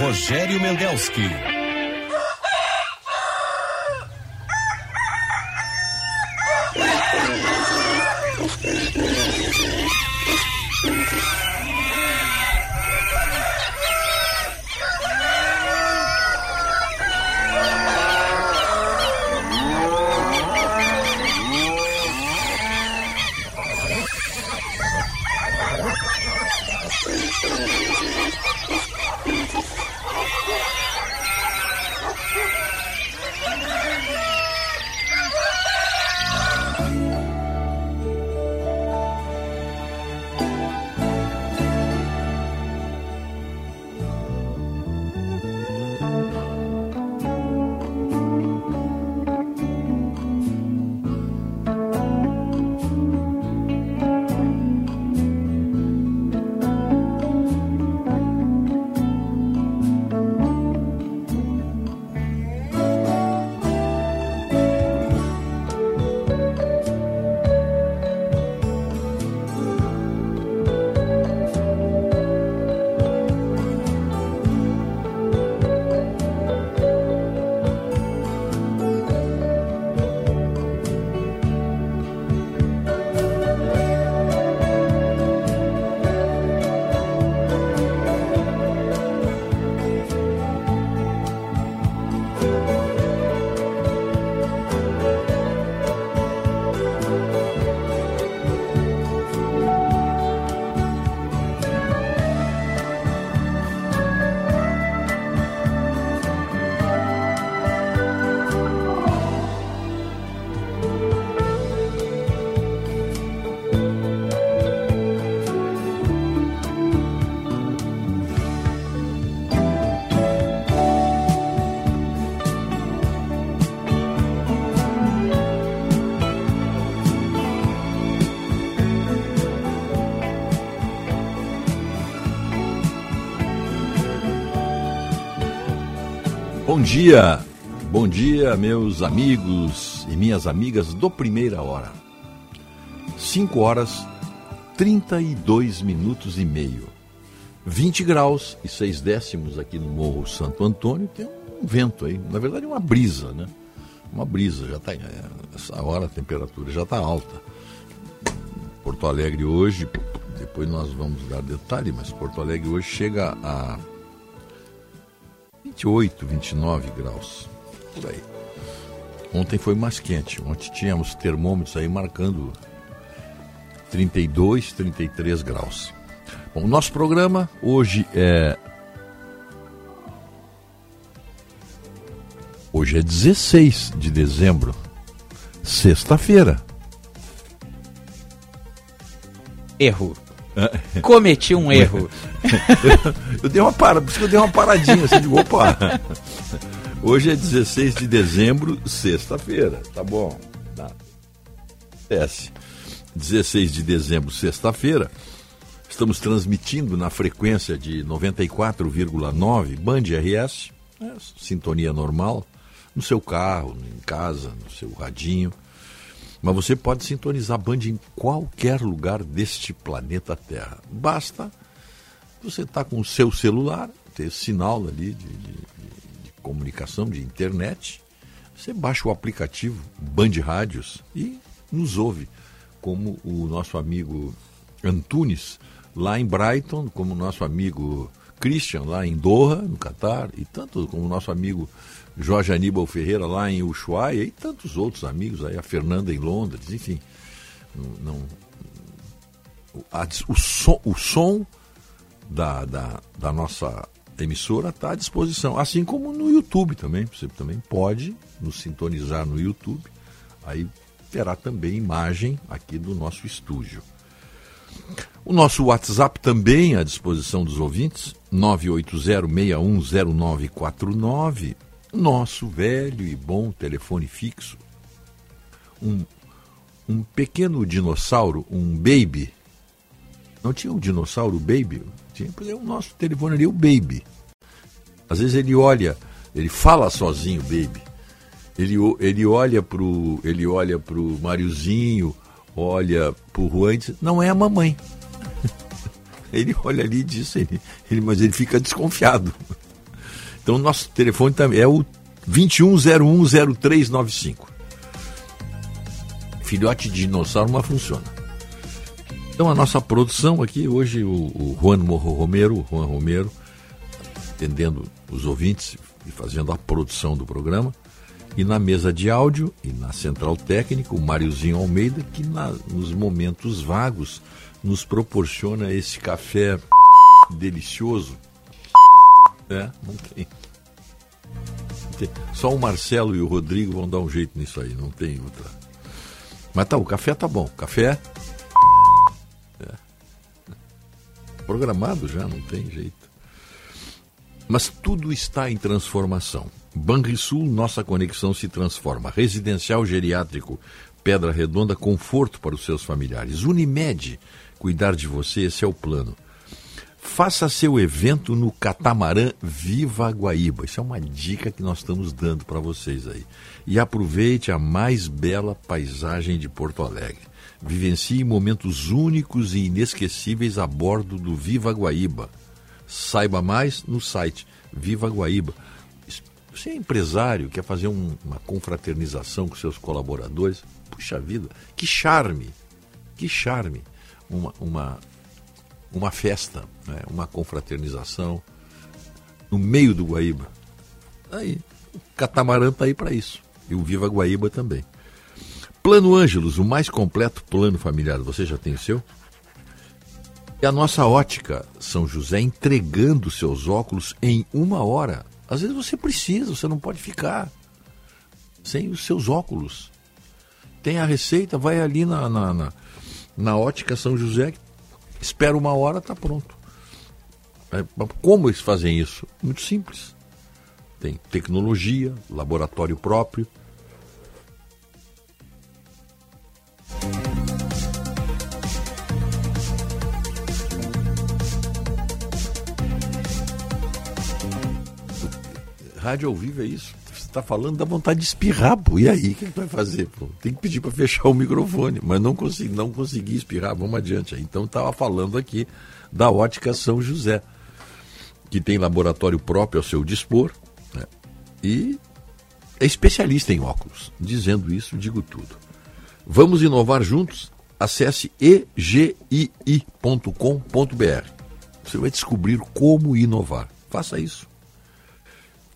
Rogério Mendelski. Bom dia, bom dia, meus amigos e minhas amigas do Primeira Hora. 5 horas 32 minutos e meio. 20 graus e 6 décimos aqui no Morro Santo Antônio. Tem um vento aí, na verdade, uma brisa, né? Uma brisa, já está. Essa hora a temperatura já está alta. Porto Alegre hoje, depois nós vamos dar detalhe, mas Porto Alegre hoje chega a 28, 29 graus. Por aí. Ontem foi mais quente. Ontem tínhamos termômetros aí marcando 32, 33 graus. Bom, nosso programa hoje é. Hoje é 16 de dezembro, sexta-feira. Erro. Cometi um erro. eu, eu dei uma parada, por isso que eu dei uma paradinha assim, de opa. Hoje é 16 de dezembro, sexta-feira, tá bom. Tá. S. 16 de dezembro, sexta-feira. Estamos transmitindo na frequência de 94,9 Band RS, é, sintonia normal, no seu carro, em casa, no seu radinho. Mas você pode sintonizar Band em qualquer lugar deste planeta Terra. Basta você estar tá com o seu celular, ter sinal ali de, de, de, comunicação, de internet. Você baixa o aplicativo Band Rádios e nos ouve, como o nosso amigo Antunes, lá em Brighton, como o nosso amigo Christian, lá em Doha, no Catar, e tanto como o nosso amigo Jorge Aníbal Ferreira lá em Ushuaia e tantos outros amigos aí, a Fernanda em Londres, enfim. Não, não a, o, som, o som da, da, da nossa emissora está à disposição, assim como no YouTube também. Você também pode nos sintonizar no YouTube, aí terá também imagem aqui do nosso estúdio. O nosso WhatsApp também à disposição dos ouvintes, 980610949 nosso velho e bom telefone fixo, um, um pequeno dinossauro, um baby. Não tinha um dinossauro baby? Tinha, pois é, o nosso telefone ali, o baby. Às vezes ele olha, ele fala sozinho, baby. Ele, ele olha pro ele olha pro Mariozinho, olha pro Juan e diz, não é a mamãe. ele olha ali e diz, ele, ele, mas ele fica desconfiado. Então, nosso telefone também é o 21010395. Filhote de dinossauro não funciona. Então, a nossa produção aqui, hoje, o, o Juan Morro Romero, Juan Romero, atendendo os ouvintes e fazendo a produção do programa. E na mesa de áudio e na central técnica, o Máriozinho Almeida, que na, nos momentos vagos nos proporciona esse café delicioso. É, não tem. Só o Marcelo e o Rodrigo vão dar um jeito nisso aí, não tem outra. Mas tá, o café tá bom. Café. É. Programado já, não tem jeito. Mas tudo está em transformação. Banrisul, nossa conexão se transforma. Residencial geriátrico, Pedra Redonda, conforto para os seus familiares. Unimed, cuidar de você, esse é o plano. Faça seu evento no catamarã Viva Guaíba. Isso é uma dica que nós estamos dando para vocês aí. E aproveite a mais bela paisagem de Porto Alegre. Vivencie momentos únicos e inesquecíveis a bordo do Viva Guaíba. Saiba mais no site Viva Guaíba. Você é empresário, quer fazer um, uma confraternização com seus colaboradores? Puxa vida, que charme! Que charme! Uma, uma, uma festa, né? uma confraternização no meio do Guaíba. Aí, o catamarã está aí para isso. E o Viva Guaíba também. Plano Ângelos, o mais completo plano familiar. Você já tem o seu? E a nossa ótica São José entregando seus óculos em uma hora. Às vezes você precisa, você não pode ficar sem os seus óculos. Tem a receita, vai ali na, na, na, na ótica São José, espera uma hora, está pronto. É, como eles fazem isso? Muito simples. Tem tecnologia, laboratório próprio. Rádio ao vivo é isso. Está falando, dá vontade de espirrar, pô. E aí, o que, que vai fazer? Pô? Tem que pedir para fechar o microfone. Mas não consegui, não consegui espirrar. Vamos adiante. Então, estava falando aqui da ótica São José, que tem laboratório próprio ao seu dispor. Né? E é especialista em óculos. Dizendo isso, digo tudo. Vamos inovar juntos? Acesse egii.com.br. Você vai descobrir como inovar. Faça isso.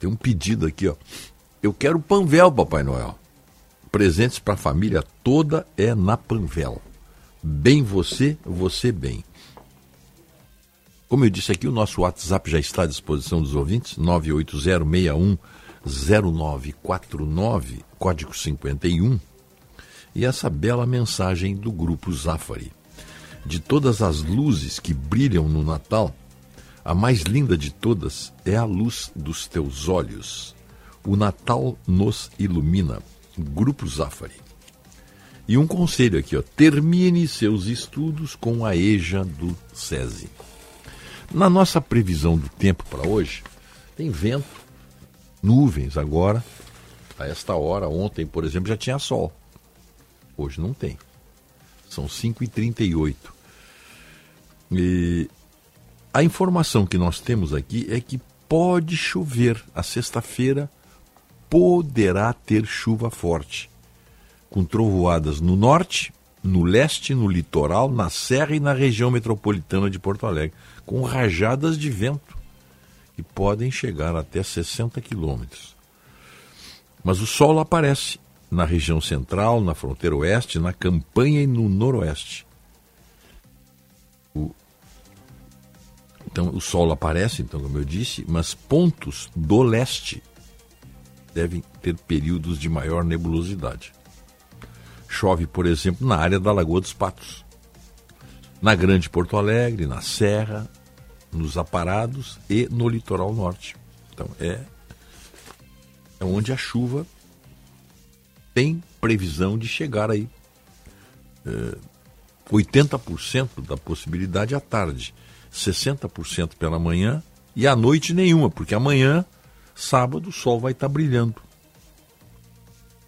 Tem um pedido aqui, ó. Eu quero Panvel, Papai Noel. Presentes para a família toda é na Panvel. Bem você, você bem. Como eu disse aqui, o nosso WhatsApp já está à disposição dos ouvintes, 980610949, código 51. E essa bela mensagem do grupo Zafari. De todas as luzes que brilham no Natal, a mais linda de todas é a luz dos teus olhos. O Natal nos ilumina. Grupo Zafari. E um conselho aqui, ó, termine seus estudos com a EJA do SESI. Na nossa previsão do tempo para hoje, tem vento, nuvens agora. A esta hora, ontem, por exemplo, já tinha sol. Hoje não tem. São 5h38. E a informação que nós temos aqui é que pode chover. A sexta-feira poderá ter chuva forte, com trovoadas no norte, no leste, no litoral, na serra e na região metropolitana de Porto Alegre, com rajadas de vento que podem chegar até 60 quilômetros. Mas o sol aparece na região central, na fronteira oeste, na campanha e no noroeste. Então, o Sol aparece, então, como eu disse, mas pontos do leste devem ter períodos de maior nebulosidade. Chove, por exemplo, na área da Lagoa dos Patos, na Grande Porto Alegre, na Serra, nos Aparados e no litoral norte. Então, é, é onde a chuva tem previsão de chegar aí. É, 80% da possibilidade à tarde 60% pela manhã e à noite nenhuma, porque amanhã, sábado, o sol vai estar brilhando.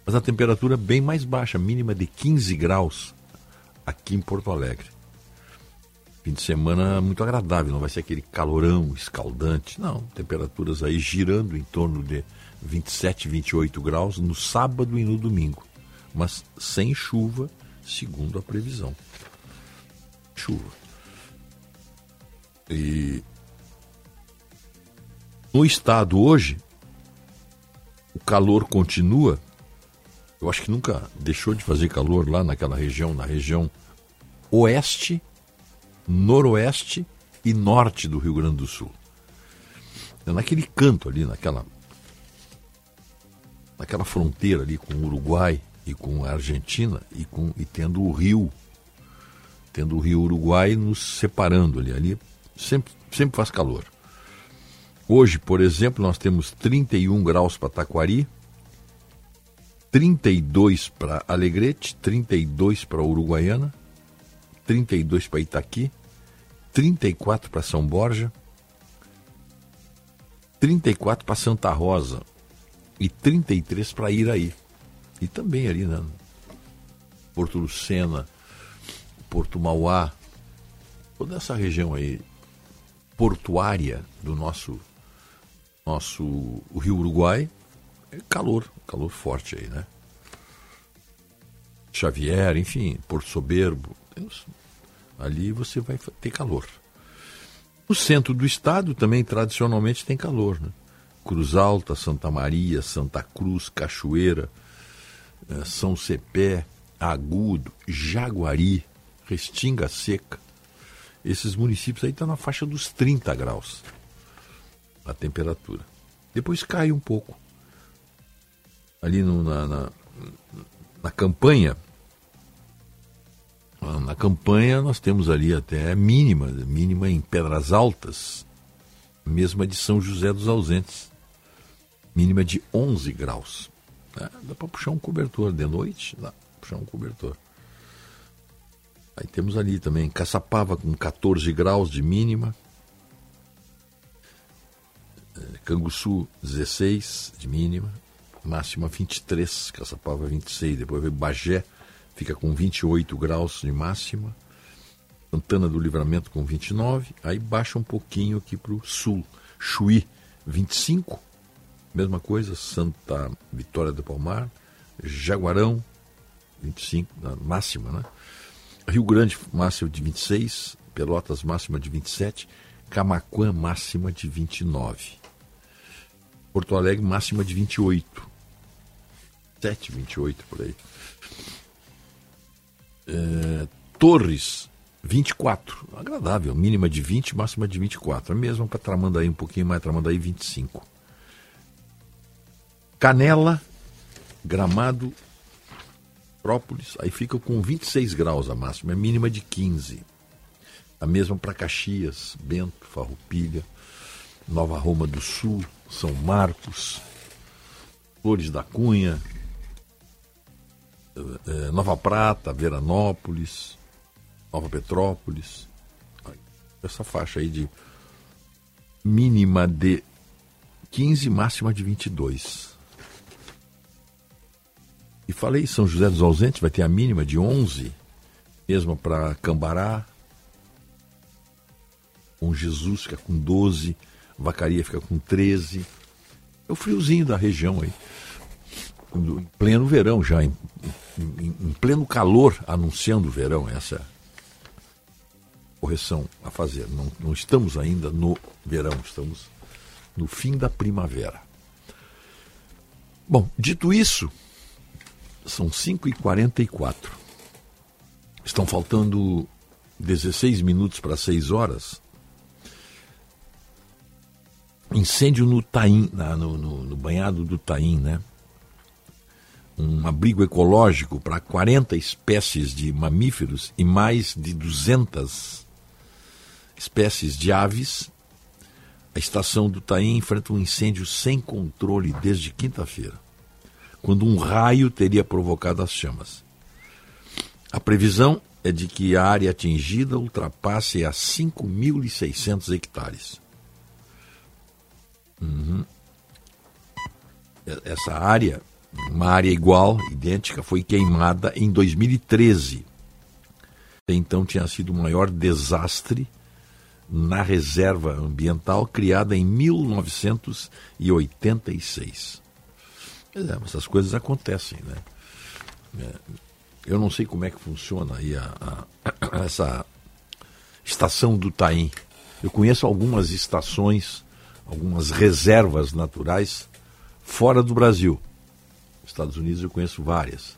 Mas a temperatura é bem mais baixa, mínima de 15 graus aqui em Porto Alegre. Fim de semana muito agradável, não vai ser aquele calorão escaldante, não. Temperaturas aí girando em torno de 27, 28 graus no sábado e no domingo, mas sem chuva, segundo a previsão. Chuva. E no estado hoje, o calor continua. Eu acho que nunca deixou de fazer calor lá naquela região, na região oeste, noroeste e norte do Rio Grande do Sul. É naquele canto ali, naquela naquela fronteira ali com o Uruguai e com a Argentina e com e tendo o rio tendo o rio Uruguai nos separando ali ali sempre sempre faz calor. Hoje, por exemplo, nós temos 31 graus para Taquari, 32 para Alegrete, 32 para Uruguaiana, 32 para Itaqui, 34 para São Borja, 34 para Santa Rosa e 33 para Iraí. E também ali, né? Porto Lucena, Porto Mauá, toda essa região aí portuária do nosso nosso o Rio Uruguai, é calor, calor forte aí, né? Xavier, enfim, Porto Soberbo, ali você vai ter calor. O centro do estado também tradicionalmente tem calor, né? Cruz Alta, Santa Maria, Santa Cruz, Cachoeira, eh, São Cepé, Agudo, Jaguari, Restinga Seca. Esses municípios aí estão na faixa dos 30 graus a temperatura. Depois cai um pouco. Ali no, na, na, na campanha, na campanha nós temos ali até mínima, mínima em Pedras Altas, mesma de São José dos Ausentes, mínima de 11 graus. É, dá para puxar um cobertor de noite, dá para puxar um cobertor. Aí temos ali também Caçapava com 14 graus de mínima, Canguçu 16 de mínima, máxima 23, Caçapava 26, depois vem Bagé, fica com 28 graus de máxima, Santana do Livramento com 29, aí baixa um pouquinho aqui para o sul, Chuí 25, mesma coisa, Santa Vitória do Palmar, Jaguarão 25, máxima, né? Rio Grande máxima de 26, Pelotas máxima de 27, Camacuã máxima de 29. Porto Alegre, máxima de 28. 7, 28 por aí. É, Torres, 24. Agradável, mínima de 20, máxima de 24. A mesma para Tramandaí, um pouquinho mais Tramandaí, 25. Canela, Gramado, Própolis, aí fica com 26 graus a máxima, é mínima de 15. A mesma para Caxias, Bento, Farroupilha, Nova Roma do Sul, São Marcos, Flores da Cunha, é, Nova Prata, Veranópolis, Nova Petrópolis. Essa faixa aí de mínima de 15, máxima de 22. E falei, São José dos Ausentes vai ter a mínima de 11, mesmo para Cambará. Com Jesus fica com 12. Vacaria fica com 13. É o friozinho da região aí. Em pleno verão já, em, em, em pleno calor, anunciando o verão, essa correção a fazer. Não, não estamos ainda no verão, estamos no fim da primavera. Bom, dito isso, são 5h44. Estão faltando 16 minutos para 6 horas. Incêndio no Taim, no, no, no banhado do Taim, né? Um abrigo ecológico para 40 espécies de mamíferos e mais de 200 espécies de aves. A estação do Taim enfrenta um incêndio sem controle desde quinta-feira, quando um raio teria provocado as chamas. A previsão é de que a área atingida ultrapasse a 5.600 hectares. Uhum. Essa área, uma área igual, idêntica, foi queimada em 2013. então tinha sido o maior desastre na reserva ambiental criada em 1986. É, essas coisas acontecem, né? É, eu não sei como é que funciona aí a, a, essa estação do Taim. Eu conheço algumas estações, algumas reservas naturais fora do Brasil. Estados Unidos eu conheço várias.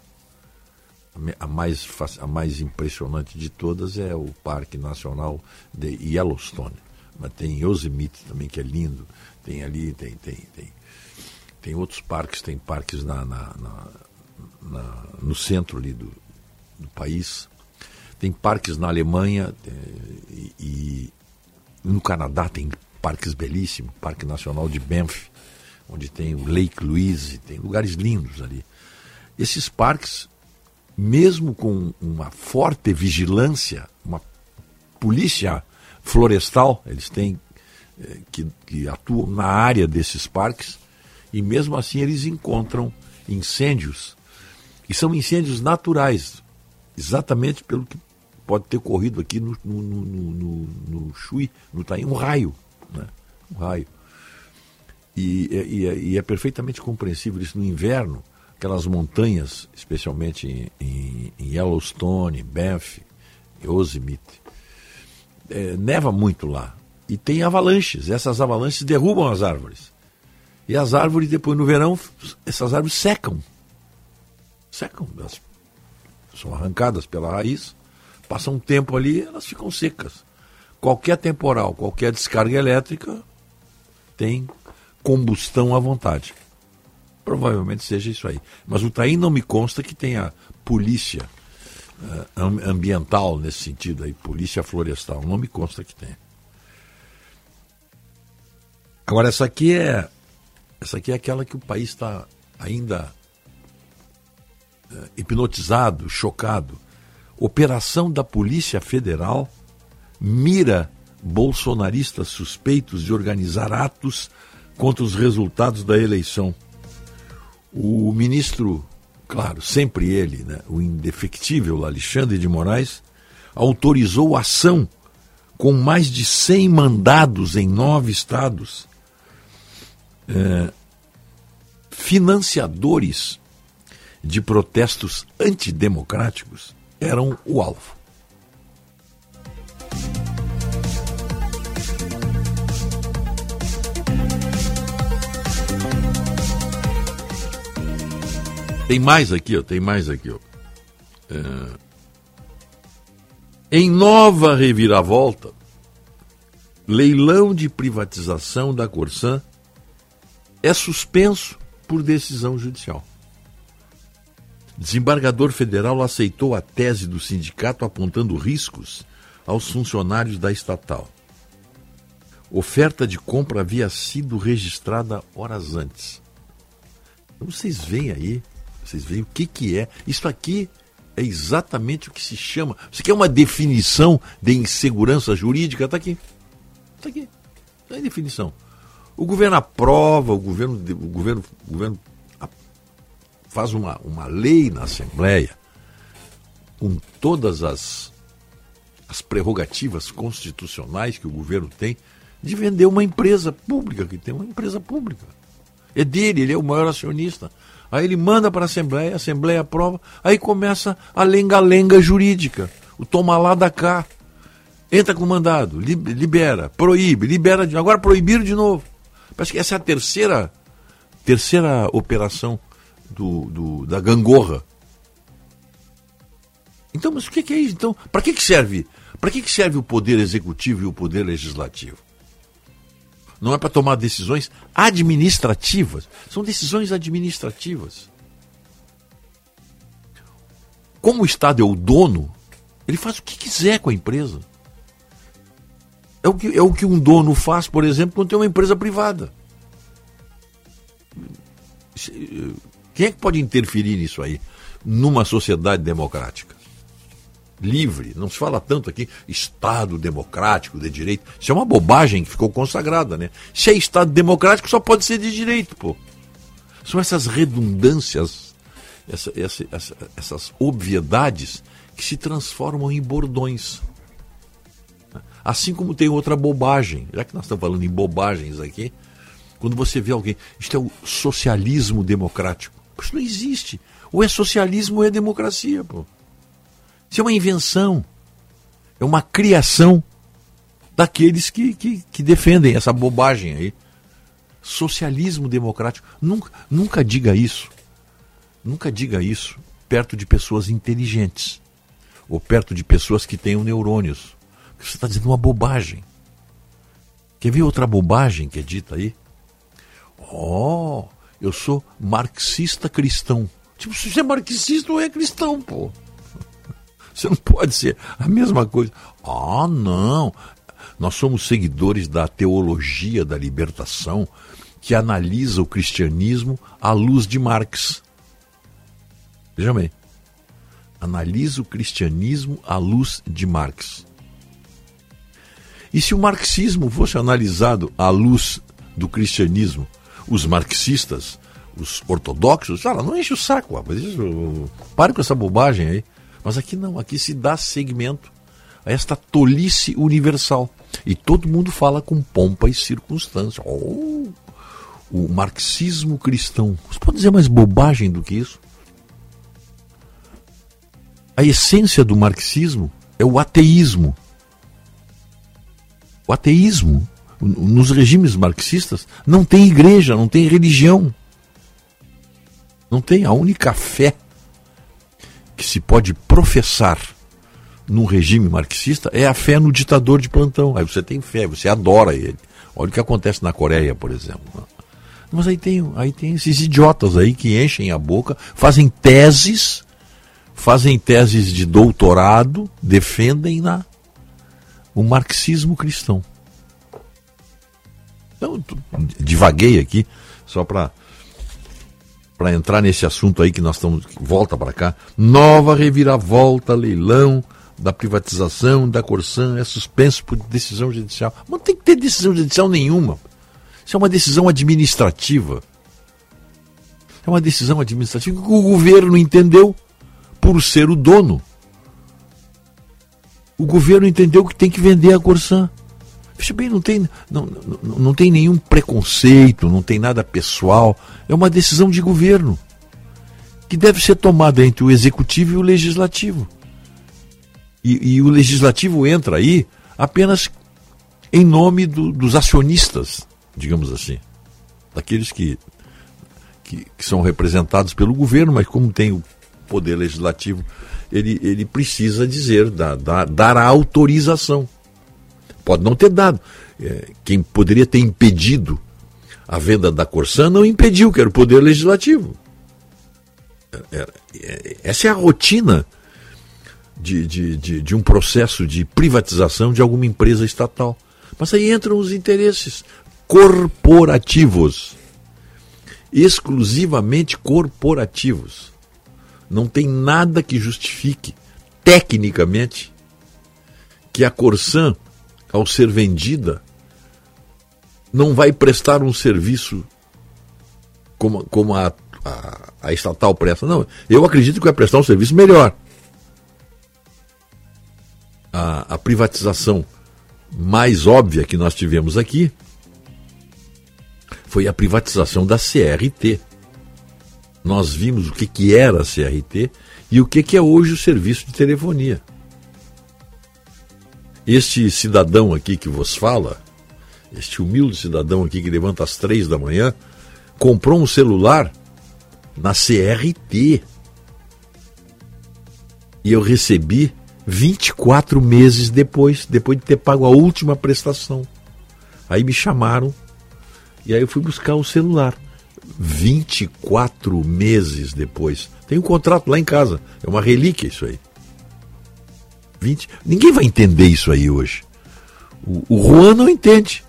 A mais, a mais impressionante de todas é o Parque Nacional de Yellowstone. Mas tem Yosemite também, que é lindo. Tem ali, tem, tem, tem, tem outros parques, tem parques na, na, na, na no centro ali do, do país. Tem parques na Alemanha tem, e, e, no Canadá tem parques belíssimos, Parque Nacional de Banff, onde tem o Lake Louise, tem lugares lindos ali. Esses parques mesmo com uma forte vigilância, uma polícia florestal, eles têm eh, que, que atuam na área desses parques, e mesmo assim eles encontram incêndios, e são incêndios naturais, exatamente pelo que pode ter ocorrido aqui no, no, no, no, no no Taim, um raio? Um raio. E, e, e, é perfeitamente compreensível isso no inverno, aquelas montanhas, especialmente em, em Yellowstone, Banff, Yosemite, é, neva muito lá. E tem avalanches. Essas avalanches derrubam as árvores. E as árvores, depois no verão, essas árvores secam. Secam. Elas são arrancadas pela raiz, passa um tempo ali elas ficam secas. Qualquer temporal, qualquer descarga elétrica tem combustão à vontade. Provavelmente seja isso aí. Mas o Taim não me consta que tenha polícia uh, ambiental nesse sentido aí, polícia florestal. Não me consta que tenha. Agora essa aqui é essa aqui é aquela que o país está ainda uh, hipnotizado, chocado. Operação da Polícia Federal mira bolsonaristas suspeitos de organizar atos contra os resultados da eleição. O ministro, claro, sempre ele, né, o indefectível Alexandre de Moraes, autorizou ação com mais de 100 mandados em nove estados. É, financiadores de protestos antidemocráticos eram o alvo. Tem mais aqui, ó, tem mais aqui, ó. É... Em nova reviravolta, leilão de privatização da Corsan é suspenso por decisão judicial. Desembargador federal aceitou a tese do sindicato apontando riscos aos funcionários da estatal. Oferta de compra havia sido registrada horas antes. Então vocês veem aí vocês veem o que, que é. Isso aqui é exatamente o que se chama. Você quer uma definição de insegurança jurídica? Está aqui. Está aqui. Está em definição. O governo aprova, o governo, o governo, o governo faz uma, uma lei na Assembleia com todas as, as prerrogativas constitucionais que o governo tem de vender uma empresa pública, que tem uma empresa pública. É dele, ele é o maior acionista. Aí ele manda para a Assembleia, a Assembleia aprova, aí começa a lenga-lenga jurídica, o toma lá da cá. Entra com mandado, libera, proíbe, libera, de, agora proibiram de novo. Parece que essa é a terceira, terceira operação do, do da gangorra. Então, mas o que, é isso? Então, para que, que serve? Para que, que serve o poder executivo e o poder legislativo? Não é para tomar decisões administrativas. São decisões administrativas. Como o Estado é o dono, ele faz o que quiser com a empresa. É o que, é o que um dono faz, por exemplo, quando tem uma empresa privada. Quem é que pode interferir nisso aí, numa sociedade democrática? Livre. Não se fala tanto aqui Estado democrático de direito. Isso é uma bobagem que ficou consagrada, né? Se é Estado democrático, só pode ser de direito, pô. São essas redundâncias, essa, essa, essa, essas obviedades que se transformam em bordões. Assim como tem outra bobagem, já que nós estamos falando em bobagens aqui, quando você vê alguém, isto é o socialismo democrático. Isso não existe. Ou é socialismo ou é democracia, pô. Isso é uma invenção. É uma criação daqueles que, que, que defendem essa bobagem aí. Socialismo democrático. Nunca, nunca diga isso. Nunca diga isso perto de pessoas inteligentes. Ou perto de pessoas que tenham neurônios. Você está dizendo uma bobagem. Quer ver outra bobagem que é dita aí? Oh, eu sou marxista cristão. Tipo, se você é marxista ou é cristão, pô. Você não pode ser a mesma coisa. Ah, não. Nós somos seguidores da teologia da libertação que analisa o cristianismo à luz de Marx. Veja bem. Analisa o cristianismo à luz de Marx. E se o marxismo fosse analisado à luz do cristianismo, os marxistas, os ortodoxos, fala, não enche o saco, rapaz, isso, pare com essa bobagem aí. Mas aqui não, aqui se dá segmento a esta tolice universal. E todo mundo fala com pompa e circunstância. Oh, o marxismo cristão. Você pode dizer mais bobagem do que isso? A essência do marxismo é o ateísmo. O ateísmo, nos regimes marxistas, não tem igreja, não tem religião. Não tem. A única fé que se pode professar num regime marxista é a fé no ditador de plantão. Aí você tem fé, você adora ele. Olha o que acontece na Coreia, por exemplo. Mas aí tem, aí tem esses idiotas aí que enchem a boca, fazem teses, fazem teses de doutorado, defendem na, o marxismo cristão. Então, divaguei aqui, só para para entrar nesse assunto aí que nós estamos. Volta para cá. Nova reviravolta, leilão da privatização da Corsan é suspenso por decisão judicial. Não tem que ter decisão judicial nenhuma. Isso é uma decisão administrativa. É uma decisão administrativa que o governo entendeu por ser o dono. O governo entendeu que tem que vender a Corsan. Veja bem, não tem, não, não, não tem nenhum preconceito, não tem nada pessoal. É uma decisão de governo que deve ser tomada entre o executivo e o legislativo. E, e o legislativo entra aí apenas em nome do, dos acionistas, digamos assim, daqueles que, que, que, são representados pelo governo, mas como tem o poder legislativo, ele, ele precisa dizer, dar, dar, dar a autorização. Pode não ter dado. É, quem poderia ter impedido a venda da Corsã não impediu, que era o Poder Legislativo. É, é, essa é a rotina de, de, de, de um processo de privatização de alguma empresa estatal. Mas aí entram os interesses corporativos exclusivamente corporativos. Não tem nada que justifique, tecnicamente, que a Corsan ao ser vendida, não vai prestar um serviço como, como a, a, a estatal presta. Não, eu acredito que vai prestar um serviço melhor. A, a privatização mais óbvia que nós tivemos aqui foi a privatização da CRT. Nós vimos o que, que era a CRT e o que, que é hoje o serviço de telefonia. Este cidadão aqui que vos fala, este humilde cidadão aqui que levanta às três da manhã, comprou um celular na CRT. E eu recebi 24 meses depois, depois de ter pago a última prestação. Aí me chamaram e aí eu fui buscar o celular. 24 meses depois. Tem um contrato lá em casa. É uma relíquia isso aí. 20. Ninguém vai entender isso aí hoje. O, o Juan não entende.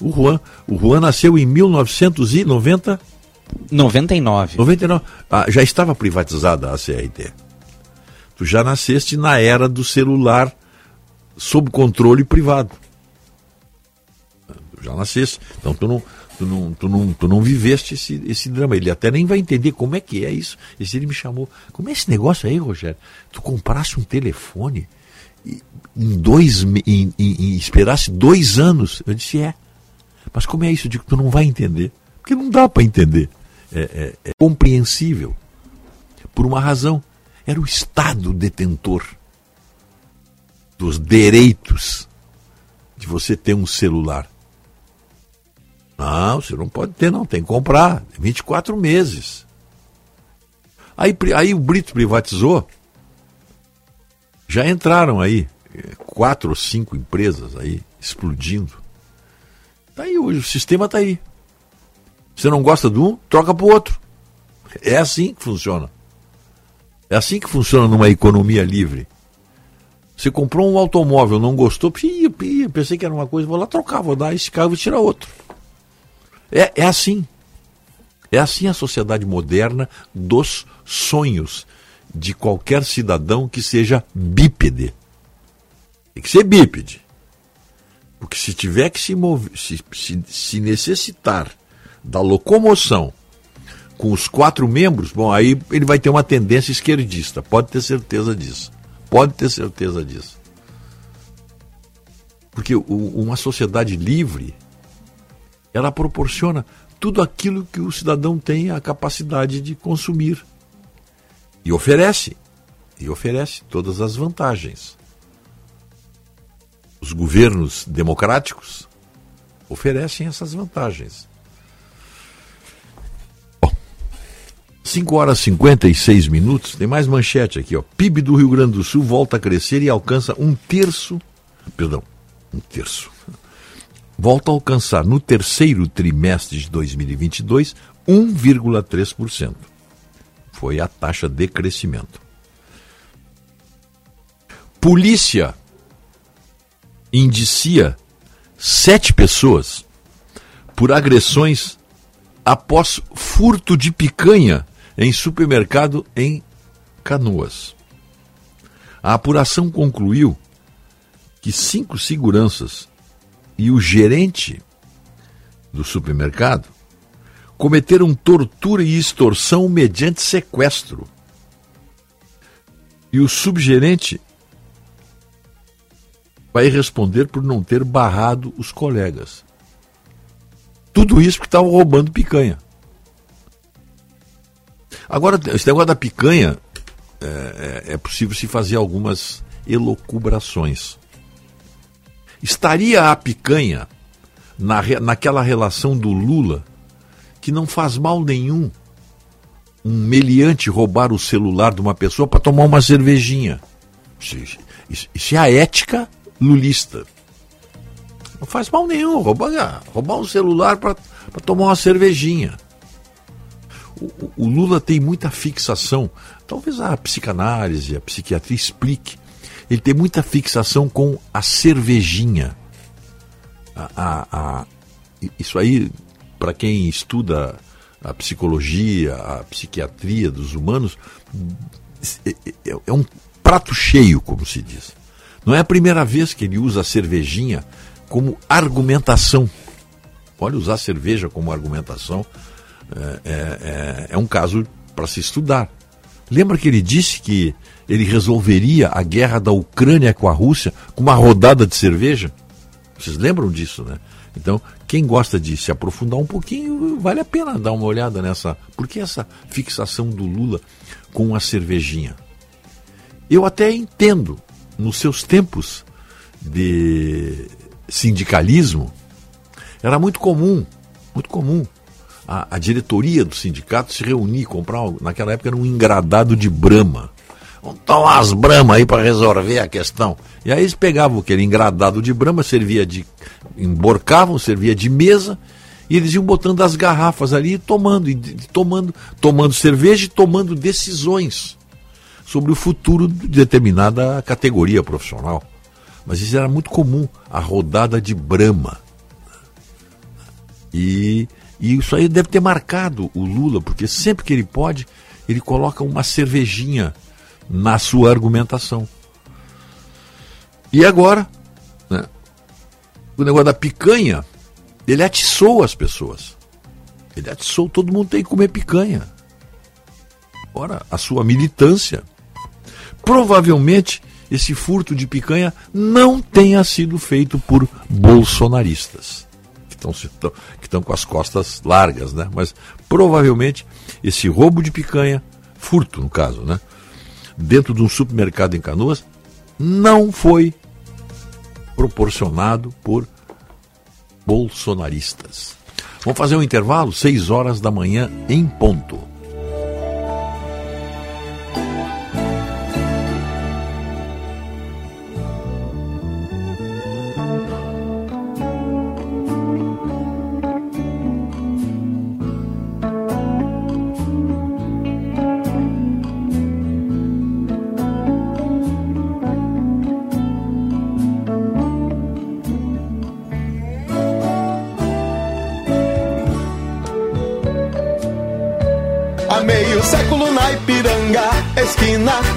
O Juan, o Juan nasceu em 1990. 99. 99. Ah, já estava privatizada a CRT. Tu já nasceste na era do celular sob controle privado. já nascesse. Então tu não, tu não, tu não, tu não viveste esse, esse drama. Ele até nem vai entender como é que é isso. Esse ele me chamou. Como é esse negócio aí, Rogério? Tu comprasse um telefone em dois em, em, em, esperasse dois anos. Eu disse, é. Mas como é isso? Eu digo, tu não vai entender. Porque não dá para entender. É, é, é compreensível. Por uma razão. Era o Estado detentor dos direitos de você ter um celular. Não, você não pode ter, não, tem que comprar. 24 meses. Aí, aí o Brito privatizou. Já entraram aí eh, quatro ou cinco empresas aí explodindo. Tá aí hoje, o sistema está aí. Você não gosta de um, troca para o outro. É assim que funciona. É assim que funciona numa economia livre. Você comprou um automóvel, não gostou, pia, pia, pensei que era uma coisa, vou lá trocar, vou dar esse carro e tirar outro. É, é assim. É assim a sociedade moderna dos sonhos de qualquer cidadão que seja bípede. Tem que ser bípede. Porque se tiver que se mover, se, se, se necessitar da locomoção com os quatro membros, bom, aí ele vai ter uma tendência esquerdista, pode ter certeza disso. Pode ter certeza disso. Porque uma sociedade livre, ela proporciona tudo aquilo que o cidadão tem a capacidade de consumir. E oferece. E oferece todas as vantagens. Os governos democráticos oferecem essas vantagens. 5 horas e 56 minutos. Tem mais manchete aqui, ó. PIB do Rio Grande do Sul volta a crescer e alcança um terço. Perdão, um terço. Volta a alcançar no terceiro trimestre de 2022 1,3%. Foi a taxa de crescimento. Polícia indicia sete pessoas por agressões após furto de picanha em supermercado em Canoas. A apuração concluiu que cinco seguranças e o gerente do supermercado cometeram tortura e extorsão mediante sequestro. E o subgerente vai responder por não ter barrado os colegas. Tudo isso porque estavam roubando picanha. Agora, esse negócio da picanha, é, é, é possível se fazer algumas elocubrações. Estaria a picanha na, naquela relação do Lula que não faz mal nenhum um meliante roubar o celular de uma pessoa para tomar uma cervejinha. Isso, é a ética lulista. Não faz mal nenhum roubar, roubar um celular para tomar uma cervejinha o, o Lula tem muita fixação, talvez a psicanálise, a psiquiatria explique. Ele tem muita fixação com a cervejinha. A, a, a, isso aí, para quem estuda a psicologia, a psiquiatria dos humanos, é, é, é, um prato cheio, como se diz. Não é a primeira vez que ele usa a cervejinha como argumentação. Pode usar cerveja como argumentação é, é, é, é um caso para se estudar. Lembra que ele disse que ele resolveria a guerra da Ucrânia com a Rússia com uma rodada de cerveja? Vocês lembram disso, né? Então, quem gosta de se aprofundar um pouquinho, vale a pena dar uma olhada nessa. Por que essa fixação do Lula com a cervejinha? Eu até entendo, nos seus tempos de sindicalismo, era muito comum, muito comum a, a, diretoria do sindicato se reunir, comprar, naquela época era um engradado de brama. Vamos tomar as brama aí para resolver a questão. E aí eles pegavam aquele engradado de brama, servia de. emborcavam, servia de mesa, e eles iam botando as garrafas ali e tomando, e tomando, tomando cerveja e tomando decisões sobre o futuro de determinada categoria profissional. Mas isso era muito comum, a rodada de brama. E e isso aí deve ter marcado o Lula, porque sempre que ele pode, ele coloca uma cervejinha na sua argumentação. E agora, né, o negócio da picanha, Ele atiçou as pessoas. Ele atiçou, todo mundo tem que comer picanha. Ora, a sua militância. Provavelmente esse furto de picanha não tenha sido feito por bolsonaristas, que estão, que estão com as costas largas, né? Mas provavelmente esse roubo de picanha, furto no caso, né? Dentro de um supermercado em Canoas, não foi proporcionado por bolsonaristas. Vamos fazer um intervalo, 6 horas da manhã em ponto.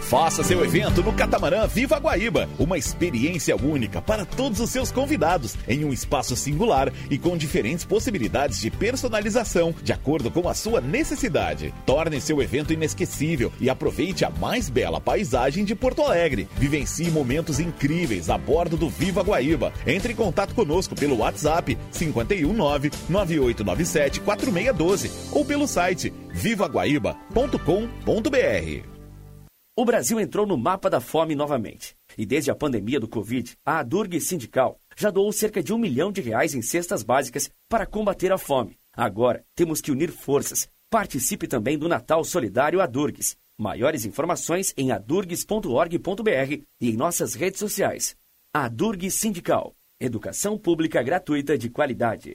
Faça seu evento no Catamarã Viva Guaíba, uma experiência única para todos os seus convidados, em um espaço singular e com diferentes possibilidades de personalização, de acordo com a sua necessidade. Torne seu evento inesquecível e aproveite a mais bela paisagem de Porto Alegre. Vivencie momentos incríveis a bordo do Viva Guaíba. Entre em contato conosco pelo WhatsApp 519 9897 4612 ou pelo site vivaguaíba.com.br. O Brasil entrou no mapa da fome novamente. E desde a pandemia do Covid, a Adurg Sindical já doou cerca de um milhão de reais em cestas básicas para combater a fome. Agora, temos que unir forças. Participe também do Natal Solidário Adurgs. Maiores informações em adurgs.org.br e em nossas redes sociais. Adurg Sindical. Educação pública gratuita de qualidade.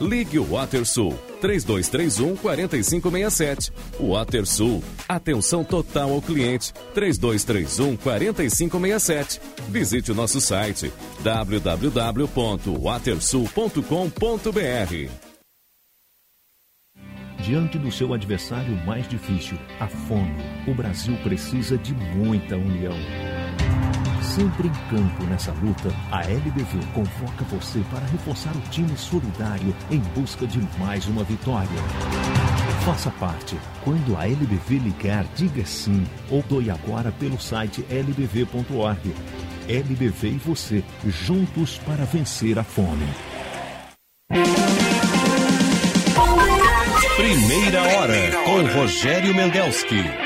Ligue o WaterSul 3231 4567. WaterSul, atenção total ao cliente 3231 4567. Visite o nosso site www.watersul.com.br. Diante do seu adversário mais difícil, a fome, o Brasil precisa de muita união sempre em campo nessa luta, a LBV convoca você para reforçar o time solidário em busca de mais uma vitória. Faça parte. Quando a LBV ligar, diga sim ou doe agora pelo site lbv.org. LBV e você, juntos para vencer a fome. Primeira hora com Rogério Mendelski.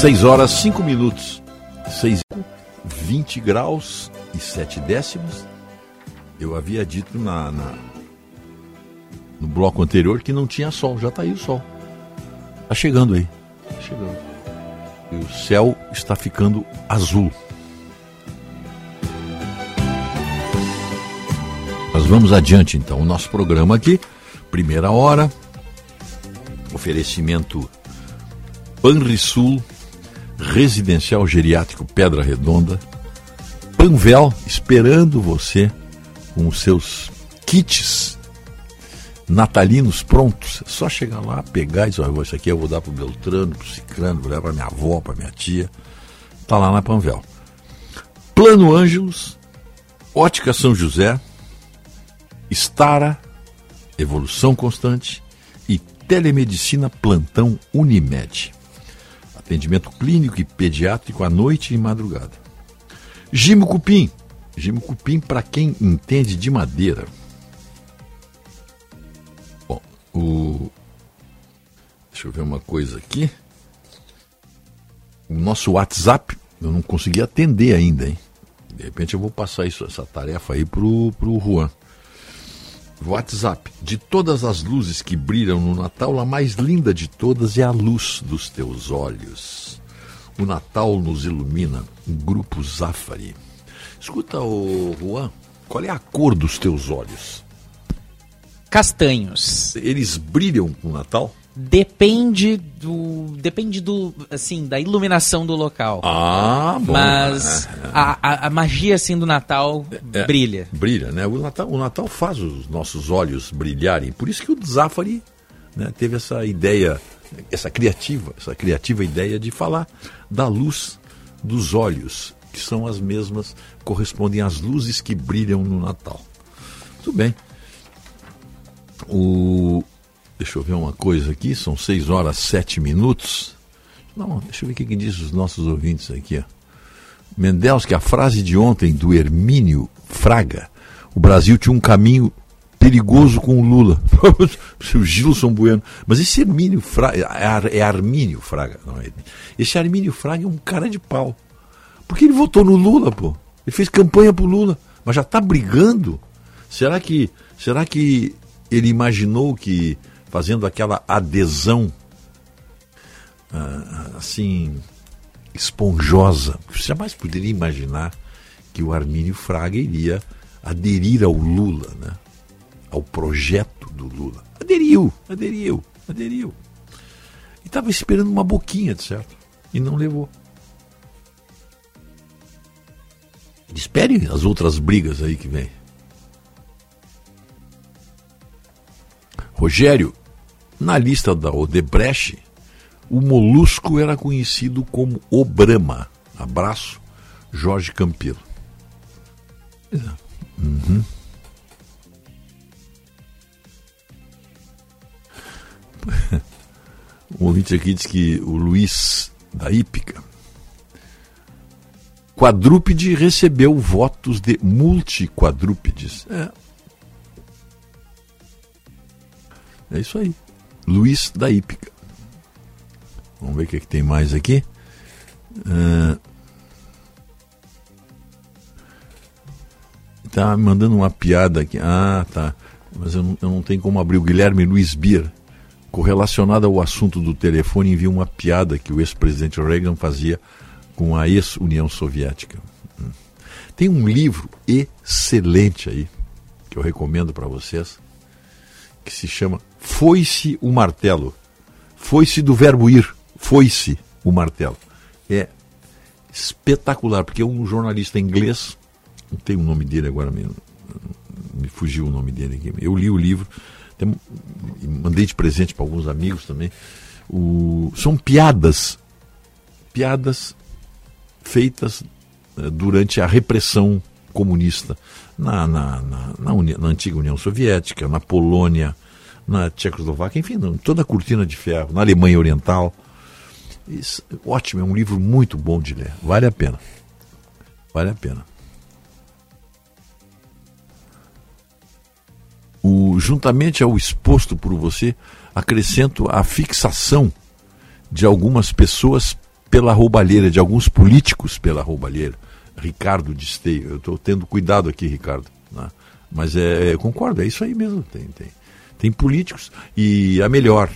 6 horas 5 minutos. 6, 20 graus e 7 décimos. Eu havia dito na, na, no bloco anterior que não tinha sol. Já está aí o sol. Está chegando aí. Tá chegando. E o céu está ficando azul. Nós vamos adiante então. O nosso programa aqui, primeira hora, oferecimento Panrisul, Residencial Geriátrico Pedra Redonda, Panvel esperando você com os seus kits natalinos prontos. É só chegar lá, pegar e dizer, isso aqui eu vou dar para o Beltrano, para o Cicrano, vou dar para minha avó, para minha tia. Está lá na Panvel. Plano Ângelos, Ótica São José, Estara, Evolução Constante e Telemedicina Plantão Unimed. Atendimento clínico e pediátrico à noite e madrugada. Gimo Cupim. Gimo Cupim para quem entende de madeira. Bom, o... deixa eu ver uma coisa aqui. O nosso WhatsApp, eu não consegui atender ainda, hein? De repente eu vou passar isso, essa tarefa aí pro, pro Juan. WhatsApp. De todas as luzes que brilham no Natal, a mais linda de todas é a luz dos teus olhos. O Natal nos ilumina. Grupo Zafari. Escuta, o Juan, qual é a cor dos teus olhos? Castanhos. Eles brilham com o Natal? Depende do. Depende do. Assim, da iluminação do local. Ah, bom. Mas a, a, a magia, assim, do Natal É, brilha. Brilha, né? O Natal, o Natal faz os nossos olhos brilharem. Por isso que o Zafari né, teve essa ideia, essa criativa, essa criativa ideia de falar da luz dos olhos, que são as mesmas, correspondem às luzes que brilham no Natal. Tudo bem. O, deixa eu ver uma coisa aqui, são 6 horas 7 minutos. Não, deixa eu ver o que, que diz os nossos ouvintes aqui. Ó. Mendels, que a frase de ontem do Hermínio Fraga, o Brasil tinha um caminho perigoso com o Lula. o Gilson Bueno. Mas esse Hermínio Fraga, é é Armínio Fraga, não é? Esse Armínio Fraga é um cara de pau. Porque ele votou no Lula, pô. Ele fez campanha pro Lula, mas já está brigando. Será que, será que ele imaginou que fazendo aquela adesão ah, assim esponjosa, você jamais poderia imaginar que o Armínio Fraga iria aderir ao Lula, né? Ao projeto do Lula. Aderiu, aderiu, aderiu. E estava esperando uma boquinha, de certo? E não levou. Espere as outras brigas aí que vem. Rogério, na lista da Odebrecht, o molusco era conhecido como o Brahma. Abraço, Jorge é. Uhum. O ouvinte aqui diz que o Luiz da Hípica quadrúpede recebeu votos de multiquadrúpedes. É. É isso aí. Luiz da Hípica. Vamos ver o que, é que tem mais aqui. Ah, tá mandando uma piada aqui. Ah, tá. Mas eu não, eu não tenho como abrir. O Guilherme Luiz Bier, correlacionado ao assunto do telefone, envia uma piada que o ex-presidente Reagan fazia com a ex-União Soviética. Hum. Tem um livro excelente aí, que eu recomendo para vocês, que se chama Foi-se o Martelo. Foi-se do verbo ir. Foi-se o martelo. É espetacular, porque um jornalista inglês, não tem o nome dele agora mesmo, me fugiu o nome dele aqui. Eu li o livro, mandei de presente para alguns amigos também. O, são piadas, piadas feitas eh, durante a repressão comunista na, na, na, na na antiga União Soviética, na Polônia, na Tchecoslováquia, enfim, toda a cortina de ferro, na Alemanha Oriental. Isso, ótimo, é um livro muito bom de ler, vale a pena. Vale a pena. O, juntamente ao exposto por você, acrescento a fixação de algumas pessoas pela roubalheira de alguns políticos pela roubalheira. Ricardo de Esteio, eu estou tendo cuidado aqui, Ricardo. Né? Mas é, é, concordo, é isso aí mesmo. Tem, tem, tem políticos. E a melhor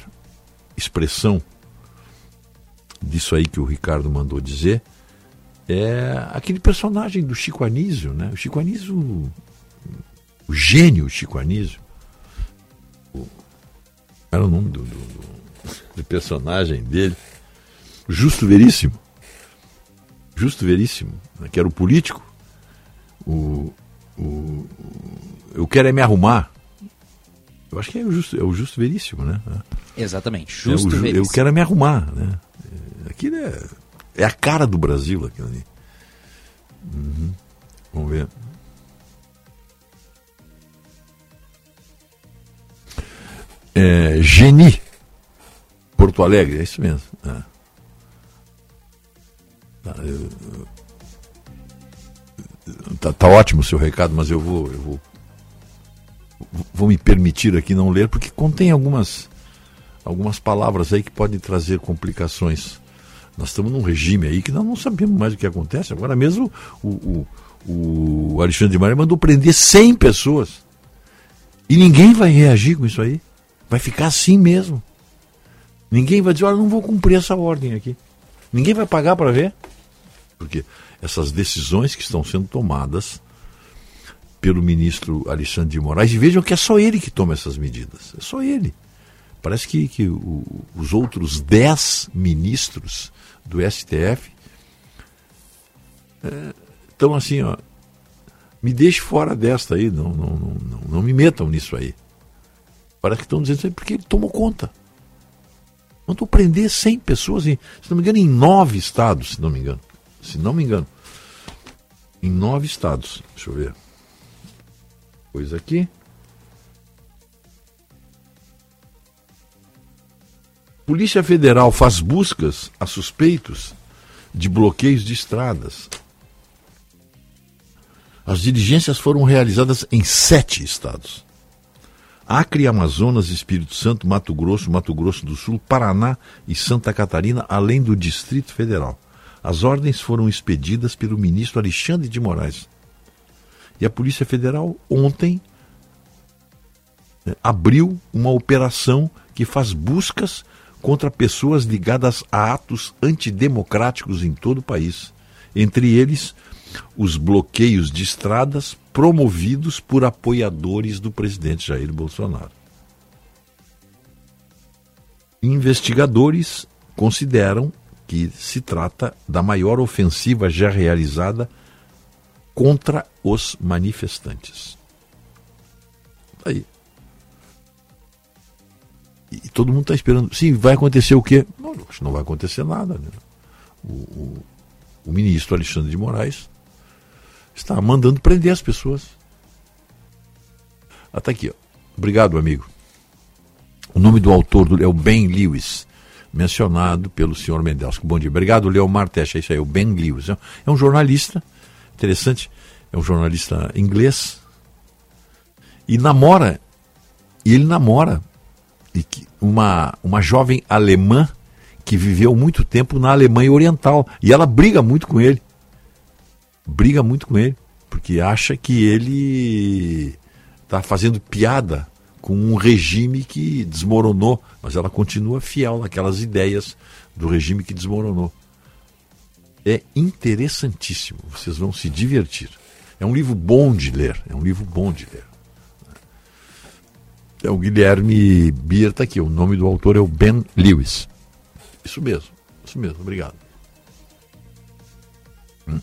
expressão disso aí que o Ricardo mandou dizer é aquele personagem do Chico Anísio, né? O Chico Anísio, o gênio Chico Anísio, o, era o nome do, do, do personagem dele, Justo Veríssimo, Justo Veríssimo, né? que era o político, o, o, eu quero é me arrumar. Eu acho que é o Justo, é o justo Veríssimo, né? Exatamente, Justo é o, Veríssimo. Eu quero é me arrumar, né? Aquilo é é a cara do Brasil aquilo ali. Uhum. Vamos ver. É, Geni, Porto Alegre, é isso mesmo. É. Tá, eu, tá, tá, ótimo o seu recado, mas eu vou, eu vou, vou me permitir aqui não ler, porque contém algumas, algumas palavras aí que podem trazer complicações nós estamos num regime aí que nós não sabemos mais o que acontece. Agora mesmo o, o, o Alexandre de Maria mandou prender 100 pessoas. E ninguém vai reagir com isso aí. Vai ficar assim mesmo. Ninguém vai dizer, olha, não vou cumprir essa ordem aqui. Ninguém vai pagar para ver. Porque essas decisões que estão sendo tomadas pelo ministro Alexandre de Moraes, e vejam que é só ele que toma essas medidas. É só ele. Parece que, que o, os outros dez ministros do STF estão é, assim, ó, me deixe fora desta aí, não, não, não, não, não me metam nisso aí. Parece que estão dizendo isso aí porque ele tomou conta. Mandou prender 100 pessoas, em, se não me engano, em nove estados, se não me engano. Se não me engano. Em nove estados. Deixa eu ver. Coisa aqui. Polícia Federal faz buscas a suspeitos de bloqueios de estradas. As diligências foram realizadas em sete estados: Acre, Amazonas, Espírito Santo, Mato Grosso, Mato Grosso do Sul, Paraná e Santa Catarina, além do Distrito Federal. As ordens foram expedidas pelo ministro Alexandre de Moraes. E a Polícia Federal ontem né, abriu uma operação que faz buscas contra pessoas ligadas a atos antidemocráticos em todo o país, entre eles os bloqueios de estradas promovidos por apoiadores do presidente Jair Bolsonaro. Investigadores consideram que se trata da maior ofensiva já realizada contra os manifestantes. Aí. E todo mundo está esperando. Sim, vai acontecer o quê? Não, não vai acontecer nada. Né? O, o, o, ministro Alexandre de Moraes está mandando prender as pessoas. Até aqui, ó. Obrigado, amigo. O nome do autor é o Ben Lewis, mencionado pelo senhor Mendelski. Bom dia. Obrigado, Leomar Techa. É isso aí, o Ben Lewis. É um jornalista interessante, é um jornalista inglês. E namora, e ele namora uma, uma jovem alemã que viveu muito tempo na Alemanha Oriental. E ela briga muito com ele. Briga muito com ele. Porque acha que ele está fazendo piada com um regime que desmoronou. Mas ela continua fiel naquelas ideias do regime que desmoronou. É interessantíssimo. Vocês vão se divertir. É um livro bom de ler. É um livro bom de ler. É o Guilherme Bier está aqui. O nome do autor é o Ben Lewis. Isso mesmo, isso mesmo, obrigado. Hum.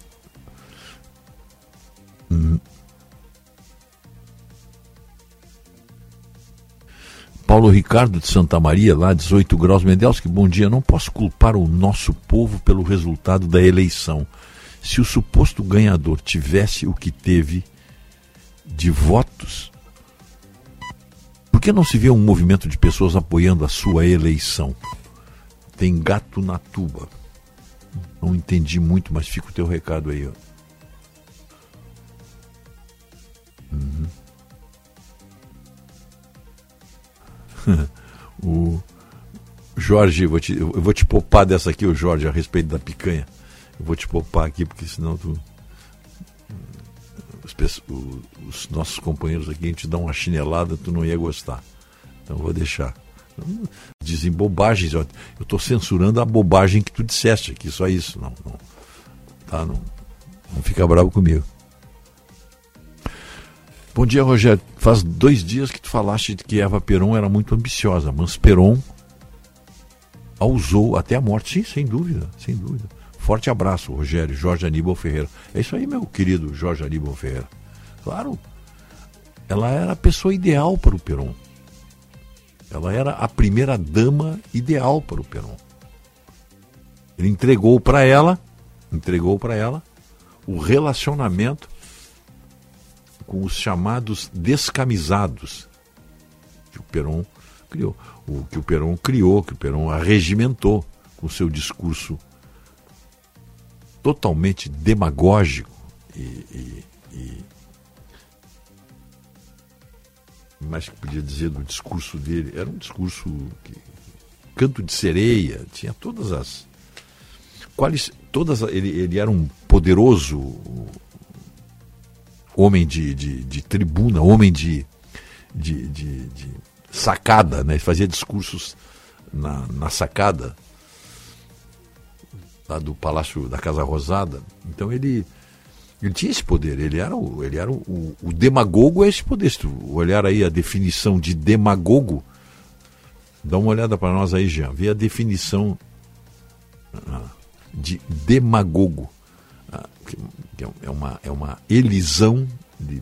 Hum. Paulo Ricardo de Santa Maria, lá 18 graus que bom dia. Não posso culpar o nosso povo pelo resultado da eleição. Se o suposto ganhador tivesse o que teve de votos, por que não se vê um movimento de pessoas apoiando a sua eleição? Tem gato na tuba. Não entendi muito, mas fica o teu recado aí. Uhum. o Jorge, vou, te, eu vou te poupar dessa aqui, o Jorge, a respeito da picanha. Eu vou te poupar aqui, porque senão tu. Os, os nossos companheiros aqui, a gente dá uma chinelada, tu não ia gostar. Então vou deixar. Dizem bobagens. Eu estou censurando a bobagem que tu disseste aqui, só isso. Não, não, tá, não, não fica bravo comigo. Bom dia, Rogério. Faz dois dias que tu falaste que Eva Peron era muito ambiciosa, mas Peron a usou até a morte. Sim, sem dúvida, sem dúvida. Forte abraço, Rogério, Jorge Aníbal Ferreira. É isso aí, meu querido Jorge Aníbal Ferreira. Claro, ela era a pessoa ideal para o Peron. Ela era a primeira dama ideal para o Peron. Ele entregou para ela, entregou para ela o relacionamento com os chamados descamisados que o Peron criou, o que o Peron criou, que o Peron arregimentou com seu discurso totalmente demagógico e, e, e mais que podia dizer do discurso dele, era um discurso que, canto de sereia, tinha todas as quais todas ele, ele era um poderoso homem de, de, de tribuna, homem de, de, de, de, sacada, né? Ele fazia discursos na, na sacada lá do Palácio da Casa Rosada. Então ele ele tinha esse poder, ele era o, ele era o, o, demagogo é esse poder. Se tu olhar aí a definição de demagogo, dá uma olhada para nós aí, Jean, vê a definição ah, de demagogo, é uma, é uma elisão de,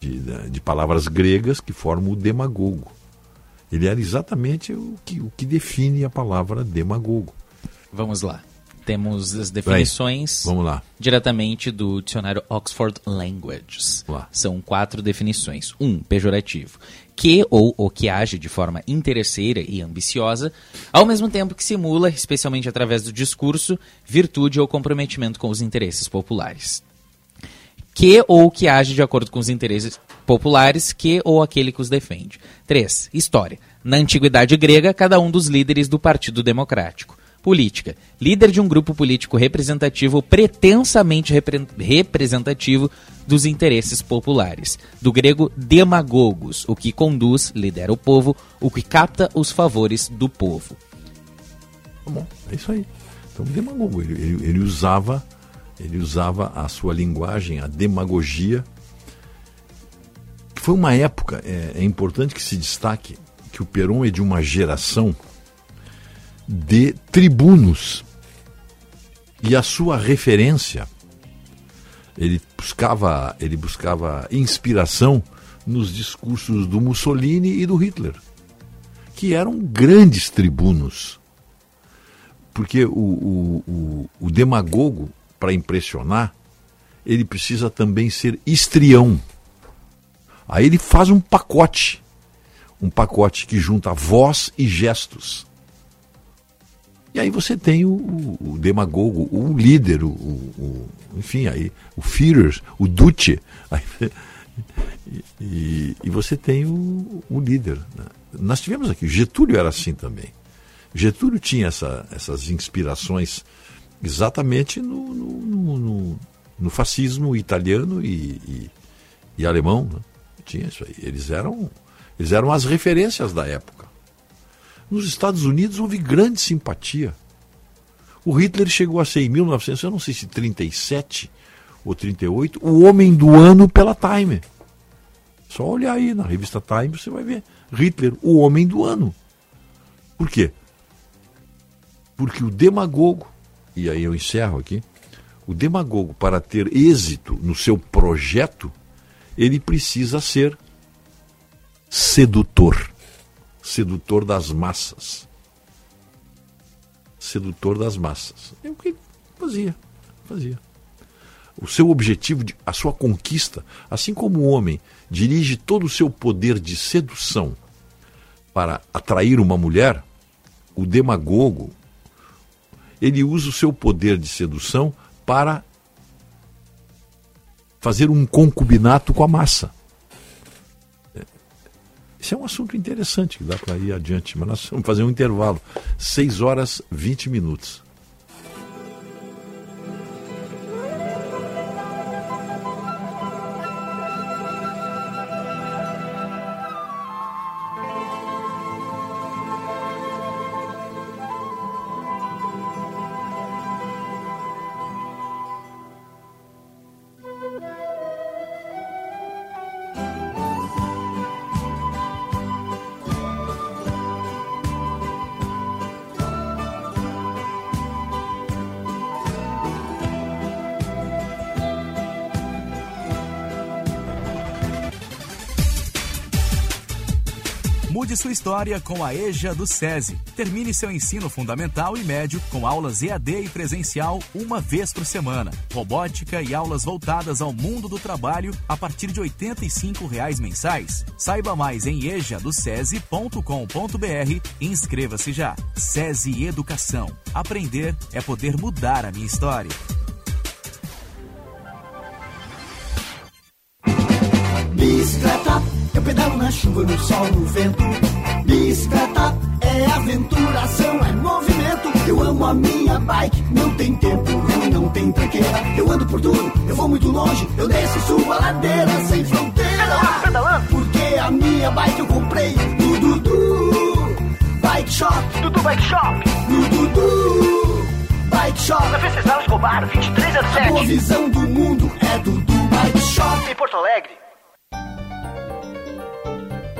de, de palavras gregas que formam o demagogo. Ele era exatamente o que, o que define a palavra demagogo. Vamos lá. Temos as definições Vamos lá. diretamente do dicionário Oxford Languages. Lá. São quatro definições. Um, pejorativo. Que ou o que age de forma interesseira e ambiciosa, ao mesmo tempo que simula, especialmente através do discurso, virtude ou comprometimento com os interesses populares. Que ou que age de acordo com os interesses populares, que ou aquele que os defende. 3. História. Na antiguidade grega, cada um dos líderes do Partido Democrático. Política. Líder de um grupo político representativo pretensamente repre representativo dos interesses populares. Do grego demagogos, o que conduz, lidera o povo, o que capta os favores do povo. Tá bom, é isso aí. Então, demagogo, ele, ele, ele usava ele usava a sua linguagem, a demagogia. Foi uma época, é, é importante que se destaque que o Peron é de uma geração de tribunos. E a sua referência, ele buscava, ele buscava inspiração nos discursos do Mussolini e do Hitler, que eram grandes tribunos. Porque o, o, o, o demagogo, para impressionar, ele precisa também ser histrião. Aí ele faz um pacote, um pacote que junta voz e gestos. E aí você tem o, o demagogo, o líder, o, o, enfim, aí o Führer, o Duce. Aí, e, e, você tem o, o líder. Né? Nós tivemos aqui, Getúlio era assim também. Getúlio tinha essa, essas inspirações exatamente no, no, no, no fascismo italiano e, e, e alemão. Né? Tinha isso aí. Eles eram, eles eram as referências da época. Nos Estados Unidos houve grande simpatia. O Hitler chegou a ser em 1900, eu não sei se 37 ou 38, o homem do ano pela Time. Só olhar aí na revista Time você vai ver. Hitler, o homem do ano. Por quê? Porque o demagogo, e aí eu encerro aqui, o demagogo, para ter êxito no seu projeto, ele precisa ser sedutor sedutor das massas. Sedutor das massas. É o que ele fazia. Fazia. O seu objetivo, de, a sua conquista, assim como o homem dirige todo o seu poder de sedução para atrair uma mulher, o demagogo, ele usa o seu poder de sedução para fazer um concubinato com a massa. Isso é um assunto interessante que dá para ir adiante, mas nós vamos fazer um intervalo. 6 horas 20 minutos. História com a EJA do SESI. Termine seu ensino fundamental e médio com aulas EAD e presencial uma vez por semana. Robótica e aulas voltadas ao mundo do trabalho a partir de 85 reais mensais. Saiba mais em ejadocese.com.br e inscreva-se já. SESI Educação. Aprender é poder mudar a minha história. Bicicleta, eu pedalo na chuva, no sol, no vento. Bicicleta é aventuração, é movimento. Eu amo a minha bike, não tem tempo ruim, não tem tranqueira. Eu ando por tudo, eu vou muito longe, eu desço e subo a ladeira sem fronteira. Pedalando, pedalando. Porque a minha bike eu comprei no Dudu Bike Shop. Dudu Bike Shop. No Dudu Bike Shop. Na Venceslau Escobar, A 2307. boa visão do mundo é Dudu Bike Shop. Em Porto Alegre.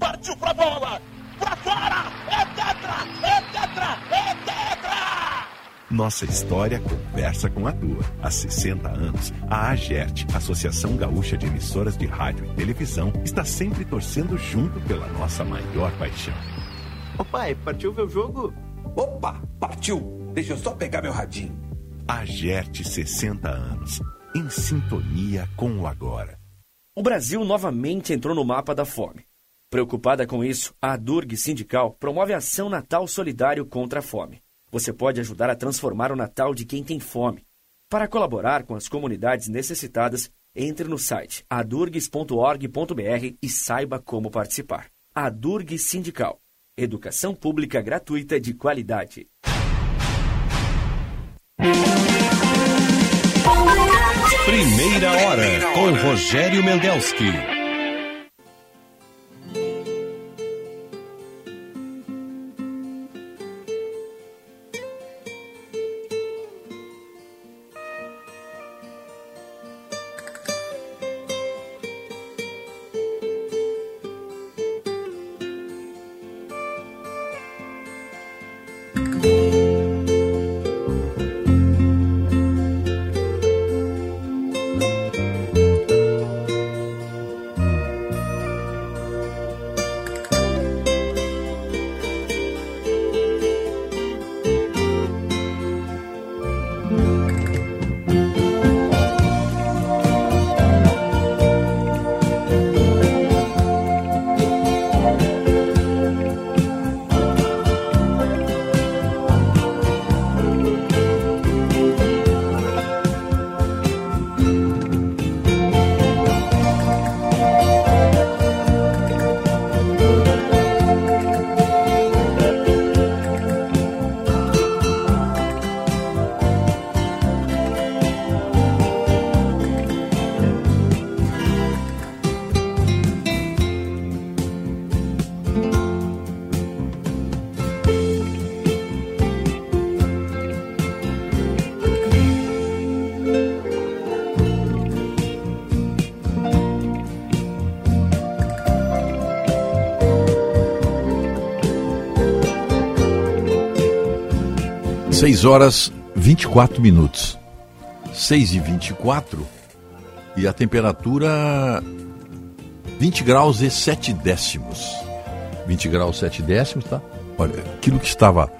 Partiu pra bola. Pra fora. É tetra. É tetra. É tetra. Nossa história conversa com a tua. Há 60 anos, a AGERT, Associação Gaúcha de Emissoras de Rádio e Televisão, está sempre torcendo junto pela nossa maior paixão. Ô pai, partiu ver o jogo? Opa, partiu. Deixa eu só pegar meu radinho. AGERT 60 anos, em sintonia com o agora. O Brasil novamente entrou no mapa da fome. Preocupada com isso, a Durg Sindical promove a ação Natal Solidário contra a Fome. Você pode ajudar a transformar o Natal de quem tem fome. Para colaborar com as comunidades necessitadas, entre no site adurgs.org.br e saiba como participar. A Durg Sindical. Educação pública gratuita de qualidade. Primeira hora com Rogério Mendelski. Seis horas 24 minutos. 6 e 24 e a temperatura 20 graus e 7 décimos. 20 graus 7 décimos, tá? Olha, aquilo que estava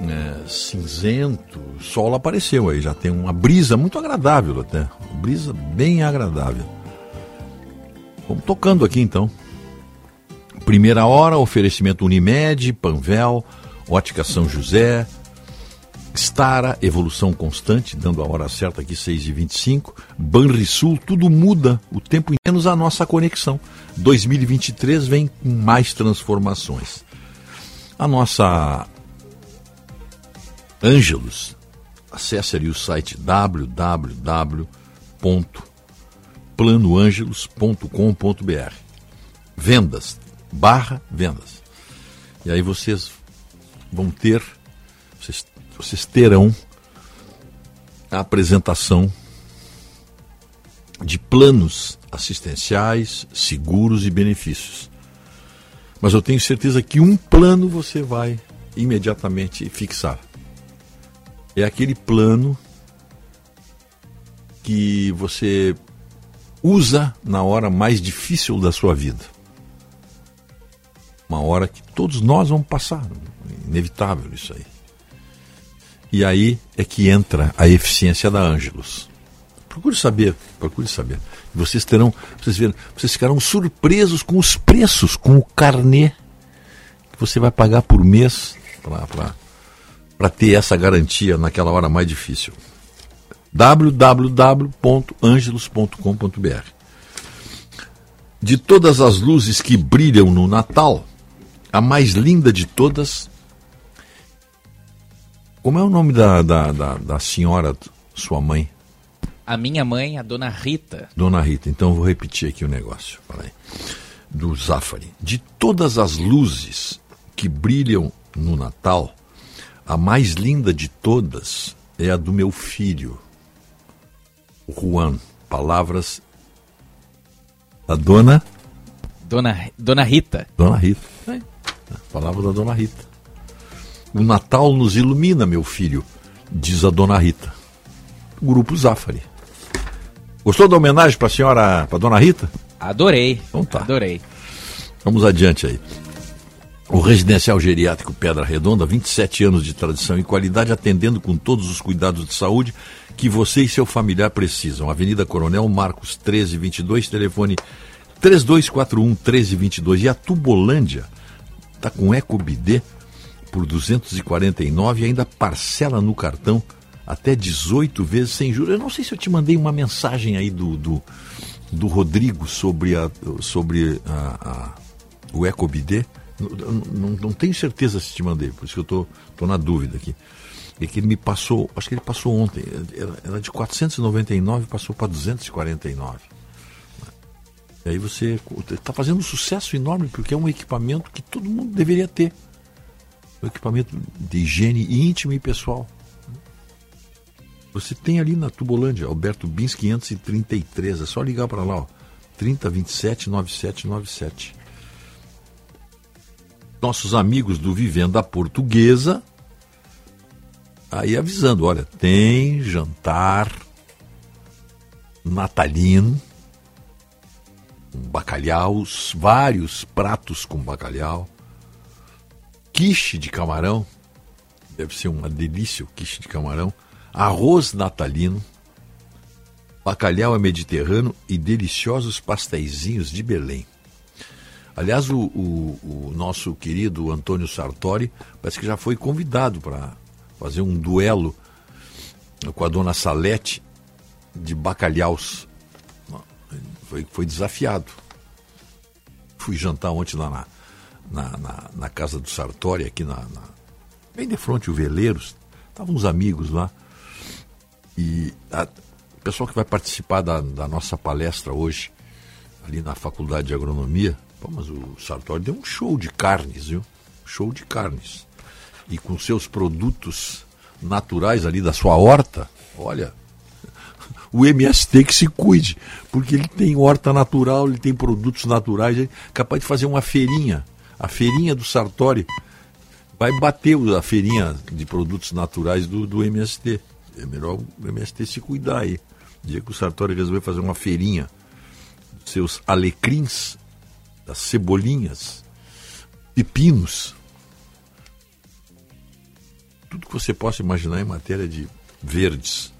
é, cinzento, o sol apareceu aí, já tem uma brisa muito agradável até. Uma brisa bem agradável. Vamos tocando aqui então. Primeira hora, oferecimento Unimed, Panvel, Ótica São José, Stara, evolução constante, dando a hora certa aqui, 6h25. Banrisul, tudo muda o tempo menos a nossa conexão. 2023 vem com mais transformações. A nossa Ângelos, acesse ali o site www.planoangelos.com.br. Vendas, barra vendas. E aí vocês vão ter, vocês, vocês terão a apresentação de planos assistenciais, seguros e benefícios. Mas eu tenho certeza que um plano você vai imediatamente fixar. É aquele plano que você usa na hora mais difícil da sua vida. Uma hora que todos nós vamos passar, inevitável isso aí. E aí é que entra a eficiência da Ângelos. Procure saber, procure saber. Vocês terão, vocês verão, vocês ficarão surpresos com os preços, com o carnê que você vai pagar por mês para ter essa garantia naquela hora mais difícil. www.angelos.com.br De todas as luzes que brilham no Natal, a mais linda de todas. Como é o nome da, da, da, da senhora, sua mãe? A minha mãe, a dona Rita. Dona Rita, então eu vou repetir aqui o negócio. Do Zafari. De todas as luzes que brilham no Natal, a mais linda de todas é a do meu filho, Juan. Palavras da dona. Dona, dona Rita. Dona Rita. É. Palavra da dona Rita. O Natal nos ilumina, meu filho, diz a dona Rita. Grupo Zafari. Gostou da homenagem para a senhora, para dona Rita? Adorei. Então tá. Adorei. Vamos adiante aí. O Residencial Geriátrico Pedra Redonda, 27 anos de tradição e qualidade, atendendo com todos os cuidados de saúde que você e seu familiar precisam. Avenida Coronel Marcos 1322, telefone 3241 1322. E a Tubolândia está com EcoBD por 249 e ainda parcela no cartão até 18 vezes sem juros. Eu não sei se eu te mandei uma mensagem aí do, do, do Rodrigo sobre, a, sobre a, a, o EcoBD. Não, não, não, tenho certeza se te mandei, por isso que eu tô, tô na dúvida aqui. É que ele me passou, acho que ele passou ontem, era, era de 499 passou para 249. E aí você está fazendo um sucesso enorme porque é um equipamento que todo mundo deveria ter. Um equipamento de higiene íntima e pessoal. Você tem ali na Tubolândia, Alberto Bins 533, é só ligar para lá, ó, 3027 9797 nossos amigos do Vivenda Portuguesa, aí avisando, olha, tem jantar natalino, bacalhau, vários pratos com bacalhau, quiche de camarão, deve ser uma delícia o quiche de camarão, arroz natalino, bacalhau é mediterrâneo e deliciosos pastéisinhos de Belém. Aliás, o, o, o, nosso querido Antônio Sartori parece que já foi convidado para fazer um duelo com a dona Salete de bacalhaus. Foi, foi desafiado. Fui jantar ontem lá na, na, na, na casa do Sartori, aqui na, na, bem de frente o Veleiros. Estavam uns amigos lá. E o pessoal que vai participar da, da nossa palestra hoje, ali na Faculdade de Agronomia, Pô, mas o Sartori deu um show de carnes, viu? Show de carnes. E com seus produtos naturais ali da sua horta, olha, o MST que se cuide, porque ele tem horta natural, ele tem produtos naturais, é capaz de fazer uma feirinha. A feirinha do Sartori vai bater a feirinha de produtos naturais do, do MST. É melhor o MST se cuidar aí. dia que o Sartori resolveu fazer uma feirinha, seus alecrins das cebolinhas, pepinos. Tudo que você possa imaginar em matéria de verdes.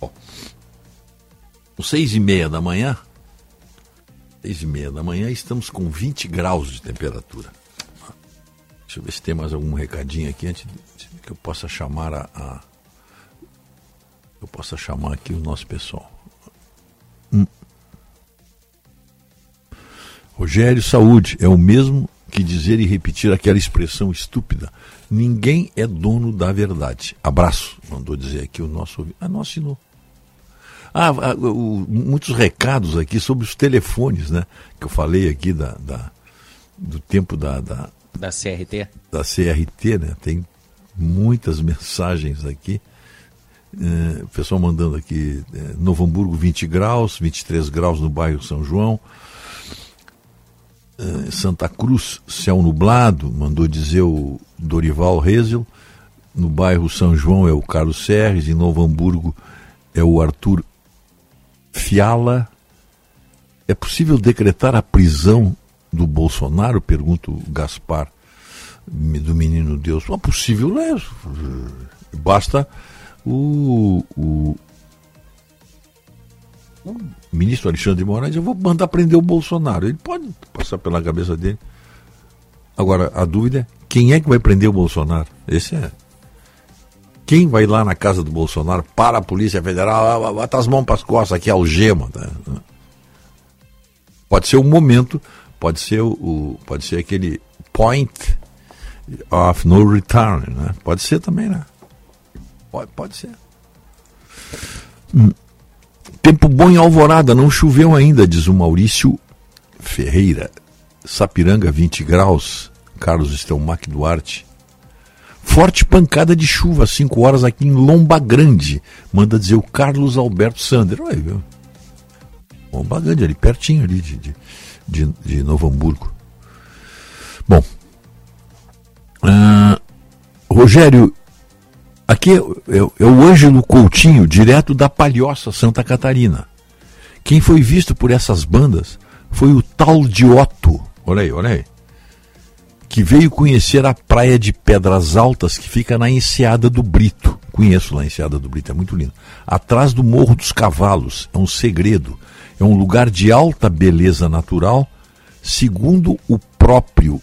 Ó, às seis e meia da manhã, seis e meia da manhã, estamos com 20 graus de temperatura. Deixa eu ver se tem mais algum recadinho aqui antes que eu possa chamar a, a eu possa chamar aqui o nosso pessoal. Hum. Rogério Saúde é o mesmo que dizer e repetir aquela expressão estúpida. Ninguém é dono da verdade. Abraço, mandou dizer aqui o nosso. Ah, não assinou. Ah, ah o, muitos recados aqui sobre os telefones, né? Que eu falei aqui da, da do tempo da, da. Da CRT? Da CRT, né? Tem muitas mensagens aqui. É, o pessoal mandando aqui, é, Novo Hamburgo 20 graus, 23 graus no bairro São João. É, Santa Cruz, céu nublado, mandou dizer o Dorival Rezel. No bairro São João é o Carlos Serres, em Novo Hamburgo é o Arthur Fiala. É possível decretar a prisão do Bolsonaro? Pergunta o Gaspar, do Menino Deus. Não é possível, é. Basta o, o, o ministro Alexandre de Moraes, eu vou mandar prender o Bolsonaro. Ele pode passar pela cabeça dele. Agora, a dúvida é quem é que vai prender o Bolsonaro? Esse é. Quem vai lá na casa do Bolsonaro para a Polícia Federal, bota as mãos para as costas, aqui algema. Tá? Pode ser o momento, pode ser o, pode ser aquele point of no return, né? Pode ser também, né? Pode, pode ser. Hum. Tempo bom em Alvorada, não choveu ainda, diz o Maurício Ferreira. Sapiranga, 20 graus. Carlos Estelmac Duarte. Forte pancada de chuva, 5 horas aqui em Lomba Grande. Manda dizer o Carlos Alberto Sander. Olha, viu? Lomba Grande, ali pertinho ali de, de, de, de Novo Hamburgo. Bom. Uh, Rogério, Aqui é, é, é o Ângelo Coutinho, direto da Palhoça, Santa Catarina. Quem foi visto por essas bandas foi o tal de Otto, olha aí, olha aí, que veio conhecer a praia de Pedras Altas, que fica na Enseada do Brito. Conheço lá a Enseada do Brito, é muito lindo. Atrás do Morro dos Cavalos, é um segredo. É um lugar de alta beleza natural. Segundo o próprio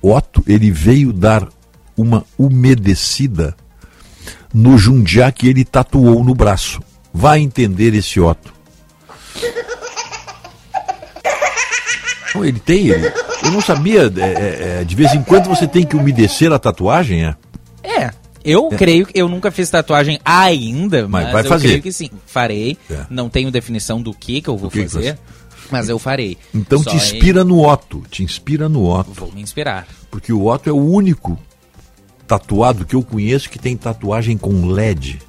Otto, ele veio dar uma umedecida no jundiá que ele tatuou no braço. Vai entender esse Otto. Ele tem, ele, eu não sabia, é, é, é, de vez em quando você tem que umedecer a tatuagem, é? É, eu é. creio que eu nunca fiz tatuagem ainda, mas, mas vai eu fazer. creio que sim. Farei. É. Não tenho definição do que que eu vou que fazer, que mas eu farei. Então Só te inspira no Otto, te inspira no Otto. Vou me inspirar. Porque o Otto é o único tatuado que eu conheço que tem tatuagem com LED.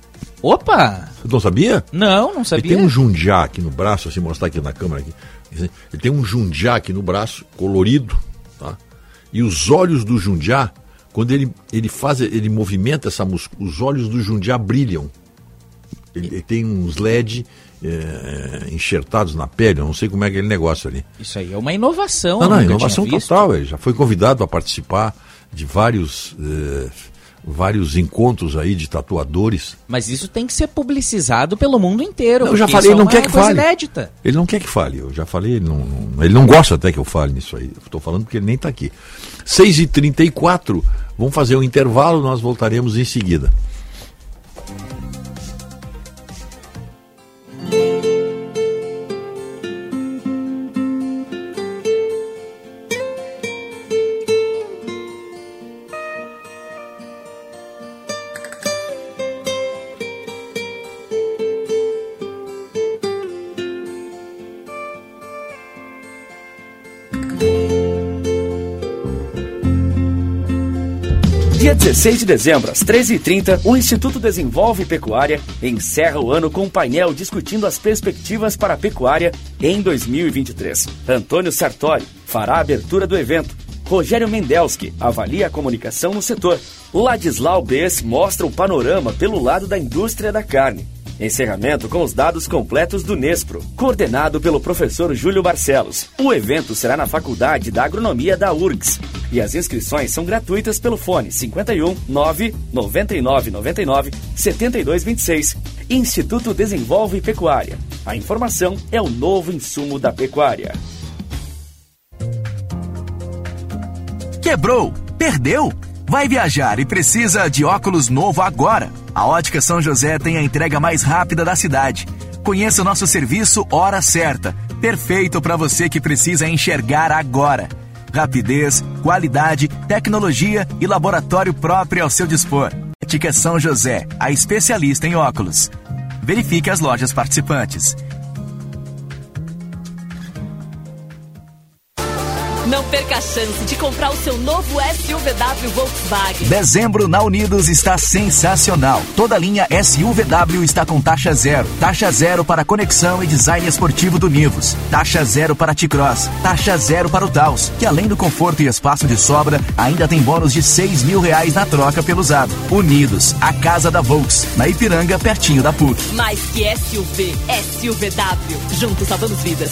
Opa! Você não sabia? Não, não sabia. Ele tem um jundiá aqui no braço, assim, mostrar aqui na câmera. Aqui. Ele tem um jundiá aqui no braço, colorido, tá? E os olhos do jundiá, quando ele, ele faz, ele movimenta essa música, os olhos do jundiá brilham. Ele, ele tem uns LED é, enxertados na pele, eu não sei como é aquele negócio ali. Isso aí é uma inovação. Não, não, inovação total. Ele já foi convidado a participar de vários, eh, vários encontros aí de tatuadores. Mas isso tem que ser publicizado pelo mundo inteiro. eu já falei, ele é não quer que fale. Inédita. Ele não quer que fale, eu já falei, ele não, não, ele não gosta até que eu fale nisso aí. Estou falando porque ele nem está aqui. 6h34, vamos fazer um intervalo, nós voltaremos em seguida. Dia 16 de dezembro, às 13h30, o Instituto Desenvolve Pecuária encerra o ano com um painel discutindo as perspectivas para a pecuária em 2023. Antônio Sartori fará a abertura do evento. Rogério Mendelski avalia a comunicação no setor. Ladislau Bess mostra o panorama pelo lado da indústria da carne. Encerramento com os dados completos do Nespro, coordenado pelo professor Júlio Barcelos. O evento será na Faculdade da Agronomia da URGS. E as inscrições são gratuitas pelo fone 51 9 99 99 72 26. Instituto Desenvolve Pecuária. A informação é o novo insumo da pecuária. Quebrou? Perdeu? Vai viajar e precisa de óculos novo agora? A Ótica São José tem a entrega mais rápida da cidade. Conheça o nosso serviço Hora Certa, perfeito para você que precisa enxergar agora. Rapidez, qualidade, tecnologia e laboratório próprio ao seu dispor. Ótica São José, a especialista em óculos. Verifique as lojas participantes. Não perca a chance de comprar o seu novo SUVW Volkswagen. Dezembro na Unidos está sensacional. Toda linha SUVW está com taxa zero. Taxa zero para conexão e design esportivo do Nivus. Taxa zero para T-Cross. Taxa zero para o Taos, que além do conforto e espaço de sobra, ainda tem bônus de 6 mil reais na troca pelo usado. Unidos, a casa da Volks, na Ipiranga, pertinho da PUC. Mais que SUV, SUVW. Juntos salvamos vidas.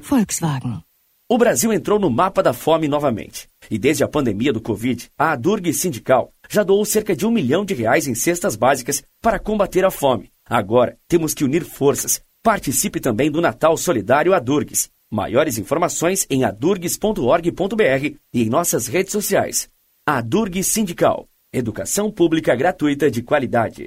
Volkswagen. O Brasil entrou no mapa da fome novamente. E desde a pandemia do Covid, a Adurg Sindical já doou cerca de um milhão de reais em cestas básicas para combater a fome. Agora, temos que unir forças. Participe também do Natal Solidário Adurgs. Maiores informações em adurgs.org.br e em nossas redes sociais. Adurg Sindical. Educação pública gratuita de qualidade.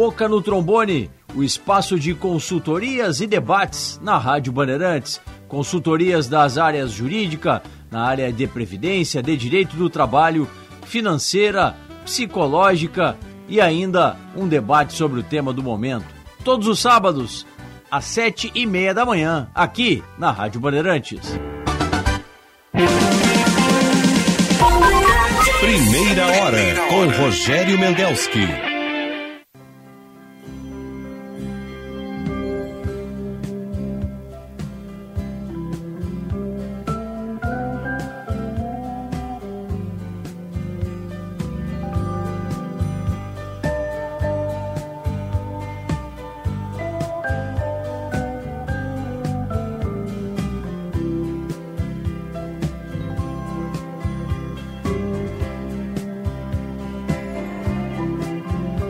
Boca no Trombone, o espaço de consultorias e debates na Rádio Bandeirantes. Consultorias das áreas jurídica, na área de previdência, de direito do trabalho, financeira, psicológica e ainda um debate sobre o tema do momento. Todos os sábados, às sete e meia da manhã, aqui na Rádio Bandeirantes. Primeira hora com Rogério Mendelski.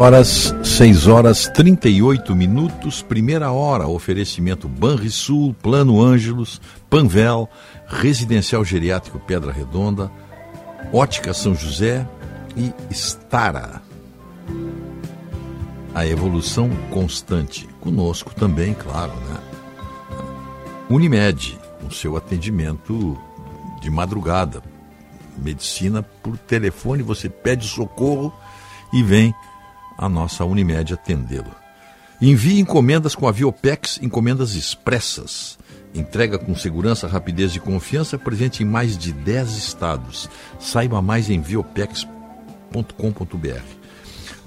Horas 6 horas 38 minutos, primeira hora, oferecimento Banrisul, Plano Ângelos, Panvel, Residencial Geriátrico Pedra Redonda, Ótica São José e Stara. A evolução constante. Conosco também, claro, né? Unimed, com seu atendimento de madrugada. Medicina por telefone, você pede socorro e vem a nossa Unimed atendê-lo. Envie encomendas com a Viopex, encomendas expressas. Entrega com segurança, rapidez e confiança, presente em mais de 10 estados. Saiba mais em viopex.com.br.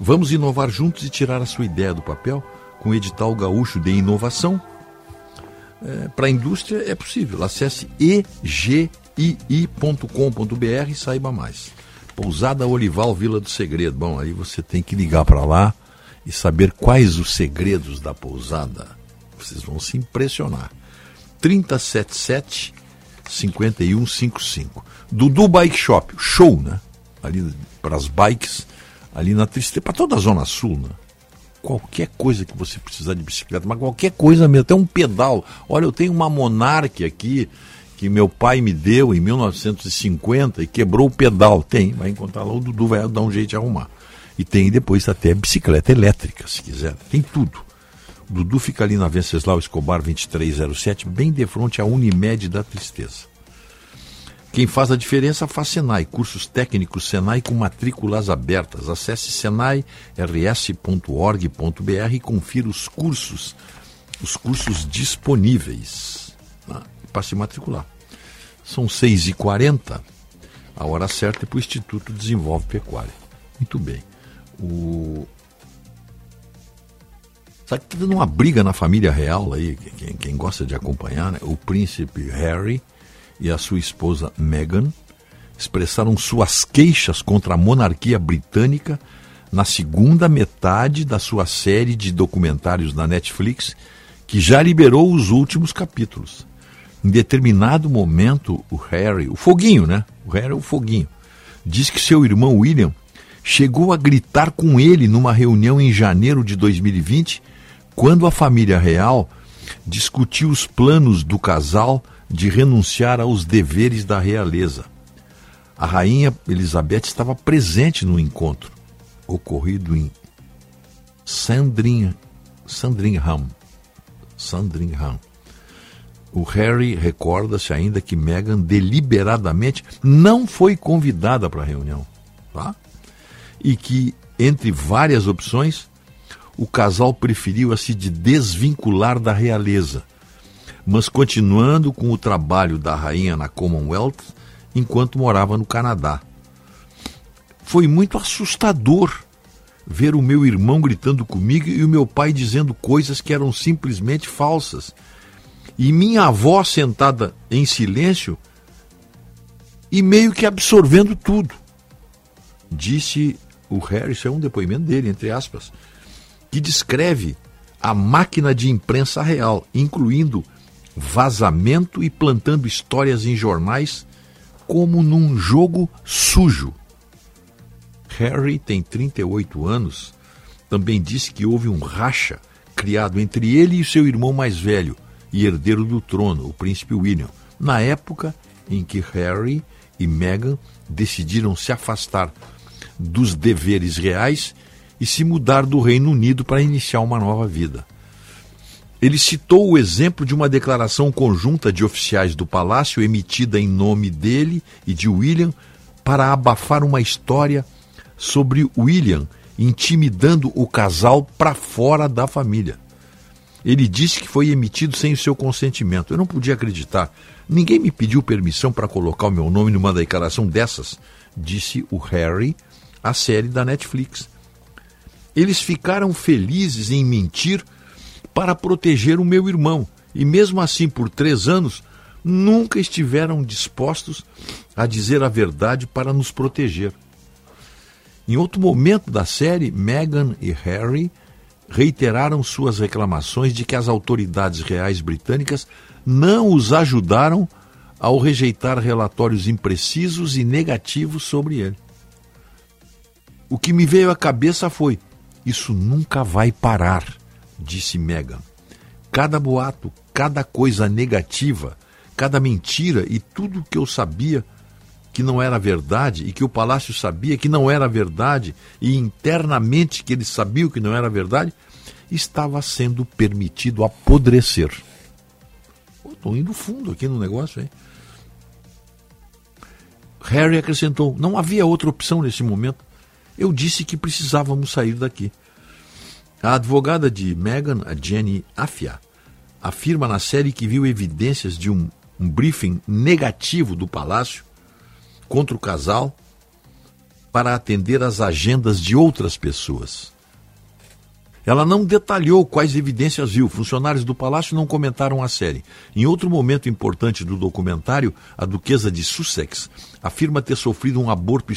Vamos inovar juntos e tirar a sua ideia do papel com o edital gaúcho de inovação. É, Para a indústria é possível. Acesse egii.com.br e saiba mais. Pousada Olival Vila do Segredo. Bom, aí você tem que ligar para lá e saber quais os segredos da pousada. Vocês vão se impressionar. 3077 5155. Dudu Bike Shop, show, né? Ali para as bikes, ali na Tristeza, para toda a Zona Sul, né? Qualquer coisa que você precisar de bicicleta, mas qualquer coisa mesmo, até um pedal. Olha, eu tenho uma Monarch aqui, que meu pai me deu em 1950 e quebrou o pedal. Tem, vai encontrar lá, o Dudu vai dar um jeito de arrumar. E tem depois até bicicleta elétrica, se quiser. Tem tudo. O Dudu fica ali na Venceslau Escobar 2307, bem de frente à Unimed da Tristeza. Quem faz a diferença faz Senai, cursos técnicos Senai com matrículas abertas. Acesse senairs.org.br e confira os cursos, os cursos disponíveis né, para se matricular. São 6h40, a hora certa é para o Instituto Desenvolve Pecuária. Muito bem. O... Sabe que está dando uma briga na família real aí, quem, quem gosta de acompanhar, né? O príncipe Harry e a sua esposa Meghan expressaram suas queixas contra a monarquia britânica na segunda metade da sua série de documentários na Netflix, que já liberou os últimos capítulos. Em determinado momento, o Harry, o foguinho, né? O Harry é o foguinho, diz que seu irmão William chegou a gritar com ele numa reunião em janeiro de 2020, quando a família real discutiu os planos do casal de renunciar aos deveres da realeza. A rainha Elizabeth estava presente no encontro, ocorrido em Sandringham. Sandringham. Sandringham. O Harry recorda-se ainda que Meghan deliberadamente não foi convidada para a reunião. Tá? E que, entre várias opções, o casal preferiu a se de desvincular da realeza mas continuando com o trabalho da rainha na Commonwealth enquanto morava no Canadá. Foi muito assustador ver o meu irmão gritando comigo e o meu pai dizendo coisas que eram simplesmente falsas. E minha avó sentada em silêncio e meio que absorvendo tudo. Disse o Harris, é um depoimento dele, entre aspas, que descreve a máquina de imprensa real, incluindo vazamento e plantando histórias em jornais como num jogo sujo. Harry tem 38 anos. Também disse que houve um racha criado entre ele e seu irmão mais velho e herdeiro do trono, o príncipe William, na época em que Harry e Meghan decidiram se afastar dos deveres reais e se mudar do Reino Unido para iniciar uma nova vida. Ele citou o exemplo de uma declaração conjunta de oficiais do palácio emitida em nome dele e de William para abafar uma história sobre William intimidando o casal para fora da família. Ele disse que foi emitido sem o seu consentimento. Eu não podia acreditar. Ninguém me pediu permissão para colocar o meu nome numa declaração dessas, disse o Harry à série da Netflix. Eles ficaram felizes em mentir para proteger o meu irmão. E mesmo assim, por três anos, nunca estiveram dispostos a dizer a verdade para nos proteger. Em outro momento da série, Meghan e Harry reiteraram suas reclamações de que as autoridades reais britânicas não os ajudaram ao rejeitar relatórios imprecisos e negativos sobre ele. O que me veio à cabeça foi: isso nunca vai parar disse Megan. Cada boato, cada coisa negativa, cada mentira e tudo que eu sabia que não era verdade e que o palácio sabia que não era verdade e internamente que eles sabiam que não era verdade, estava sendo permitido apodrecer. Estou indo fundo aqui no negócio, hein? Harry acrescentou: não havia outra opção nesse momento. Eu disse que precisávamos sair daqui. A advogada de Meghan, a Jenny Afia, afirma na série que viu evidências de um, um briefing negativo do palácio contra o casal para atender às agendas de outras pessoas. Ela não detalhou quais evidências viu. Funcionários do palácio não comentaram a série. Em outro momento importante do documentário, a duquesa de Sussex afirma ter sofrido um aborto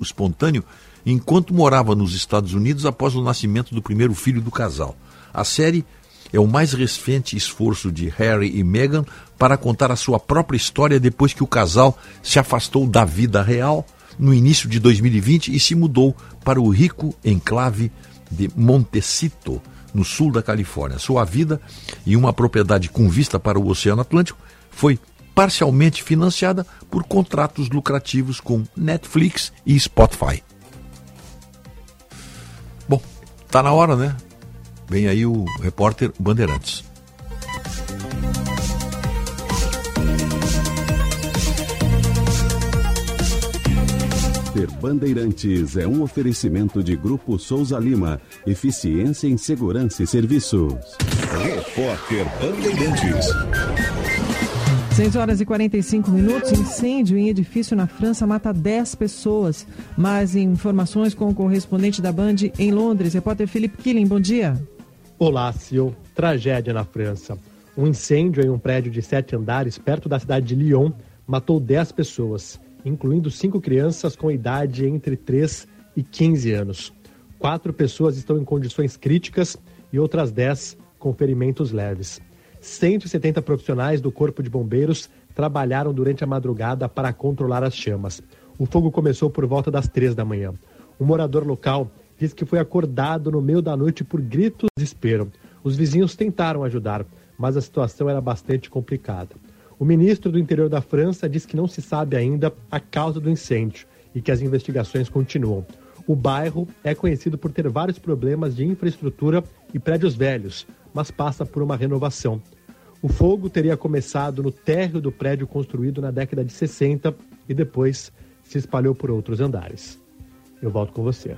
espontâneo enquanto morava nos Estados Unidos após o nascimento do primeiro filho do casal. A série é o mais recente esforço de Harry e Meghan para contar a sua própria história depois que o casal se afastou da vida real no início de 2020 e se mudou para o rico enclave de Montecito, no sul da Califórnia. Sua vida e uma propriedade com vista para o Oceano Atlântico foi parcialmente financiada por contratos lucrativos com Netflix e Spotify. Tá na hora, né? Vem aí o repórter Bandeirantes. Repórter Bandeirantes é um oferecimento de Grupo Souza Lima. Eficiência em Segurança e Serviços. Repórter Bandeirantes. 6 horas e 45 minutos. Incêndio em edifício na França mata 10 pessoas. Mais informações com o correspondente da Band em Londres. Repórter Felipe Killing, bom dia. Olá, Sil. Tragédia na França. Um incêndio em um prédio de sete andares perto da cidade de Lyon matou 10 pessoas, incluindo cinco crianças com idade entre 3 e 15 anos. Quatro pessoas estão em condições críticas e outras 10 com ferimentos leves. 170 profissionais do Corpo de Bombeiros trabalharam durante a madrugada para controlar as chamas. O fogo começou por volta das três da manhã. Um morador local disse que foi acordado no meio da noite por gritos de desespero. Os vizinhos tentaram ajudar, mas a situação era bastante complicada. O ministro do Interior da França diz que não se sabe ainda a causa do incêndio e que as investigações continuam. O bairro é conhecido por ter vários problemas de infraestrutura e prédios velhos, mas passa por uma renovação. O fogo teria começado no térreo do prédio construído na década de 60 e depois se espalhou por outros andares. Eu volto com você.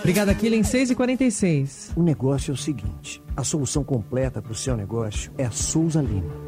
Obrigada, Killing. 6 e 46 O negócio é o seguinte: a solução completa para o seu negócio é a Souza Lima.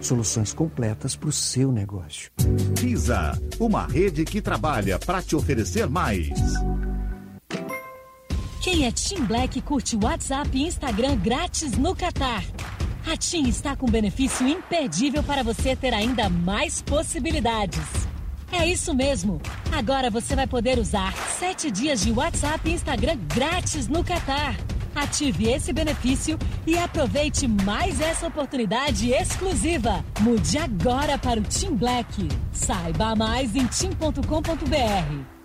Soluções completas para o seu negócio. Visa, uma rede que trabalha para te oferecer mais. Quem é Team Black curte WhatsApp e Instagram grátis no Catar. A TIM está com benefício imperdível para você ter ainda mais possibilidades. É isso mesmo! Agora você vai poder usar 7 dias de WhatsApp e Instagram grátis no Catar. Ative esse benefício e aproveite mais essa oportunidade exclusiva. Mude agora para o Team Black. Saiba mais em tim.com.br.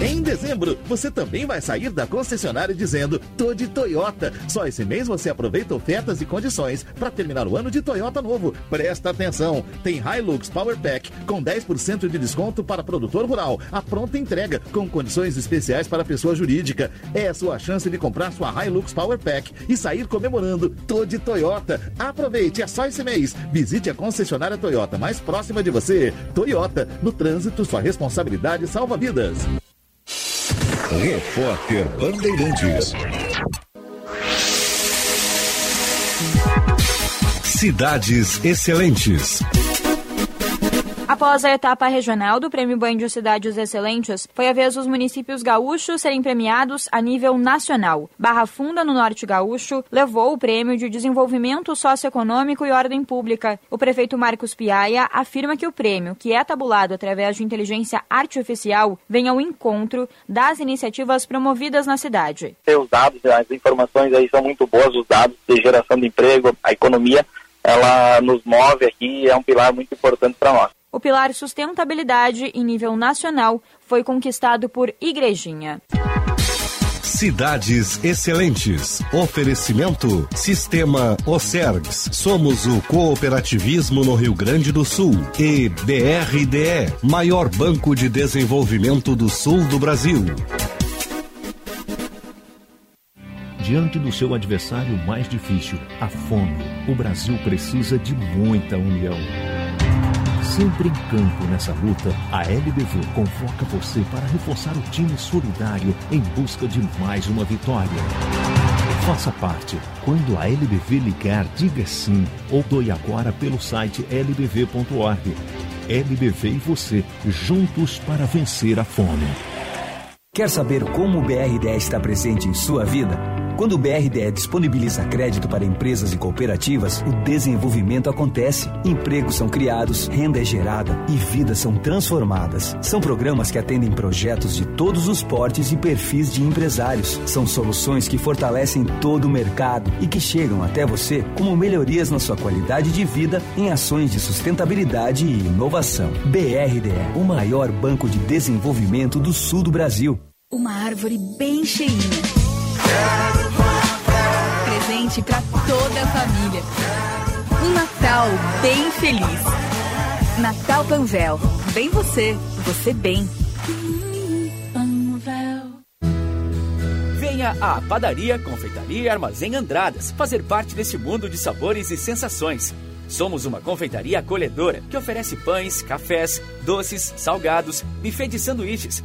Em dezembro, você também vai sair da concessionária dizendo: tô de Toyota. Só esse mês você aproveita ofertas e condições para terminar o ano de Toyota novo. Presta atenção: tem Hilux Power Pack com 10% de desconto para produtor rural. A pronta entrega com condições especiais para pessoa jurídica. É a sua chance de comprar sua Hilux Power Pack e sair comemorando. Tô de Toyota. Aproveite, é só esse mês. Visite a concessionária Toyota mais próxima de você. Toyota, no trânsito, sua responsabilidade salva vidas. Repórter Bandeirantes. Cidades Excelentes. Após a etapa regional do Prêmio Banho de Cidades Excelentes, foi a vez dos municípios gaúchos serem premiados a nível nacional. Barra Funda, no Norte Gaúcho, levou o Prêmio de Desenvolvimento Socioeconômico e Ordem Pública. O prefeito Marcos Piaia afirma que o prêmio, que é tabulado através de inteligência artificial, vem ao encontro das iniciativas promovidas na cidade. Os dados, as informações aí são muito boas, os dados de geração de emprego, a economia, ela nos move aqui e é um pilar muito importante para nós. O pilar sustentabilidade em nível nacional foi conquistado por Igrejinha. Cidades Excelentes. Oferecimento Sistema Ocergs. Somos o cooperativismo no Rio Grande do Sul. E BRDE, maior banco de desenvolvimento do sul do Brasil. Diante do seu adversário mais difícil, a fome, o Brasil precisa de muita união. Sempre em campo nessa luta, a LBV convoca você para reforçar o time solidário em busca de mais uma vitória. Faça parte. Quando a LBV ligar, diga sim ou doe agora pelo site lbv.org. LBV e você, juntos para vencer a fome. Quer saber como o BRDE está presente em sua vida? Quando o BRDE disponibiliza crédito para empresas e cooperativas, o desenvolvimento acontece, empregos são criados, renda é gerada e vidas são transformadas. São programas que atendem projetos de todos os portes e perfis de empresários. São soluções que fortalecem todo o mercado e que chegam até você como melhorias na sua qualidade de vida em ações de sustentabilidade e inovação. BRDE, o maior banco de desenvolvimento do sul do Brasil. Uma árvore bem cheinha presente para toda a família. Um Natal bem feliz. Natal Panvel. Bem você, você bem. Venha à Padaria, Confeitaria e Armazém Andradas fazer parte desse mundo de sabores e sensações. Somos uma confeitaria acolhedora que oferece pães, cafés, doces, salgados, buffet de sanduíches,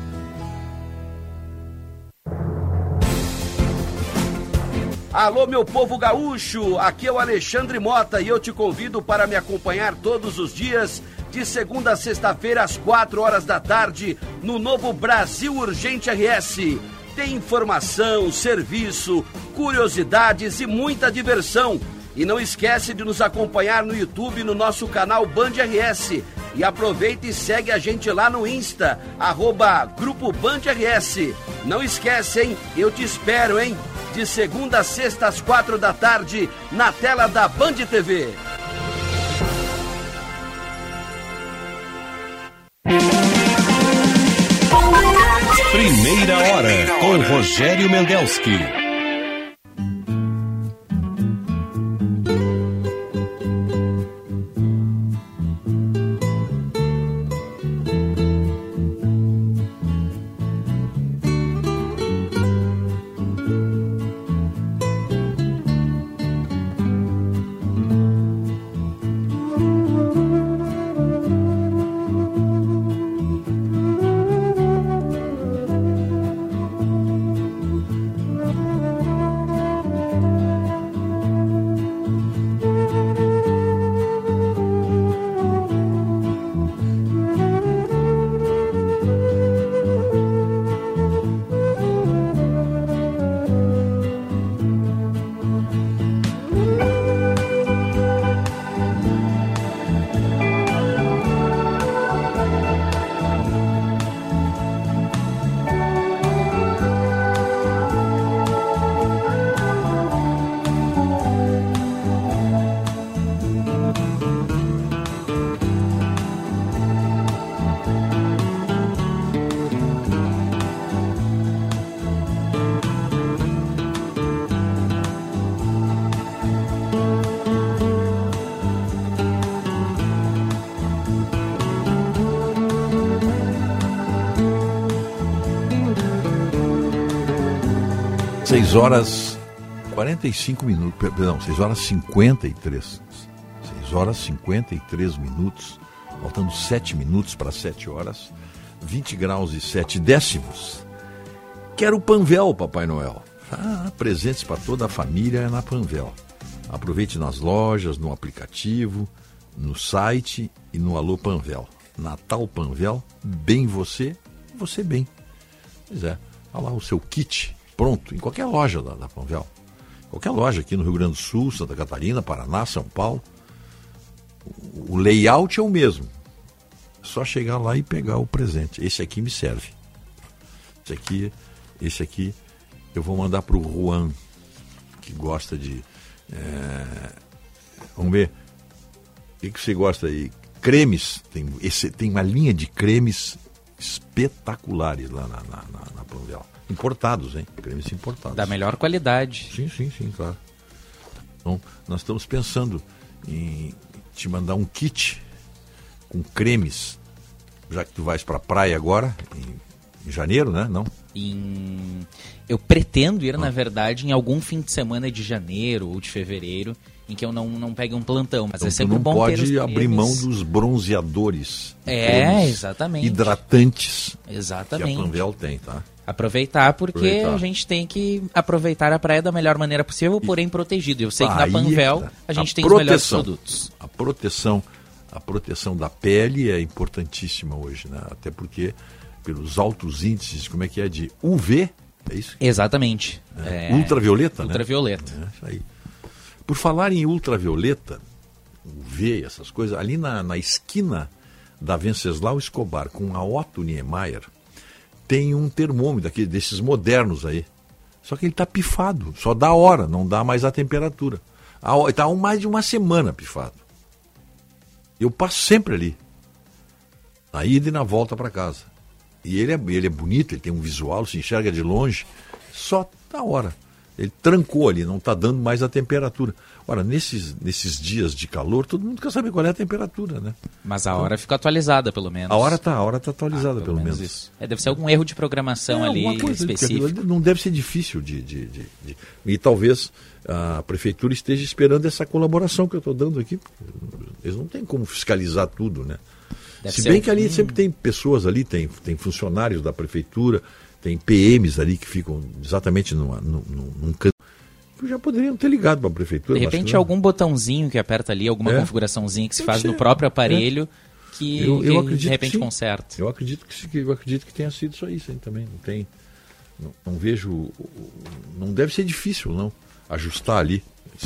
Alô, meu povo gaúcho! Aqui é o Alexandre Mota e eu te convido para me acompanhar todos os dias, de segunda a sexta-feira, às quatro horas da tarde, no novo Brasil Urgente RS. Tem informação, serviço, curiosidades e muita diversão. E não esquece de nos acompanhar no YouTube no nosso canal Band RS. E aproveita e segue a gente lá no Insta, arroba Grupo Band RS. Não esquece, hein? Eu te espero, hein? De segunda a sexta às quatro da tarde, na tela da Band TV. Primeira hora com Rogério Mendelski. Seis horas 45 minutos, per- perdão, 6 horas 53. 6 horas 53 minutos, faltando 7 minutos para 7 horas, 20 graus e 7 décimos. Quero Panvel, Papai Noel. Ah, presentes para toda a família na Panvel. Aproveite nas lojas, no aplicativo, no site e no Alô Panvel. Natal Panvel, bem você, você bem. Pois é, olha lá o seu kit pronto em qualquer loja da, da Panvel. Qualquer loja aqui no Rio Grande do Sul, Santa Catarina, Paraná, São Paulo. O, layout é o mesmo. É só chegar lá e pegar o presente. Esse aqui me serve. Esse aqui, esse aqui eu vou mandar para o Juan, que gosta de. é, Vamos ver. O que, que você gosta aí? Cremes. Tem, esse, tem uma linha de cremes espetaculares lá na, na, na, na Panvel. Importados, hein? Cremes importados. Da melhor qualidade. Sim, sim, sim, claro. Então, nós estamos pensando em te mandar um kit com cremes, já que tu vais para a praia agora, em, em janeiro, né? Não? Em... Eu pretendo Ah. ir, na verdade, em algum fim de semana de janeiro ou de fevereiro, em que eu não, não pegue um plantão. Mas Então, é sempre não bom ter pode abrir cremes. mão dos bronzeadores. É, exatamente. Hidratantes. Exatamente. Que a Panvel tem, tá? Aproveitar, porque Aproveitar. a gente tem que aproveitar a praia da melhor maneira possível, porém protegido. Eu sei que na é Panvel que tá. a gente A tem os melhores proteção. produtos. A proteção, a proteção da pele é importantíssima hoje, né? Até porque pelos altos índices, como é que é de UV, é isso? Exatamente. É. É, Ultravioleta, né? Ultravioleta. É, isso aí. Por falar em ultravioleta, UV, essas coisas, ali na, na esquina da Venceslau Escobar com a Otto Niemeyer, tem um termômetro aqui, desses modernos aí. Só que ele está pifado, só dá hora, não dá mais a temperatura. Está há mais de uma semana pifado. Eu passo sempre ali, na ida e na volta para casa. E ele é, ele é bonito, ele tem um visual, se enxerga de longe, só da hora. Ele trancou ali, não está dando mais a temperatura. Ora, nesses, nesses dias de calor, todo mundo quer saber qual é a temperatura, né? Mas a hora fica atualizada, pelo menos. A hora está a hora tá atualizada, Ah, pelo, menos. isso. É, deve ser algum erro de programação É, ali coisa, específico. Não deve ser difícil de, de, de- de- E talvez a prefeitura esteja esperando essa colaboração que eu estou dando aqui. Eles não têm como fiscalizar tudo, né? Deve Se bem um- que ali sempre tem pessoas ali, tem, tem funcionários da prefeitura, tem PMs ali que ficam exatamente numa, num, num, num canto. Que já poderiam ter ligado para a prefeitura. De repente, algum botãozinho que aperta ali, alguma É. configuração,zinha que se faz no próprio aparelho que, Eu- eu que, de que repente sim. conserta. Eu acredito que, que- eu acredito que tenha sido só isso aí também. Não tem. Não, não vejo. Não deve ser difícil, não. Ajustar ali.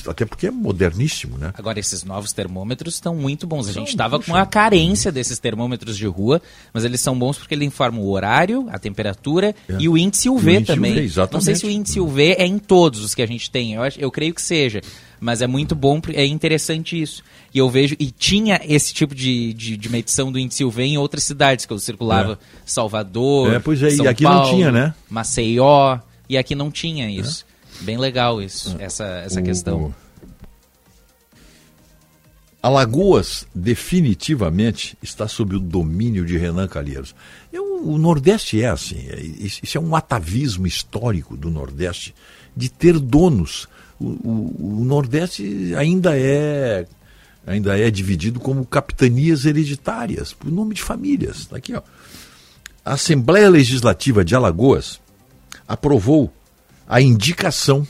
Até porque é moderníssimo, né? Agora, esses novos termômetros estão muito bons. A gente estava com a carência desses termômetros de rua, mas eles são bons porque eles informam o horário, a temperatura É. e o índice UV E o índice também. UV, exatamente. Não sei se o índice UV é em todos os que a gente tem, eu, acho, eu creio que seja. Mas é muito bom, é interessante isso. E eu vejo, e tinha esse tipo de, de, de medição do índice UV em outras cidades, que eu circulava É. Salvador, É, pois é, e São aqui não Paulo, tinha, né? Maceió, e aqui não tinha isso. Bem legal isso, essa, essa É. O- questão. Alagoas definitivamente está sob o domínio de Renan Calheiros. Eu- o Nordeste é assim, é- isso isso é um atavismo histórico do Nordeste de ter donos. O, o- o Nordeste ainda é ainda é dividido como capitanias hereditárias, por nome de famílias. Tá aqui, ó. A Assembleia Legislativa de Alagoas aprovou a indicação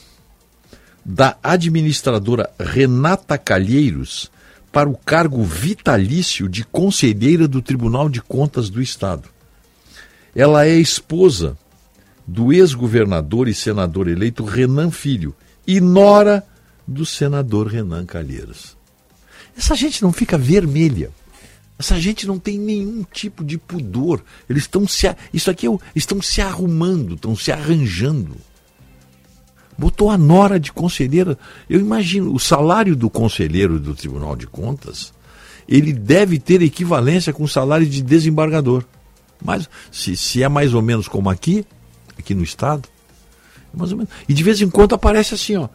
da administradora Renata Calheiros para o cargo vitalício de conselheira do Tribunal de Contas do Estado. Ela é esposa do ex-governador e senador eleito Renan Filho e nora do senador Renan Calheiros. Essa gente não fica vermelha. Essa gente não tem nenhum tipo de pudor. Eles estão se. Isso aqui é estão se arrumando, estão se arranjando. Botou a nora de conselheira. Eu imagino, o salário do conselheiro do Tribunal de Contas, ele deve ter equivalência com o salário de desembargador. Mas se, se é mais ou menos como aqui, aqui no Estado, é mais ou menos. E de vez em quando aparece assim, ó.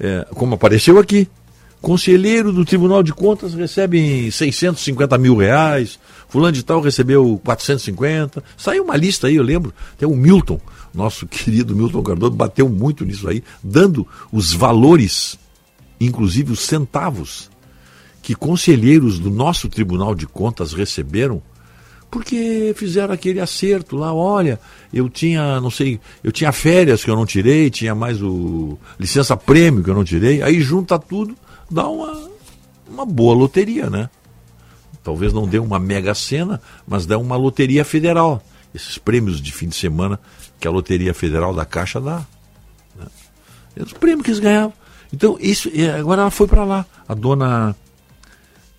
é, como apareceu aqui. Conselheiro do Tribunal de Contas recebe 650 mil reais, fulano de tal recebeu 450. Saiu uma lista aí, eu lembro. Até o Milton, nosso querido Milton Cardoso, bateu muito nisso aí, dando os valores, inclusive os centavos, que conselheiros do nosso Tribunal de Contas receberam porque fizeram aquele acerto lá, olha, eu tinha, não sei, eu tinha férias que eu não tirei, tinha mais o licença prêmio que eu não tirei, aí junta tudo, dá uma, uma boa loteria, né? Talvez não dê uma mega cena, mas dá uma loteria federal. Esses prêmios de fim de semana que a Loteria Federal da Caixa dá. Né? É os prêmios que eles ganhavam. Então, isso, agora ela foi para lá, a dona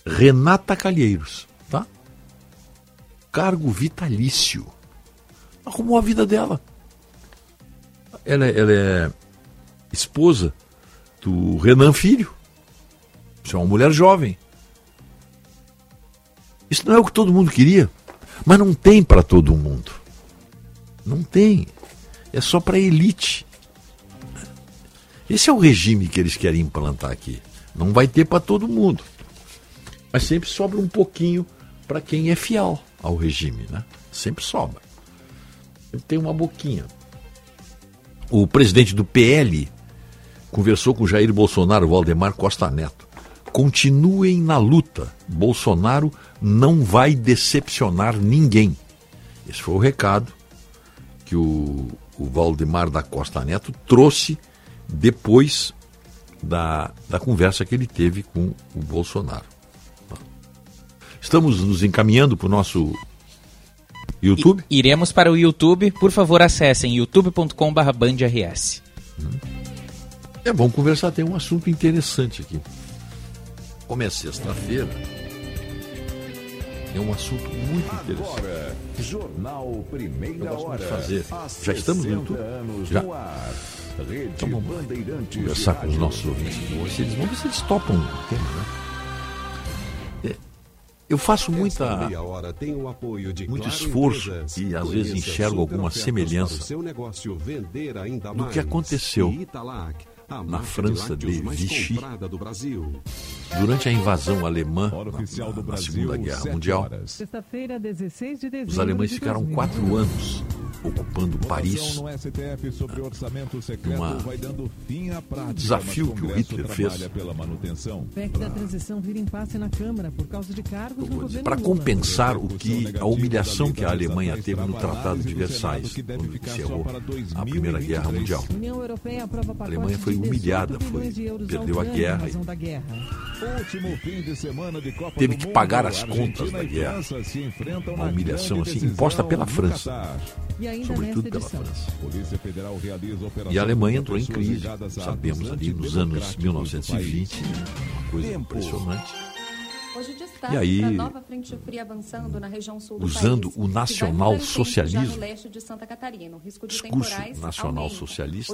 Renata Calheiros, tá? Cargo vitalício. Arrumou a vida dela. Ela, é- ela é esposa do Renan Filho. Isso é uma mulher jovem. Isso não é o que todo mundo queria. Mas não tem para todo mundo. Não tem. É só para elite. Esse é o regime que eles querem implantar aqui. Não vai ter para todo mundo. Mas sempre sobra um pouquinho para quem é fiel ao regime, né? Sempre sobra. Tem uma boquinha. O presidente do PL conversou com Jair Bolsonaro, Valdemar Costa Neto. Continuem na luta. Bolsonaro não vai decepcionar ninguém. Esse foi o recado que o, o Valdemar da Costa Neto trouxe depois da, da conversa que ele teve com o Bolsonaro. Estamos nos encaminhando para o nosso YouTube? I, iremos para o YouTube. Por favor, acessem youtube.com.br. Hum. É bom conversar, tem um assunto interessante aqui como é sexta-feira, é um assunto muito interessante. Agora, Jornal Primeira Eu Hora. fazer. Já estamos no Já. Então vamos conversar com os nossos ouvintes de hoje. Vão ver se eles topam o tema, né? É, eu faço muita, muito esforço e às vezes enxergo alguma semelhança do que aconteceu na França de, Vichy. Durante a invasão alemã na, na, na Segunda Guerra Mundial, os alemães ficaram quatro. anos ocupando Paris. Ah, Uma... Um desafio que o Hitler fez. Para compensar o que a humilhação que a Alemanha teve no Tratado de Versailles, quando encerrou a Primeira Guerra Mundial. A Alemanha foi humilhada, foi, perdeu a guerra. E... Teve que pagar as contas da guerra. Uma humilhação assim imposta pela França ainda sobretudo pela França. E a Alemanha entrou em crise, sabemos ali nos anos 1920, uma coisa Tempo. impressionante. e aí, usando país, o nacional-socialismo, um discurso nacional-socialista,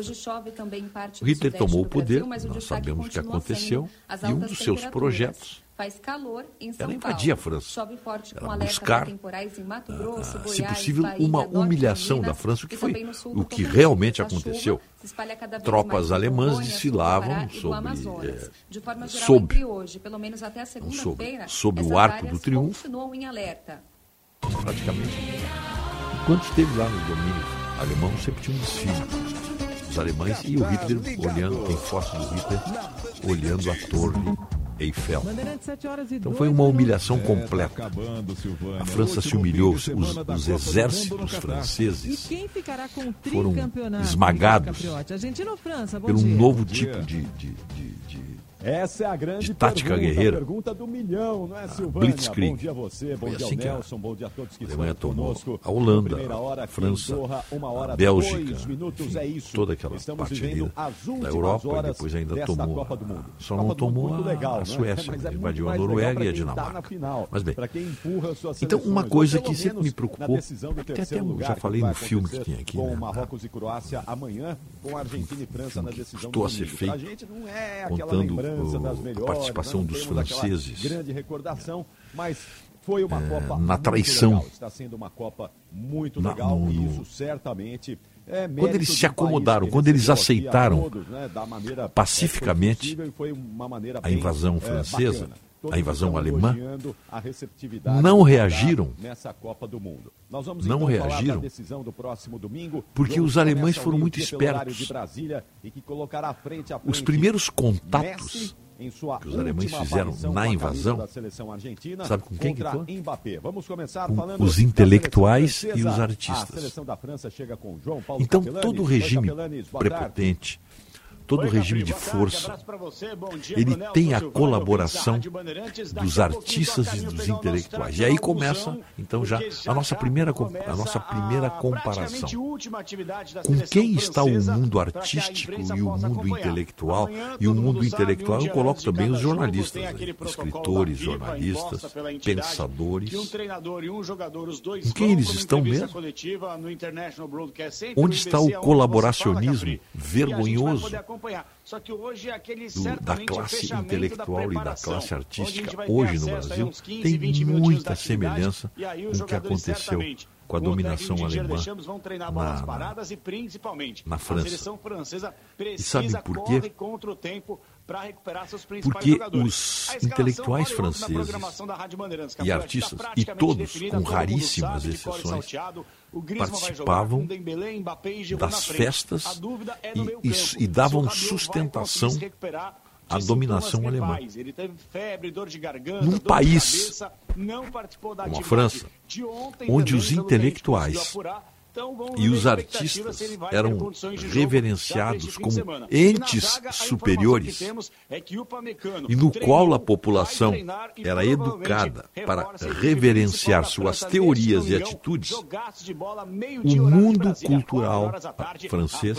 Hitler tomou o poder, Brasil, nós sabemos o que aconteceu, e um dos seus projetos. Faz calor em São Ela invadia Paulo. a França. Chove forte Ela com temporais em Mato ah, Grosso, a, Goiás, se possível, Bahia, uma Norte, humilhação Minas, da França, que foi o que realmente aconteceu. Tropas alemãs desfilavam sobre, Amazonas, é, forma geral, sob, hoje, sobre, sobre o arco do triunfo. Praticamente. Quando esteve lá no domínio alemão, sempre tinha um desfile os alemães e o Hitler olhando, tem foto do Hitler olhando a torre Eiffel. Então foi uma humilhação completa. A França se humilhou, os, os exércitos franceses foram esmagados por um novo tipo de, de, de, de essa é a grande de tática pergunta, guerreira. pergunta do milhão, não é. Ah, Blitzkrieg. Bom dia a você, bom dia assim ao Nelson, bom dia a todos que a Alemanha estão conosco. A Holanda, hora, França, Andorra, uma hora, a Bélgica, dois minutos, enfim, é isso. toda aquela Estamos parte vivendo da Europa e depois ainda tomou, Copa do Mundo. só Copa não tomou a, legal, a né? Suécia, né? é invadiu a Noruega e a tá Dinamarca. Final, mas bem, então uma coisa que sempre me preocupou, até, até eu já falei no filme que tinha aqui, com? Né? Marrocos e Croácia amanhã, com Argentina e França na decisão do a ser feito, é contando a né? participação dos franceses. Grande recordação, mas foi uma é, Copa na traição. Legal. Está sendo uma Copa muito na, legal no, isso certamente é Quando eles se acomodaram, quando eles aceitaram todos, né, é pacificamente a invasão bem, francesa, a invasão alemã, não reagiram. Não reagiram. porque os alemães foram muito espertos. os primeiros contatos que os alemães fizeram na invasão, sabe com quem que foi? Vamos começar com os intelectuais e os artistas. Então todo o regime prepotente, todo o regime de força, ele tem a colaboração dos artistas e dos intelectuais. E aí começa, então, já a nossa primeira, a nossa primeira comparação. Com quem está o mundo artístico e o mundo intelectual? E o mundo intelectual eu coloco também os jornalistas, né? escritores, jornalistas, pensadores. Com quem eles estão mesmo? Onde está o colaboracionismo vergonhoso? acompanhar. Só que hoje aquele Do, da classe intelectual e da classe artística hoje no Brasil 15, tem muita semelhança com o que aconteceu com a dominação alemã na, paradas, e na França. e sabe por quê? Porque os intelectuais franceses e artistas, e todos, com raríssimas exceções, participavam das festas e, e, e davam sustentação à dominação alemã. Febre, garganta, Num país cabeça, como a França, onde os intelectuais fim como de semana. entes Na zaga, a informação superiores é que o Upamecano e no qual a população e era educada para reverenciar suas teorias e atitudes, o mundo cultural francês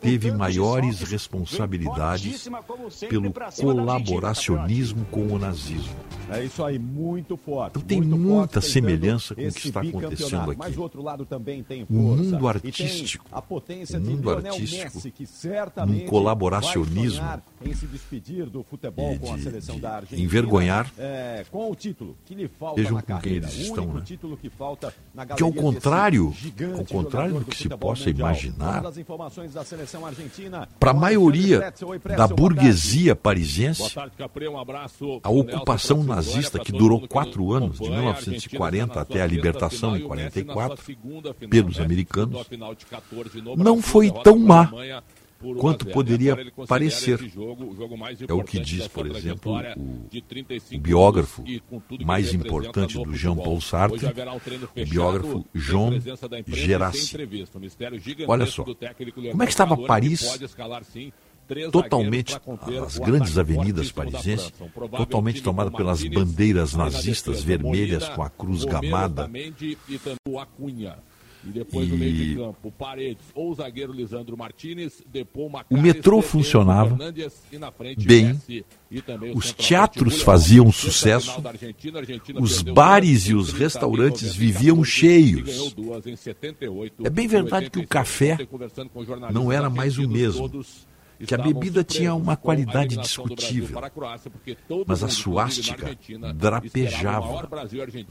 teve maiores responsabilidades como pelo colaboracionismo com o nazismo. É isso aí, muito forte. Então tem muita semelhança com o que está acontecendo Mas aqui. Tem força. O mundo artístico, a potência o de mundo artístico, Messi, que certamente num colaboracionismo em se despedir do futebol e com a de- seleção de da Argentina. envergonhar. É, com o título que lhe falta Vejam na com quem eles estão, né? título que falta na Que ao galeria contrário, ao contrário do que se possa mundial. imaginar, para a maioria Pretzel. Da burguesia parisiense, Boa tarde, Capri. Um abraço. a ocupação nazista que durou quatro anos, de 1940 até a libertação em 44, pelos americanos, não foi tão má quanto poderia parecer. É o que diz, por exemplo, o, o biógrafo mais importante do Jean-Paul Sartre, o biógrafo Jean Gerassi. Olha só, como é que estava Paris totalmente, as grandes avenidas parisienses, totalmente tomada pelas bandeiras nazistas vermelhas com a cruz gamada. E depois no meio de E campo, Paredes ou o zagueiro Lisandro Martinez, Depou o metrô funcionava e bem, e os teatros faziam sucesso, os bares e os 30, restaurantes 90, viviam 14, cheios. ganhou duas em 78, É bem verdade que o 86. café não era mais o mesmo, que a bebida tinha uma qualidade discutível, mas a suástica drapejava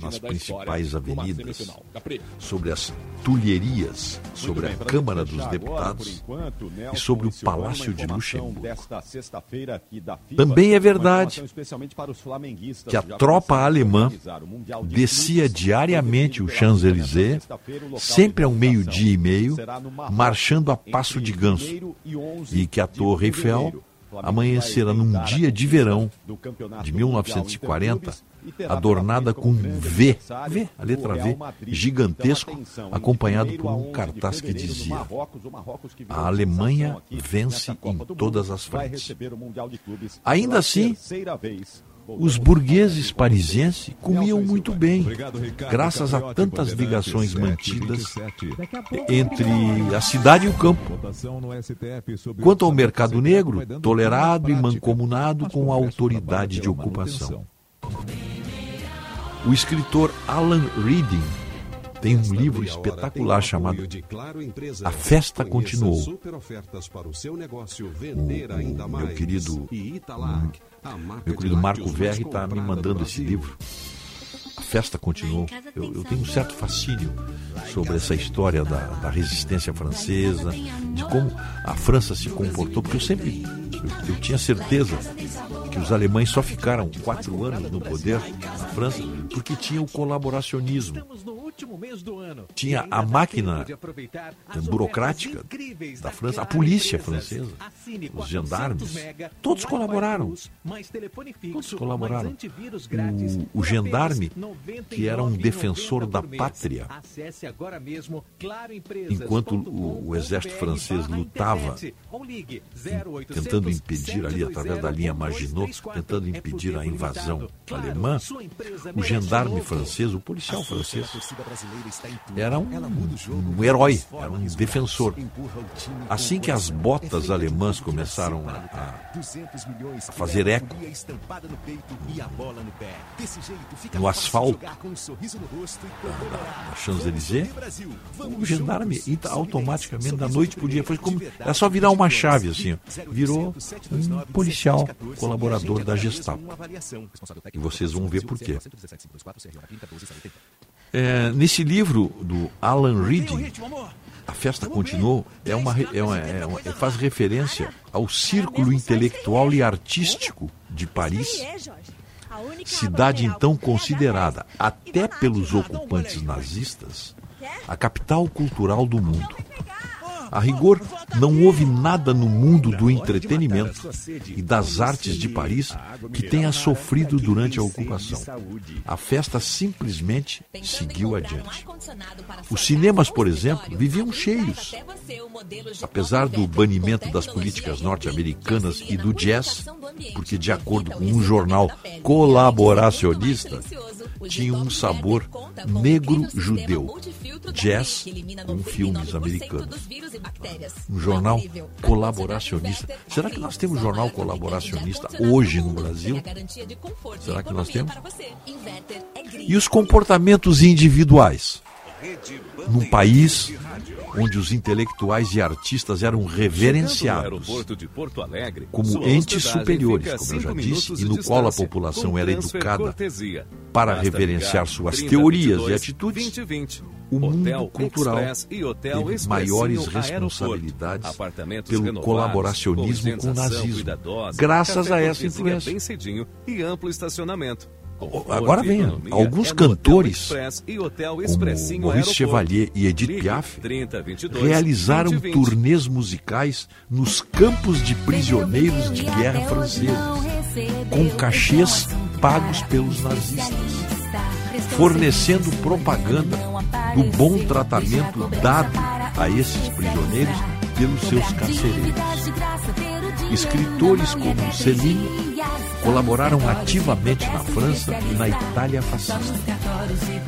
nas principais avenidas, sobre as tulherias, sobre a Câmara dos Deputados e sobre o Palácio de Luxemburgo. Também é verdade que a tropa alemã descia diariamente o Champs-Élysées, sempre ao meio-dia e meio, marchando a passo de ganso, 1º e 11 que a Torre Eiffel amanhecerá vai num dia de verão de Mundial 1940, Interclubes e terá adornada com grande V, V, a letra V, gigantesco, acompanhado por um 1º a 11 de cartaz que dizia: A Alemanha vence em todas as frentes. Ainda assim. Os burgueses parisienses comiam muito bem, graças a tantas ligações mantidas entre a cidade e o campo. Quanto ao mercado negro, tolerado e mancomunado com a autoridade de ocupação. O escritor Alan Reading tem um livro espetacular chamado A Festa Continuou. O, o meu querido, meu querido Marco Verri está me mandando esse livro. A festa continuou. Eu, eu, tenho um certo fascínio sobre essa história da, da, resistência francesa, de como a França se comportou, porque eu sempre eu, eu tinha certeza que os alemães só ficaram quatro anos no poder na França porque tinha o colaboracionismo. Tinha a máquina burocrática da França, a polícia francesa, os gendarmes, todos colaboraram. Todos colaboraram. O, o gendarme, que era um defensor da pátria, enquanto o, o exército francês lutava, tentando impedir ali, através da linha Maginot, tentando impedir a invasão alemã, o gendarme francês, o policial francês, era um, um herói, era um defensor. Assim que as botas alemãs começaram a, a fazer eco no asfalto da, da Champs-Élysées, o gendarme automaticamente, da noite para o dia, foi como, era só virar uma chave assim, virou um policial colaborador da Gestapo. E vocês vão ver por quê. É, nesse livro do Alan Reading, A Festa Continuou, é uma, é uma, é uma, faz referência ao círculo intelectual e artístico de Paris, cidade então considerada, até pelos ocupantes nazistas, a capital cultural do mundo. A rigor, não houve nada no mundo do entretenimento e das artes de Paris que tenha sofrido durante a ocupação. A festa simplesmente seguiu adiante. Os cinemas, por exemplo, viviam cheios. Apesar do banimento das políticas norte-americanas e do jazz, porque, de acordo com um jornal colaboracionista, tinha um sabor negro-judeu. Jazz com filmes americanos. Um jornal colaboracionista. Será que nós temos jornal colaboracionista hoje no Brasil? Será que nós temos? E os comportamentos individuais? Num país onde os intelectuais e artistas eram reverenciados como entes superiores, como eu já disse, e no qual a população era educada para reverenciar suas teorias e atitudes, o mundo cultural teve maiores responsabilidades pelo colaboracionismo com o nazismo, graças a essa influência. Agora vem, alguns cantores, como Maurice Chevalier e Edith Piaf, realizaram turnês musicais nos campos de prisioneiros de guerra franceses, com cachês pagos pelos nazistas, fornecendo propaganda do bom tratamento dado a esses prisioneiros pelos seus carcereiros. Escritores como Celine colaboraram ativamente na França e na Itália fascista.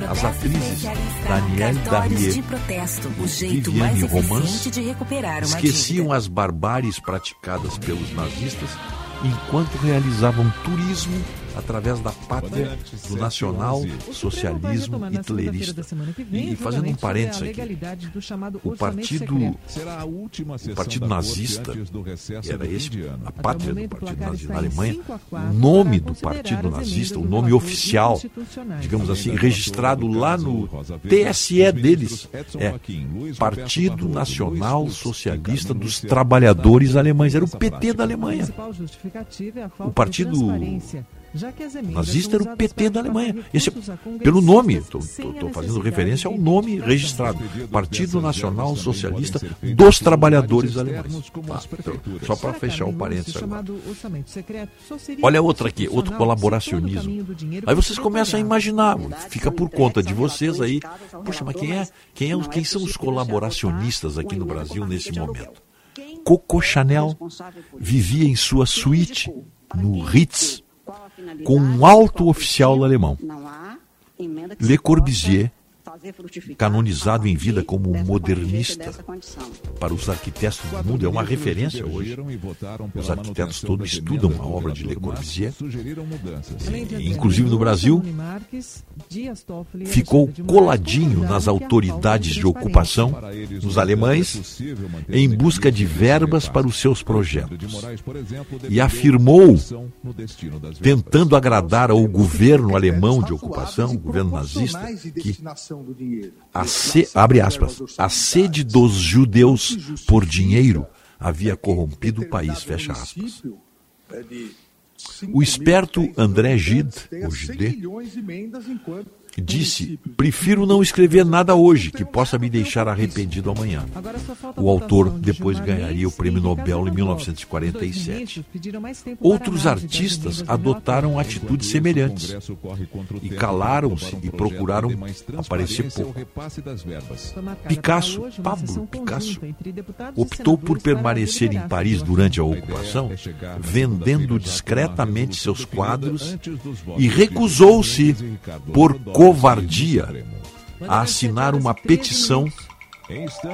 As atrizes Danielle Darrier e Viviane Romance esqueciam as barbáries praticadas pelos nazistas enquanto realizavam turismo através da pátria do nacional socialismo hitlerista. E fazendo um parênteses aqui, o partido, o partido nazista, era esse, a pátria do partido nazista na Alemanha, o nome do partido nazista, o nome oficial, digamos assim, registrado lá no TSE deles, é Partido Nacional Socialista dos Trabalhadores Alemães, era o PT da Alemanha. O partido nazista era o PT da Alemanha. Esse, pelo nome, estou fazendo referência ao nome registrado: Partido Nacional Socialista dos Trabalhadores Alemães. Tá, então, só para fechar o parênteses. Agora. Olha outra aqui, outro colaboracionismo. Aí vocês começam a imaginar, fica por conta de vocês aí. Poxa, mas quem é? Quem, é, quem são os colaboracionistas aqui no Brasil nesse momento? Coco Chanel vivia em sua suíte no Ritz com um alto oficial alemão. Le Corbusier, canonizado em vida como modernista. Para os arquitetos do mundo, é uma referência hoje. Os arquitetos todos estudam a obra de Le Corbusier. Inclusive no Brasil, ficou coladinho nas autoridades de ocupação, nos alemães, em busca de verbas para os seus projetos. E afirmou, tentando agradar ao governo alemão de ocupação, o governo nazista, que a se, abre aspas, a sede dos judeus por dinheiro havia corrompido o país, fecha aspas. O esperto André Gide, o Gide, disse: Prefiro não escrever nada hoje que possa me deixar arrependido amanhã. O autor depois ganharia o prêmio Nobel em 1947. Outros artistas adotaram atitudes semelhantes e calaram-se e procuraram aparecer pouco. Picasso, Pablo Picasso, optou por permanecer em Paris durante a ocupação, vendendo discretamente seus quadros e recusou-se por covardia a assinar uma petição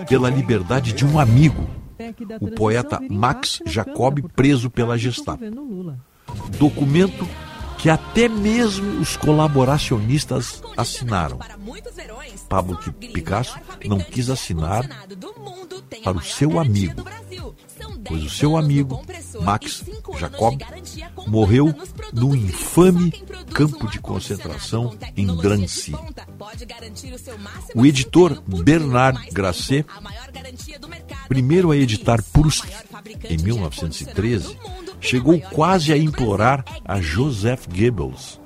pela liberdade de um amigo, o poeta Max Jacob, preso pela Gestapo. Documento que até mesmo os colaboracionistas assinaram. Pablo Picasso não quis assinar para o seu amigo, pois o seu amigo, Max Jacob, morreu num infame campo de concentração em Drancy. O editor Bernard Grasset, primeiro a editar Proust em 1913, chegou quase a implorar a Joseph Goebbels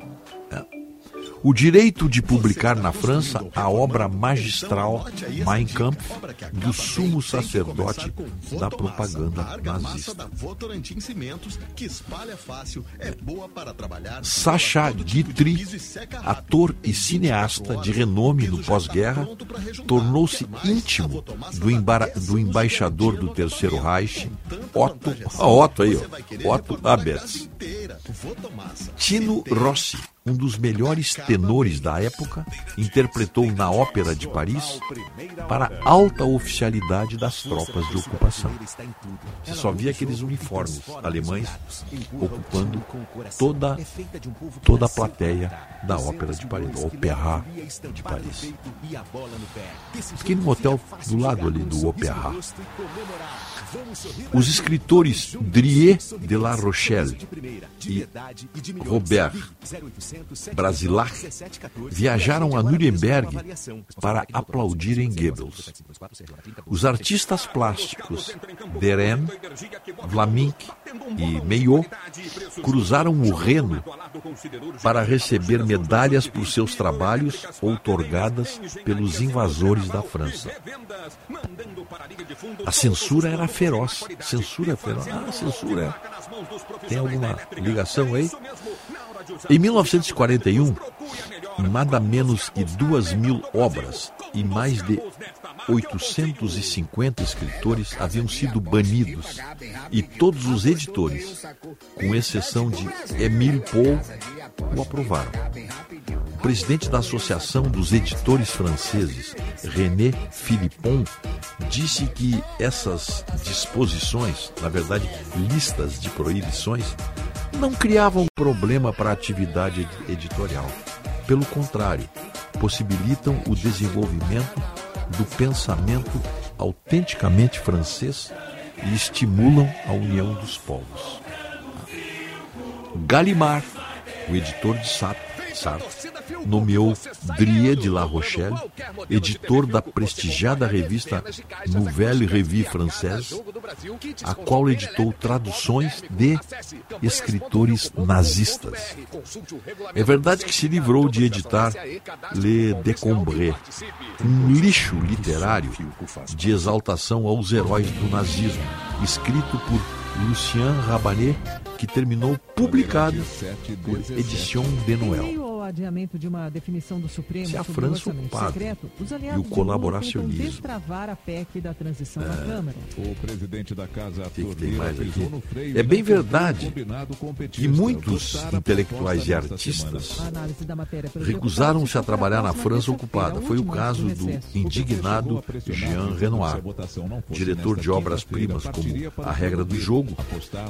o direito de publicar na França a obra magistral Mein Kampf do sumo sacerdote da propaganda nazista. Sacha Guitry, ator e cineasta de renome no pós-guerra, tornou-se íntimo do, embara- do embaixador do Terceiro Reich, Otto, ah, Otto aí, ó, Otto Abetz. Tino Rossi, um dos melhores tenores da época, interpretou na Ópera de Paris para alta oficialidade das tropas de ocupação. Você só via aqueles uniformes alemães ocupando toda, toda a plateia da Ópera de Paris, do Opéra de Paris. Fiquei num hotel do lado ali do Opéra. Os escritores Drier de La Rochelle e Robert Brasilac viajaram a Nuremberg para aplaudirem Goebbels. Os artistas plásticos Deren, Vlaminck e Meillot cruzaram o Reno para receber medalhas por seus trabalhos outorgadas pelos invasores da França. A censura era feroz. Censura feroz. Ah, censura. Tem alguma ligação aí? Em 1941, nada menos que duas mil obras e mais de 850 escritores haviam sido banidos e todos os editores, com exceção de Émile Paul, o aprovaram. O presidente da Associação dos Editores Franceses, René Philippon, disse que essas disposições, na verdade, listas de proibições, não criavam problema para a atividade editorial. Pelo contrário, possibilitam o desenvolvimento do pensamento autenticamente francês e estimulam a união dos povos. Gallimard, o editor de Sartre, Sartre nomeou Drier de La Rochelle, editor da prestigiada revista Nouvelle Revue Française, a qual editou traduções de escritores nazistas. É verdade que se livrou de editar Le Décombré, um lixo literário de exaltação aos heróis do nazismo, escrito por Lucien Rabanet, que terminou publicado por Edition de Noël. Adiamento de uma definição do Supremo Se a sobre França o orçamento ocupada secreto, os e aliados o de Lula colaboracionismo. tentam destravar a PEC da transição na Câmara. O presidente da casa que tem Torneira mais aqui? pisou no freio É e bem o verdade o que muitos intelectuais e artistas recusaram-se a trabalhar na França ocupada. Foi o caso do indignado Jean Renoir, diretor de obras-primas como A Regra do Jogo.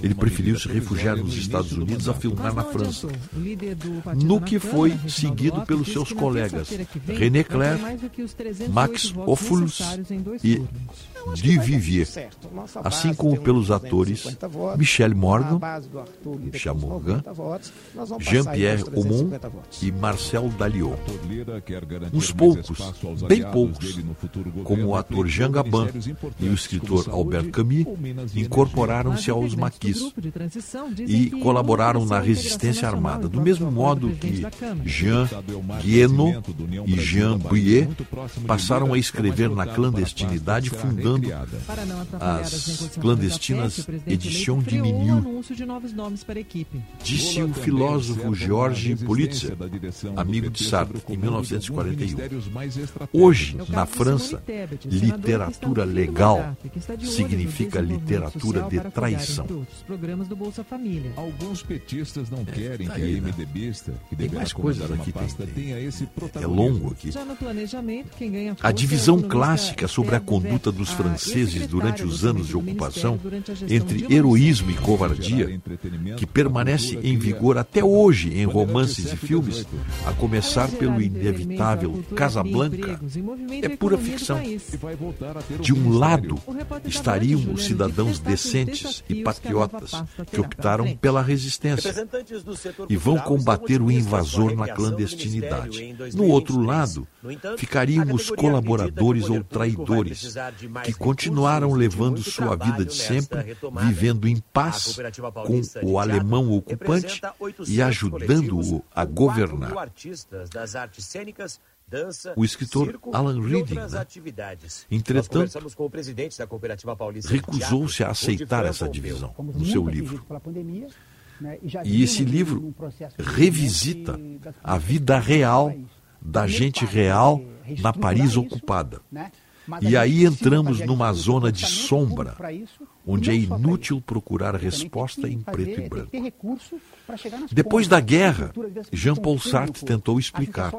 Ele preferiu se refugiar nos Estados Unidos a filmar na França. O No que Câmara, foi seguido pelos seus colegas René Clair, mais do que os 308 Max Ophuls e. de Vivier, assim como pelos atores Michel Morgan, Michel Morgan, Jean-Pierre Aumont e Marcel Daliot. Uns poucos, bem poucos, como o ator Jean Gabin e o escritor Albert Camus, incorporaram-se aos maquis e colaboraram na resistência armada, do mesmo modo que Jean Guénon e Jean Bouillet passaram a escrever na clandestinidade, fundando Para não atrapalhar as clandestinas PEC, o presidente Edition eleito de Minu, anúncio de novos nomes para a equipe. disse o filósofo George Pulitzer, amigo de Sartre, em 1941. Hoje, na França, literatura legal significa literatura de traição. Alguns petistas não querem tá que a aí, né? MDBista, que Tem mais coisas aqui, tem- É protagonismo. longo aqui. A divisão é o economista clássica sobre a conduta dos franceses durante os anos de ocupação, entre heroísmo e covardia, que permanece em vigor até hoje em romances e filmes, a começar pelo inevitável Casablanca, é pura ficção. De um lado estariam os cidadãos decentes e patriotas que optaram pela resistência e vão combater o invasor na clandestinidade. No outro lado, ficariam os colaboradores ou traidores, que continuaram levando sua vida de sempre, vivendo em paz com o alemão ocupante e ajudando-o a governar. O escritor Alan Reading, né? entretanto, recusou-se a aceitar essa divisão no seu livro. E esse livro revisita a vida real da gente real na Paris ocupada. E aí entramos numa zona de sombra, onde é inútil procurar resposta em preto e branco. Depois da guerra, Jean-Paul Sartre tentou explicar.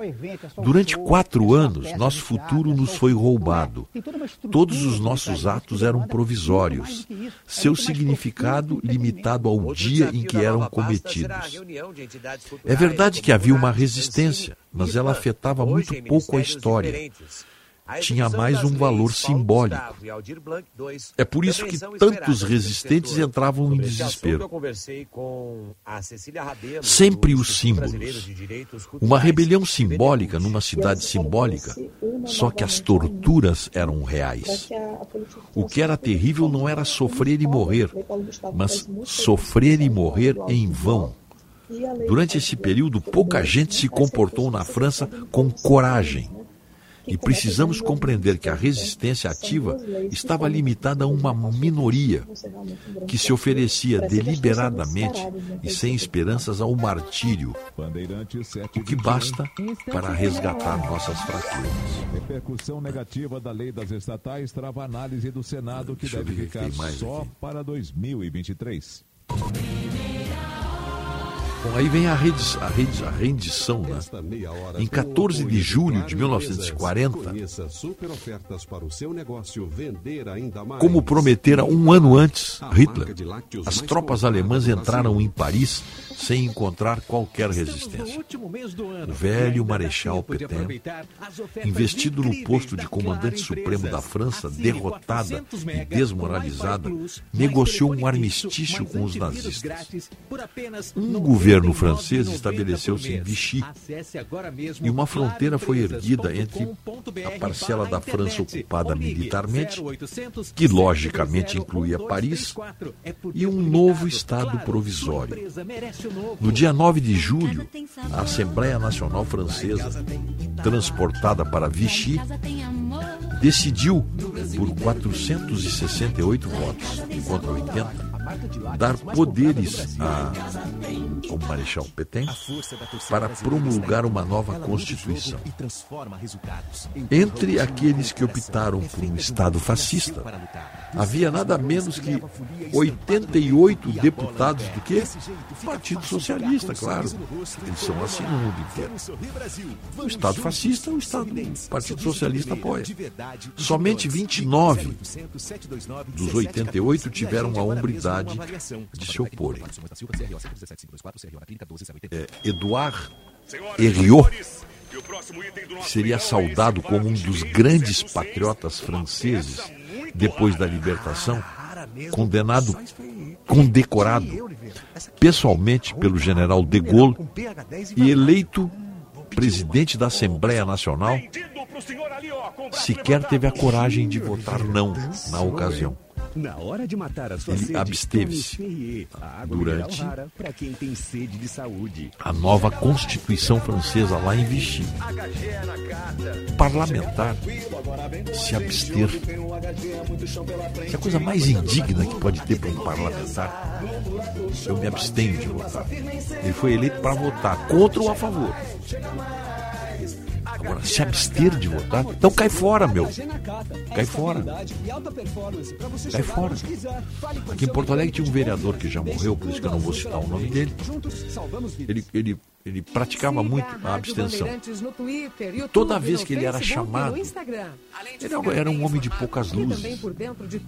Durante quatro anos, nosso futuro nos foi roubado. Todos os nossos atos eram provisórios, seu significado limitado ao dia em que eram cometidos. É verdade que havia uma resistência, mas ela afetava muito pouco a história tinha mais um valor simbólico. É por isso que tantos resistentes entravam em desespero. Sempre os símbolos. Uma rebelião simbólica numa cidade simbólica, só que as torturas eram reais. O que era terrível não era sofrer e morrer, mas sofrer e morrer em vão. Durante esse período, pouca gente se comportou na França com coragem. E precisamos compreender que a resistência ativa estava limitada a uma minoria que se oferecia deliberadamente e sem esperanças ao martírio, o que basta para resgatar nossas fraquezas. Repercussão negativa da lei das estatais trava análise do Senado que deve ficar só para 2023. Bom, aí vem a, redis, a, redis, a rendição, né? Em 14 de julho de 1940, como prometera um ano antes Hitler, as tropas alemãs entraram em Paris sem encontrar qualquer resistência. O velho Marechal Petain, investido no posto de comandante supremo da França, derrotada e desmoralizada, negociou um armistício com os nazistas. Um governo francês estabeleceu-se em Vichy e uma fronteira foi erguida entre a parcela da França ocupada militarmente, que logicamente incluía Paris, e um novo Estado provisório. No dia 9 de julho, a Assembleia Nacional Francesa, transportada para Vichy, decidiu, por 468 votos contra 80, dar poderes a, ao Marechal Petain para promulgar uma nova Constituição. Entre aqueles que optaram por um Estado fascista, havia nada menos que 88 deputados do que? Partido Socialista, claro. Eles são assim no mundo inteiro. O Estado fascista, o Estado o Partido Socialista apoia. Somente 29 dos 88 tiveram a hombridade de se oporem. É, Eduard Herriot seria saudado como um dos grandes patriotas franceses depois da libertação, condenado, condecorado pessoalmente pelo general de Gaulle e eleito presidente da Assembleia Nacional, sequer teve a coragem de votar não na ocasião. Na hora de matar a sua Ele absteve-se durante para quem tem sede de saúde. a nova Constituição Francesa lá em Vichy. Parlamentar se abster. Que é a coisa mais indigna que pode ter para um parlamentar. Eu me abstenho de votar. Ele foi eleito para votar contra ou a favor. Agora, se abster de votar, então cai fora, meu. Cai fora. Cai fora. Aqui em Porto Alegre tinha um vereador que já morreu, por isso que eu não vou citar o nome dele. Ele, ele, ele praticava muito a abstenção. Toda vez que ele era chamado, ele era- era um homem de poucas luzes.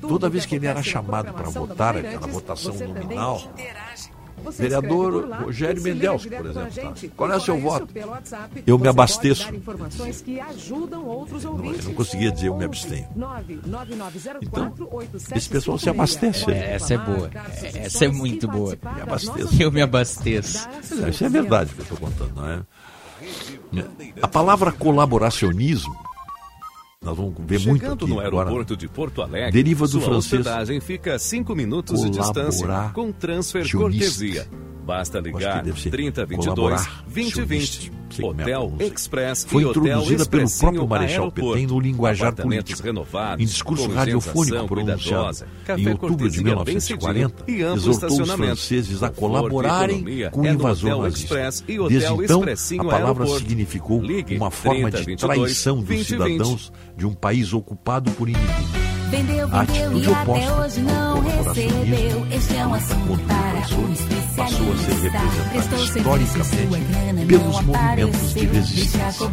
Toda vez que ele era chamado para votar, aquela votação nominal, vereador Rogério Mendelski, por exemplo, tá? qual é o seu voto? Eu me abasteço. Não, ele não conseguia dizer eu me abstenho. Então, esse pessoal se abastece. né? Essa é boa. Essa é muito boa. Me abasteço. Eu me abasteço. Isso é verdade que eu estou contando, não é? A palavra colaboracionismo, nós vamos ver muito Chegando aqui no agora, aeroporto de Porto Alegre, deriva do sua francês hospedagem fica a 5 minutos de distância com transfer cortesia. Basta ligar deve ser 3022 colaborar, 2020. sei como é, Hotel. Express Foi e introduzida pelo próprio Marechal. Petain no linguajar político. renovados, Em discurso radiofônico pronunciado em outubro de cortesia bem cedinho 1940, e amplo exortou os franceses a colaborarem com o é no invasor nazista. Desde então, a palavra significou uma forma 30, de 22, traição dos 20, cidadãos de um país ocupado por inimigos. Vendeu, A vendeu atitude e até oposta hoje não ao recebeu. Este é um assunto para passou a ser representada Prestou serviço, historicamente pelos movimentos de resistência.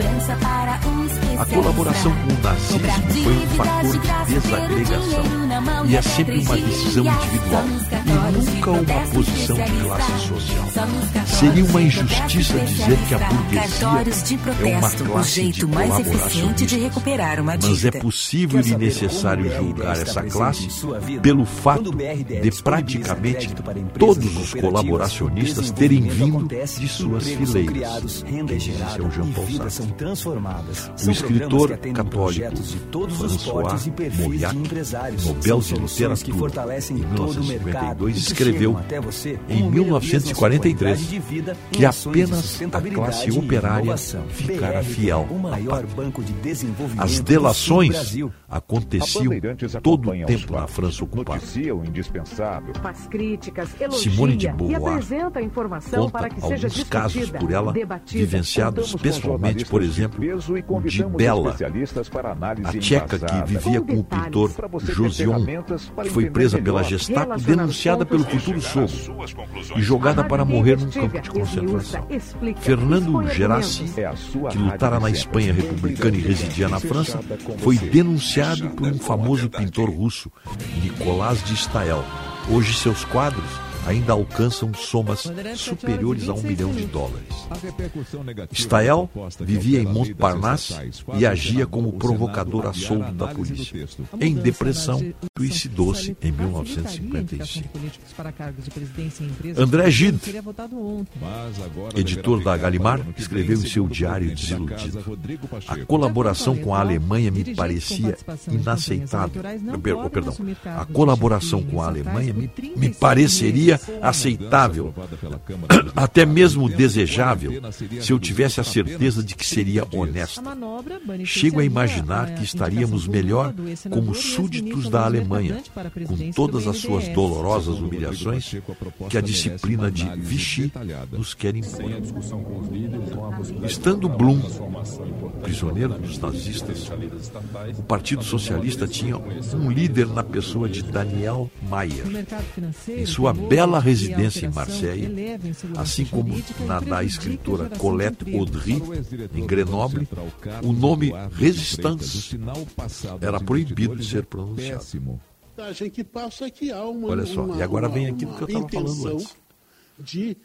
A colaboração com o nazismo foi um fator de desagregação e é sempre uma decisão individual e nunca uma posição de classe social. Seria uma injustiça dizer que a burguesia é uma protesto, o classe de jeito mais eficiente de colaboracionistas. recuperar uma Mas é possível e necessário BRDES julgar essa classe pelo fato de praticamente todos os colaboracionistas terem vindo de suas fileiras. Quem é disse é o Jean Paul Sartre. O escritor católico de todos os François portes e perfis Mauriac, de empresários. Nobel de soluções que Literatura, fortalecem em todo o mercado 1952, e que escreveu você em como melhorias na sua 1943 qualidade de vida que apenas a classe operária inovação. ficara fiel o maior banco de desenvolvimento As delações aconteciam todo o os tempo na França ocupada. Faz críticas, elogia Simone de e Beauvoir apresenta a informação conta para que seja alguns casos por ela vivenciados pessoalmente, por exemplo, peso e o de convidamos Bela, a tcheca que vivia Com o pintor Josion, que foi presa pela Gestapo, Relacionar denunciada pelo futuro e sogro e jogada para morrer num campo de concentração. Fernando Gerassi. É que lutara na Espanha republicana e residia na França, foi denunciado por um famoso pintor russo, Nicolás de Stael. Hoje seus quadros ainda alcançam somas superiores a um milhão de dólares. Stael vivia em Montparnasse e agia como provocador a soldo da polícia. Em depressão, suicidou-se em 1955. André Gide, editor da Gallimard, escreveu em seu diário desiludido: A colaboração com a Alemanha me parecia inaceitável. Per- oh, perdão, a colaboração com a Alemanha me, me pareceria aceitável, até mesmo desejável, se eu tivesse a certeza de que seria honesta. Chego a imaginar que estaríamos melhor como súditos da Alemanha, com todas as suas dolorosas humilhações que a disciplina de Vichy nos quer impor. Estando Blum prisioneiro dos nazistas, o Partido Socialista tinha um líder na pessoa de Daniel Mayer. Em sua bela residência em Marseille, assim como na da escritora Colette Audry, em Grenoble, o nome Resistance era proibido de ser pronunciado. é há uma, Olha só, e agora vem aquilo que eu estava falando antes. de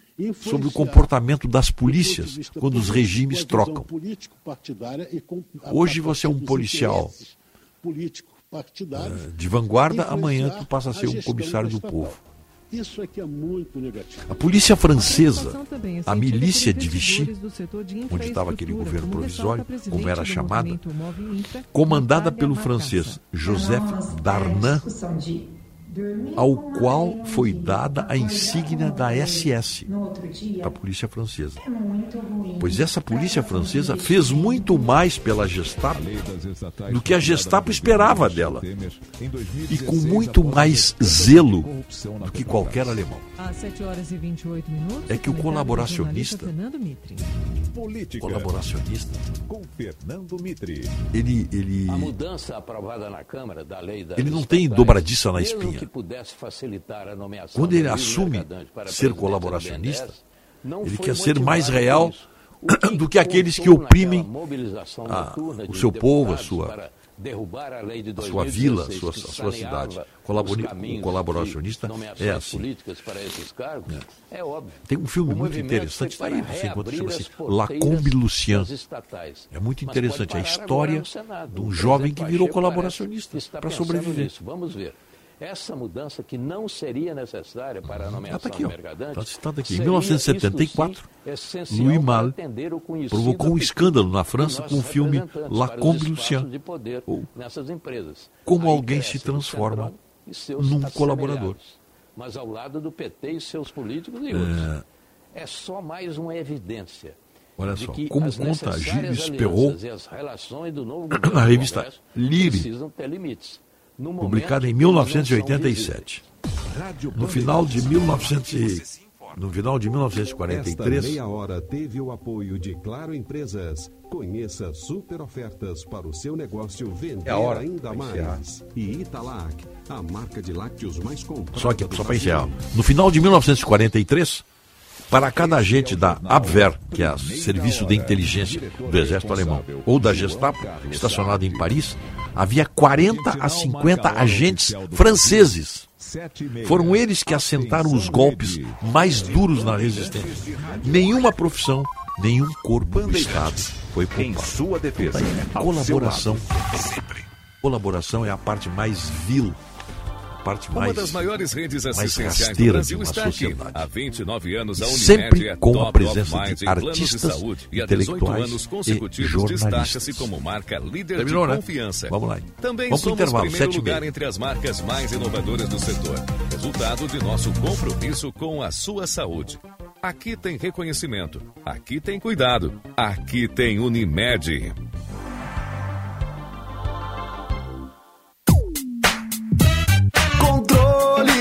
Sobre o comportamento das polícias quando os regimes trocam. político-partidária e com a Hoje você é um policial político-partidários, de vanguarda, amanhã tu passa a ser um comissário do povo. Isso é que é muito negativo. A polícia francesa, a milícia de Vichy, onde estava aquele governo provisório, como era chamada, comandada pelo francês Joseph Darnan, ao qual foi dada a insígnia da SS, da polícia francesa. Pois essa polícia francesa fez muito mais pela Gestapo do que a Gestapo esperava dela, e com muito mais zelo do que qualquer alemão. Às 7 horas 28 minutos. É que o colaboracionista-. Colaboracionista, ele, ele, A mudança aprovada na Câmara da lei da ele não tem dobradiça na espinha. Que pudesse facilitar a nomeação Quando ele assume ser colaboracionista, ele quer ser mais real que do que aqueles que oprimem a- o seu povo, a sua, a sua vila, a 2016, sua, a sua cidade. Colabori- o colaboracionista é assim. políticas para esses cargos, é, óbvio. Tem um filme O muito interessante, está aí, você encontra, reabrir chama-se Lacombe Lucien. É muito interessante a história Senado. de um jovem que virou colaboracionista para sobreviver. Vamos ver. Essa mudança que não seria necessária para a nomeação tá aqui, do mercadante. Tá citado aqui. Em seria, 1974, isto sim, essencial Louis Malle provocou um escândalo na França com o filme La Combe Lucien. de poder Ou nessas empresas. Como alguém se transforma num colaborador. Mas ao lado do PT e seus políticos e outros. É só mais uma evidência. Olha só, como conta Gilles Perrault, na revista Lire, publicada em eles não são 1987. No final de 1900 e- no final de Esta 1943, meia hora teve o apoio de Claro Empresas. Conheça super ofertas para o seu negócio vender É hora ainda mais. E Italac, a marca de lácteos mais comprada só que só para encerrar. No final de 1943, para cada agente da Abwehr, que é o serviço de inteligência do exército alemão, ou da Gestapo, estacionado em Paris, havia 40 a 50 agentes franceses. Foram eles que assentaram os golpes mais duros na resistência. Nenhuma profissão, nenhum corpo do Estado foi poupado. Em sua defesa, seu colaboração, colaboração é a parte mais vil, parte Uma mais das maiores redes assistenciais do Brasil uma está aqui. Há 29 anos, a Unimed sempre é com a presença de artistas, de saúde e há 18 intelectuais anos e consecutivos jornalistas. destaca-se como marca líder Terminou, de né? confiança. Vamos lá. Também Vamos somos intervalo, primeiro lugar meia. entre as marcas mais inovadoras do setor. Resultado de nosso compromisso com a sua saúde. Aqui tem reconhecimento. Aqui tem cuidado. Aqui tem Unimed.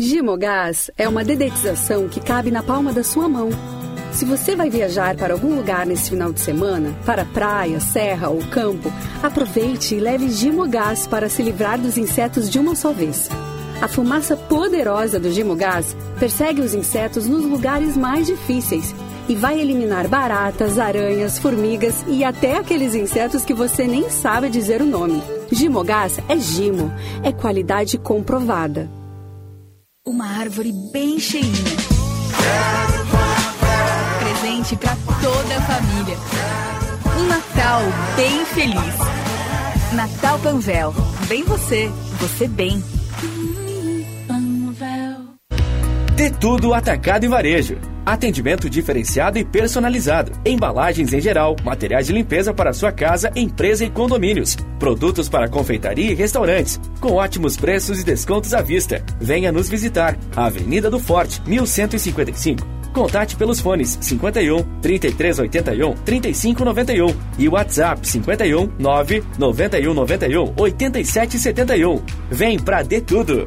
Gimogás é uma dedetização que cabe na palma da sua mão. Se você vai viajar para algum lugar nesse final de semana, para praia, serra ou campo, aproveite e leve Gimogás para se livrar dos insetos de uma só vez. A fumaça poderosa do Gimogás persegue os insetos nos lugares mais difíceis e vai eliminar baratas, aranhas, formigas e até aqueles insetos que você nem sabe dizer o nome. Gimogás é Gimo, é qualidade comprovada. Uma árvore bem cheinha. Presente para toda a família. Um Natal bem feliz. Natal Panvel. Bem você, você bem. De tudo atacado e varejo. Atendimento diferenciado e personalizado. Embalagens em geral, materiais de limpeza para sua casa, empresa e condomínios. Produtos para confeitaria e restaurantes. Com ótimos preços e descontos à vista. Venha nos visitar. Avenida do Forte, 1155. Contate pelos fones 51 3381 3591 e WhatsApp 51 9 91 91 8771. Vem pra De Tudo.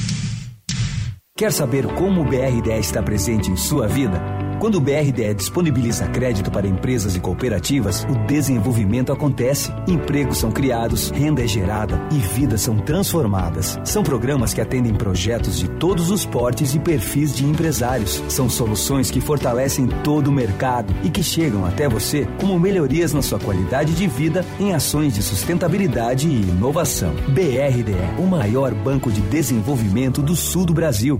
Quer saber como o BRDE está presente em sua vida? Quando o BRDE disponibiliza crédito para empresas e cooperativas, o desenvolvimento acontece, empregos são criados, renda é gerada e vidas são transformadas. São programas que atendem projetos de todos os portes e perfis de empresários. São soluções que fortalecem todo o mercado e que chegam até você como melhorias na sua qualidade de vida em ações de sustentabilidade e inovação. BRDE, o maior banco de desenvolvimento do sul do Brasil.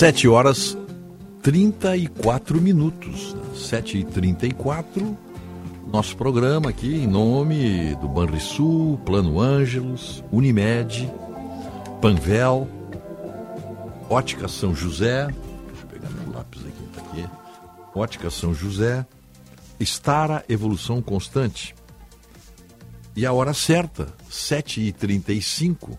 7 horas 34 minutos. 7 e 34 nosso programa aqui em nome do Banrisul, Plano Ângelos, Unimed, Panvel, Ótica São José. Deixa eu pegar meu lápis aqui, tá aqui. Ótica São José, Estara Evolução Constante. E a hora certa, 7h35,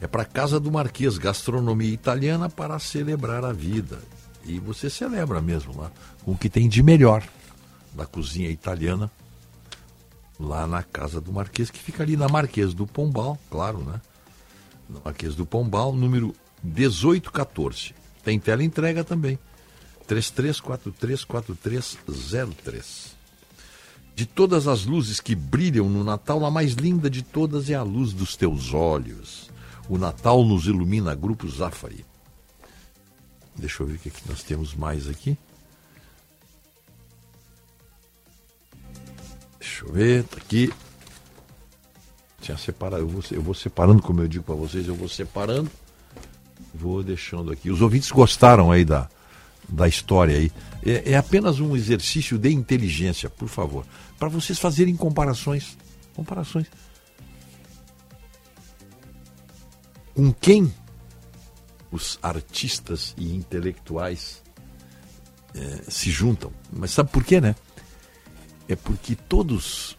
é para Casa do Marquês, gastronomia italiana para celebrar a vida. E você celebra mesmo lá, com o que tem de melhor da cozinha italiana, lá na Casa do Marquês, que fica ali na Marquês do Pombal, claro, né? Marquês do Pombal, número 1814. Tem tela entrega também. 33434303. De todas as luzes que brilham no Natal, a mais linda de todas é a luz dos teus olhos. O Natal nos ilumina, Grupo Zafari. Deixa eu ver o que, é que nós temos mais aqui. Deixa eu ver, tá aqui. Tinha separado, eu vou, eu vou separando, como eu digo para vocês, eu vou separando. Vou deixando aqui. Os ouvintes gostaram aí da, da história aí. É, é apenas um exercício de inteligência, por favor. Para vocês fazerem comparações. Comparações. Com quem os artistas e intelectuais é, se juntam. Mas sabe por quê, né? É porque todos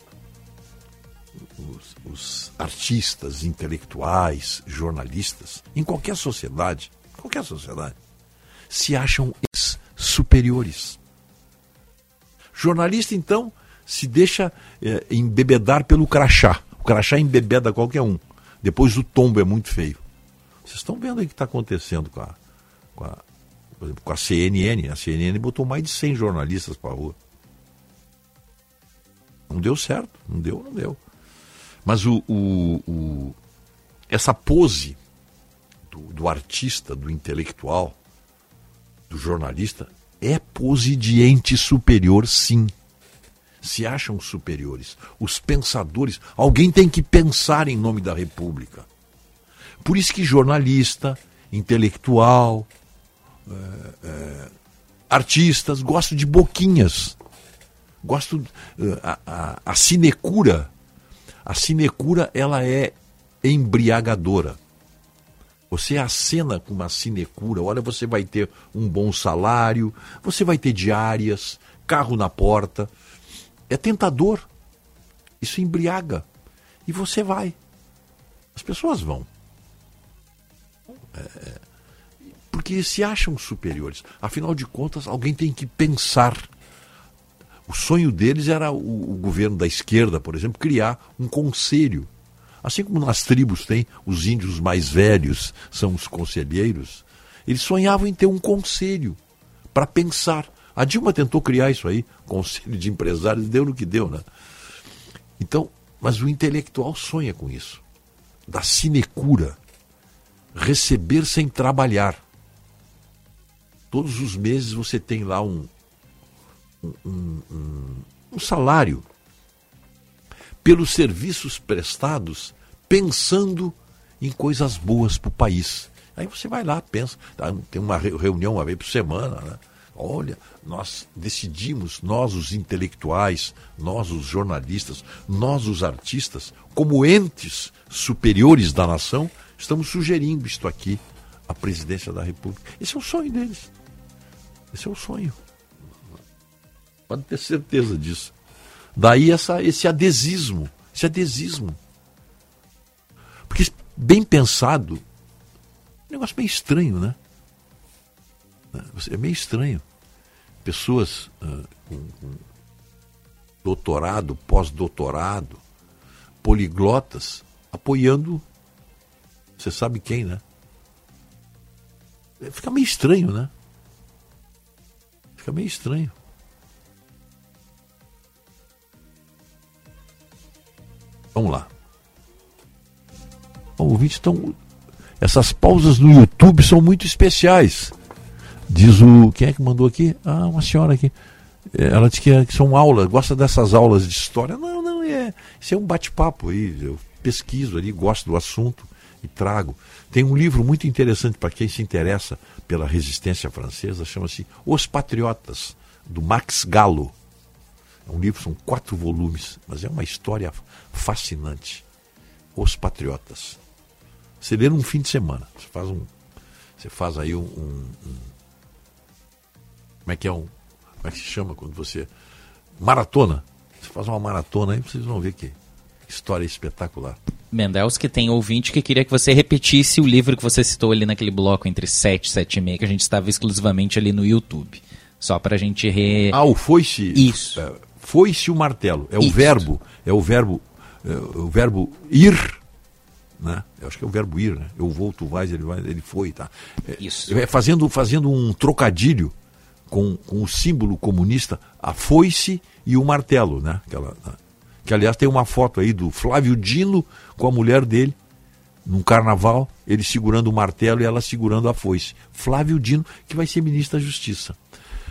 os, os, artistas, intelectuais, jornalistas, em qualquer sociedade, qualquer sociedade, se acham superiores. Jornalista, então, se deixa é, embebedar pelo crachá. O crachá embebeda qualquer um. Depois o tombo é muito feio. Vocês estão vendo aí o que está acontecendo com a, com a, exemplo, com a CNN. A CNN botou mais de 100 jornalistas para a rua. Não deu certo. Não deu, não deu. Mas o, o, o essa pose do, do artista, do intelectual, do jornalista, é pose de ente superior, sim. Se acham superiores. Os pensadores. Alguém tem que pensar em nome da República. Por isso que jornalista, intelectual, é, é, artistas gostam de boquinhas. Gosto a, a, a sinecura. A sinecura ela é embriagadora. Você acena com uma sinecura, olha, você vai ter um bom salário, você vai ter diárias, carro na porta. É tentador. Isso embriaga. E você vai. As pessoas vão. É, porque se acham superiores. Afinal de contas, alguém tem que pensar. O sonho deles era o, o governo da esquerda, por exemplo, criar um conselho. Assim como nas tribos tem os índios mais velhos, são os conselheiros, eles sonhavam em ter um conselho para pensar. A Dilma tentou criar isso aí, conselho de empresários, deu no que deu, né? Então, mas o intelectual sonha com isso, da sinecura receber sem trabalhar. Todos os meses você tem lá um, um, um, um salário pelos serviços prestados, pensando em coisas boas para o país. Aí você vai lá, pensa, tá, tem uma reunião uma vez por semana, né? Olha, nós decidimos, nós os intelectuais, nós os jornalistas, nós os artistas, como entes superiores da nação, estamos sugerindo isto aqui à presidência da República. Esse é o sonho deles. Esse é o sonho. Pode ter certeza disso. Daí essa, esse adesismo. Esse adesismo. Porque, bem pensado, é um negócio meio estranho, né? É meio estranho. Pessoas uh, com, com doutorado, pós-doutorado, poliglotas, apoiando você sabe quem, né? Fica meio estranho, né? Fica meio estranho. Vamos lá. O ouvinte estão. Essas pausas no YouTube são muito especiais. Diz o. Quem é que mandou aqui? Ah, uma senhora aqui. Ela diz que, é, que são aulas, gosta dessas aulas de história. Não, não, é. Isso é um bate-papo aí. Eu pesquiso ali, gosto do assunto e trago. Tem um livro muito interessante para quem se interessa pela resistência francesa, chama-se Os Patriotas, do Max Gallo. É um livro, são quatro volumes, mas é uma história fascinante. Os Patriotas. Você lê num fim de semana. Você faz um. Você faz aí um. um, um como é que é um. Como é que se chama quando você. Maratona. Você faz uma maratona aí, vocês vão ver que história espetacular. Mendels, que tem ouvinte que queria que você repetisse o livro que você citou ali naquele bloco entre 7 e 7 e meia, que a gente estava exclusivamente ali no YouTube. Só para a gente re... Ah, o foi-se. Isso. É, foi-se o martelo. É o Isso. verbo. É o verbo. É o verbo ir. Né? Eu acho que é o verbo ir, né? Eu vou, tu vais, ele vai, ele foi, tá? É, Isso. É fazendo, fazendo um trocadilho com, com o símbolo comunista, a foice e o martelo, né? Aquela, né? Que aliás tem uma foto aí do Flávio Dino com a mulher dele num carnaval, ele segurando o martelo e ela segurando a foice. Flávio Dino, que vai ser ministro da Justiça.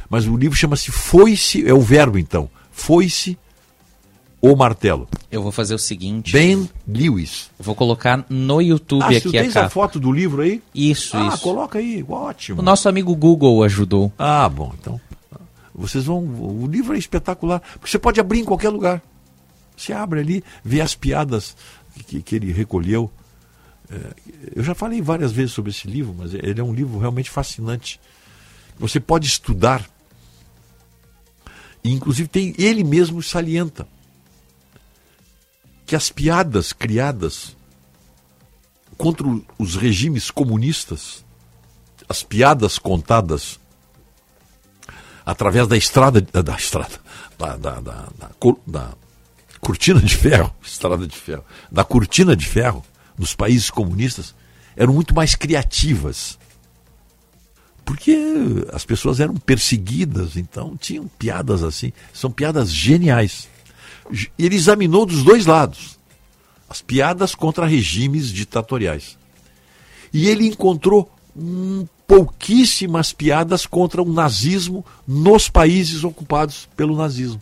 Mas o livro chama-se Foice, é o verbo então. Foice ou martelo. Eu vou fazer o seguinte. Ben Lewis. Vou colocar no YouTube Ah, se tu aqui a tens a capa. foto do livro aí? Isso, Ah, isso. coloca aí, ótimo. O nosso amigo Google ajudou. Ah, bom, então. Vocês vão. O livro é espetacular. Porque você pode abrir em qualquer lugar. Você abre ali, vê as piadas que, que ele recolheu. É, eu já falei várias vezes sobre esse livro, mas ele é um livro realmente fascinante. Você pode estudar. E, inclusive, tem, ele mesmo salienta que as piadas criadas contra os regimes comunistas, as piadas contadas através da estrada da, da estrada da, da, da cortina de ferro, estrada de ferro, da cortina de ferro nos países comunistas eram muito mais criativas. Porque as pessoas eram perseguidas, então tinham piadas assim, são piadas geniais. Ele examinou dos dois lados as piadas contra regimes ditatoriais. E ele encontrou hum, pouquíssimas piadas contra o nazismo nos países ocupados pelo nazismo.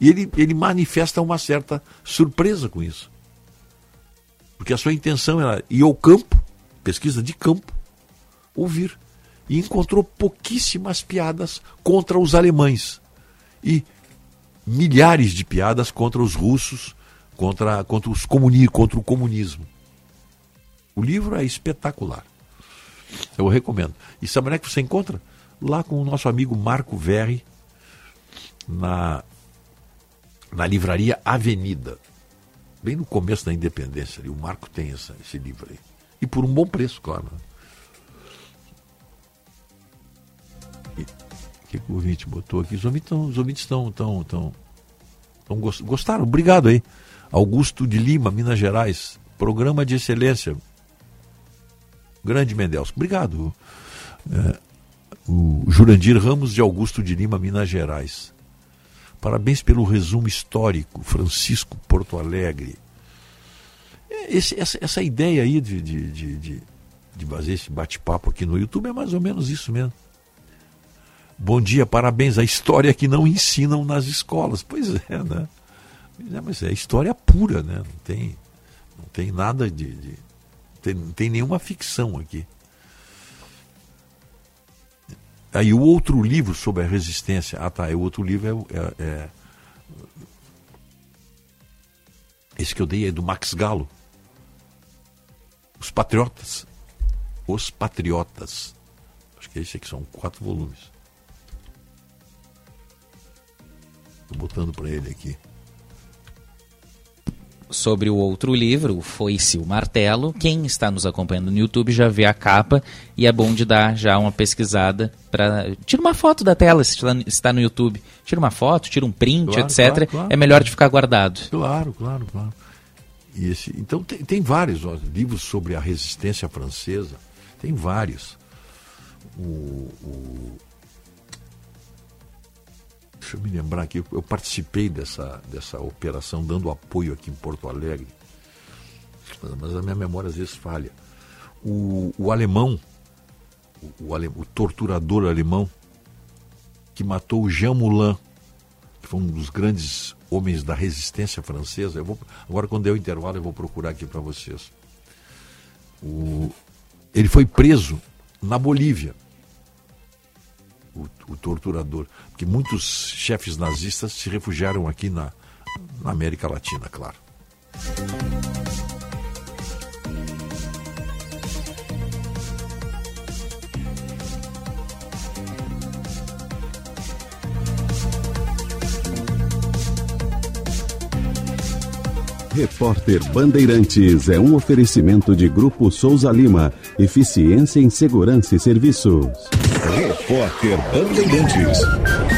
E ele, ele manifesta uma certa surpresa com isso. Porque a sua intenção era ir ao campo, pesquisa de campo, ouvir. E encontrou pouquíssimas piadas contra os alemães. E milhares de piadas contra os russos, contra, contra, os comuni contra o comunismo. O livro é espetacular. Eu recomendo. E sabe onde é que você encontra? Lá com o nosso amigo Marco Verri, na, na livraria Avenida. Bem no começo da independência. ali. O Marco tem essa, esse livro aí. E por um bom preço, claro. né? O que, o ouvinte botou aqui? Os ouvintes estão. Os ouvintes estão, estão, estão, estão gos- gostaram? Obrigado aí. Augusto de Lima, Minas Gerais. Programa de excelência. Grande Mendels. Obrigado. É, o Jurandir Ramos de Augusto de Lima, Minas Gerais. Parabéns pelo resumo histórico, Francisco Porto Alegre. É, esse- essa, essa ideia aí de, de, de, de, de fazer esse bate-papo aqui no YouTube é mais ou menos isso mesmo. Bom dia, parabéns. A história que não ensinam nas escolas. Pois é, né? É, mas é história pura, né? Não tem, não tem nada de. de tem, não tem nenhuma ficção aqui. Aí o outro livro sobre a resistência. Ah, tá. O outro livro é, é- é- Esse que eu dei é do Max Galo. Os Patriotas. Os Patriotas. Acho que esse aqui são quatro volumes. Estou botando para ele aqui. Sobre o outro livro, o Foi-se o Martelo. Quem está nos acompanhando no YouTube já vê a capa e é bom de dar já uma pesquisada para tira uma foto da tela se está no- YouTube, tira uma foto, tira um print, Claro, etc. claro, claro. É melhor de ficar guardado. Claro, claro, claro. E esse, então tem, tem vários ó, livros sobre a resistência francesa, tem vários. O, o- deixa eu me lembrar aqui, eu participei dessa, dessa operação dando apoio aqui em Porto Alegre, mas, mas a minha memória às vezes falha. O, o alemão, o, o, ale- o torturador alemão, que matou o Jean Moulin, que foi um dos grandes homens da resistência francesa. Eu vou, agora, quando der o intervalo, eu vou procurar aqui para vocês. O, ele foi preso na Bolívia, o, o torturador, porque muitos chefes nazistas se refugiaram aqui na, na América Latina, claro. Repórter Bandeirantes é um oferecimento de Grupo Souza Lima. Eficiência em Segurança e Serviços. Repórter Bandeirantes.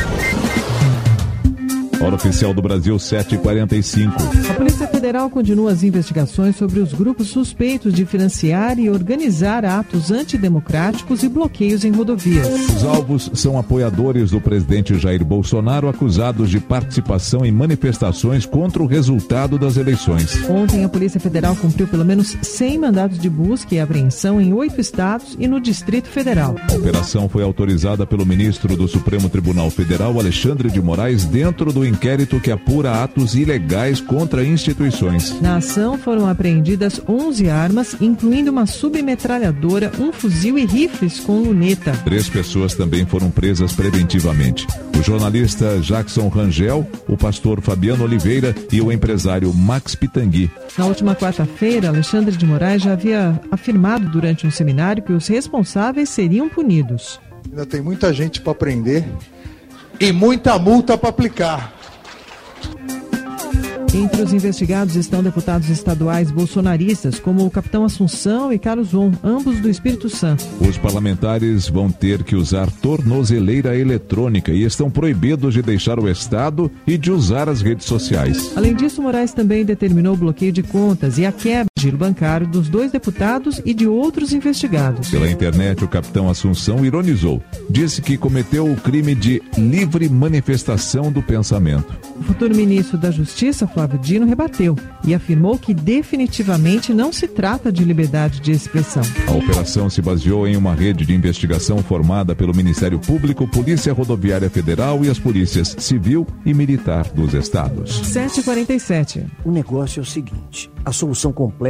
Hora oficial do Brasil 745. A Polícia Federal continua as investigações sobre os grupos suspeitos de financiar e organizar atos antidemocráticos e bloqueios em rodovias. Os alvos são apoiadores do presidente Jair Bolsonaro acusados de participação em manifestações contra o resultado das eleições. Ontem, a Polícia Federal cumpriu pelo menos 100 mandados de busca e apreensão em oito estados e no Distrito Federal. A operação foi autorizada pelo ministro do Supremo Tribunal Federal, Alexandre de Moraes, dentro do inquérito que apura atos ilegais contra instituições. Na ação foram apreendidas 11 armas, incluindo uma submetralhadora, um fuzil e rifles com luneta. Três pessoas também foram presas preventivamente: o jornalista Jackson Rangel, o pastor Fabiano Oliveira e o empresário Max Pitangui. Na última quarta-feira, Alexandre de Moraes já havia afirmado durante um seminário que os responsáveis seriam punidos. Ainda tem muita gente para prender e muita multa para aplicar. Entre os investigados estão deputados estaduais bolsonaristas, como o capitão Assunção e Carlos Von, ambos do Espírito Santo. Os parlamentares vão ter que usar tornozeleira eletrônica e estão proibidos de deixar o Estado e de usar as redes sociais. Além disso, Moraes também determinou o bloqueio de contas e a quebra giro bancário dos dois deputados e de outros investigados. Pela internet, o capitão Assunção ironizou. Disse que cometeu o crime de livre manifestação do pensamento. O futuro ministro da Justiça, Flávio Dino, rebateu e afirmou que definitivamente não se trata de liberdade de expressão. A operação se baseou em uma rede de investigação formada pelo Ministério Público, Polícia Rodoviária Federal e as polícias civil e militar dos estados. 747. O negócio é o seguinte: a solução completa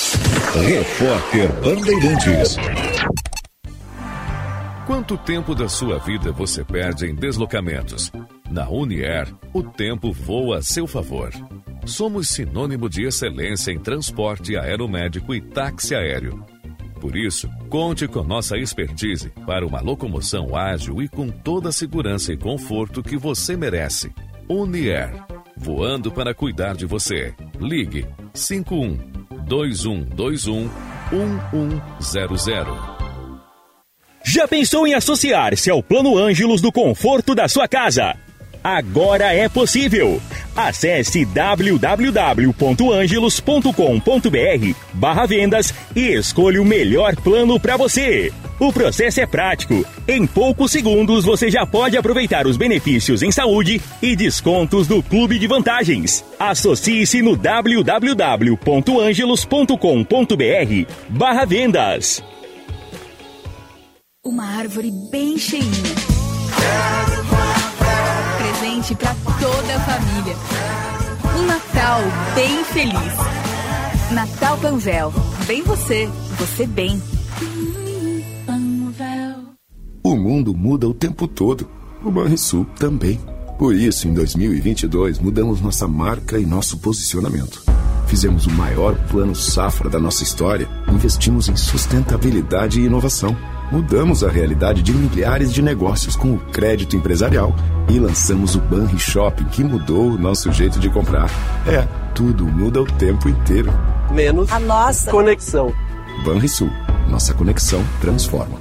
Repórter Bandeirantes. Quanto tempo da sua vida você perde em deslocamentos? Na Unier, o tempo voa a seu favor. Somos sinônimo de excelência em transporte aeromédico e táxi aéreo. Por isso, conte com nossa expertise para uma locomoção ágil e com toda a segurança e conforto que você merece. Unier, voando para cuidar de você. Ligue 51 2121 1100. Já pensou em associar-se ao Plano Ângelos do conforto da sua casa? Agora é possível. Acesse www.angelos.com.br barra vendas e escolha o melhor plano para você. O processo é prático. Em poucos segundos você já pode aproveitar os benefícios em saúde e descontos do Clube de Vantagens. Associe-se no www.angelos.com.br barra vendas. Uma árvore bem cheinha. Presente para toda a família. Um Natal bem feliz. Natal Panvel. Bem você, você bem. O mundo muda o tempo todo. O Banrisul também. Por isso, em 2022, mudamos nossa marca e nosso posicionamento. Fizemos o maior plano safra da nossa história. Investimos em sustentabilidade e inovação. Mudamos a realidade de milhares de negócios com o crédito empresarial e lançamos o Banri Shopping, que mudou o nosso jeito de comprar. É, tudo muda o tempo inteiro. Menos a nossa conexão. Banrisul, nossa conexão transforma.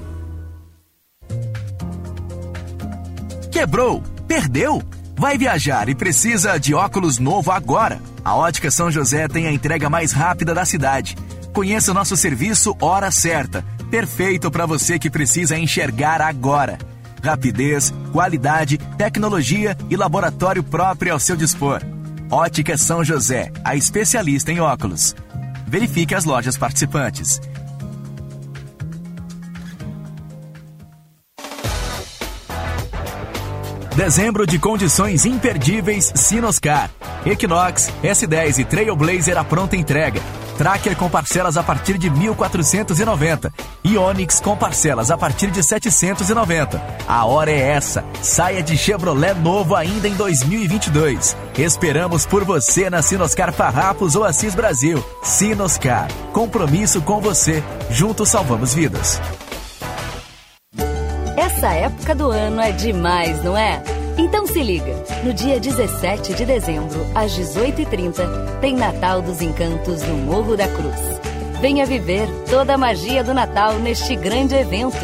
Quebrou? Perdeu? Vai viajar e precisa de óculos novo agora? A Ótica São José tem a entrega mais rápida da cidade. Conheça o nosso serviço Hora Certa Perfeito para você que precisa enxergar agora. Rapidez, qualidade, tecnologia e laboratório próprio ao seu dispor. Ótica São José, a especialista em óculos. Verifique as lojas participantes. Dezembro de condições imperdíveis Sinoscar. Equinox, S10 e Trailblazer à pronta entrega. Tracker com parcelas a partir de 1.490. E Onix com parcelas a partir de 790. A hora é essa. Saia de Chevrolet novo ainda em 2022. Esperamos por você na Sinoscar Farrapos ou Assis Brasil. Sinoscar. Compromisso com você. Juntos salvamos vidas. Essa época do ano é demais, não é? Então se liga, no dia 17 de dezembro, às 18h30, tem Natal dos Encantos no Morro da Cruz. Venha viver toda a magia do Natal neste grande evento.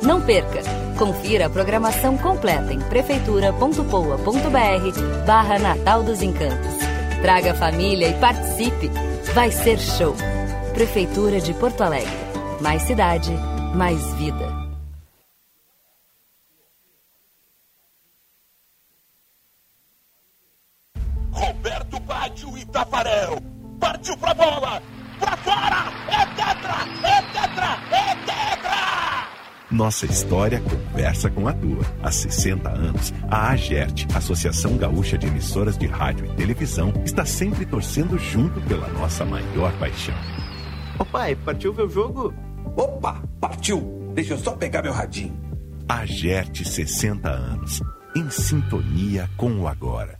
Não perca! Confira a programação completa em prefeitura.poa.br barra Natal dos Encantos. Traga a família e participe! Vai ser show! Prefeitura de Porto Alegre. Mais cidade, mais vida. Partiu pra bola. Pra fora. É tetra. É tetra. É tetra. Nossa história conversa com a tua. Há 60 anos, a AGERT, Associação Gaúcha de Emissoras de Rádio e Televisão, está sempre torcendo junto pela nossa maior paixão. Ô pai, partiu ver o jogo? Opa, partiu! Deixa eu só pegar meu radinho. AGERT 60 anos, em sintonia com o agora.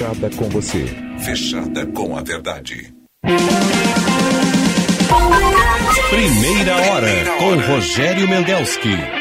fechada com você. Fechada com a verdade. Primeira hora com Rogério Mendelski.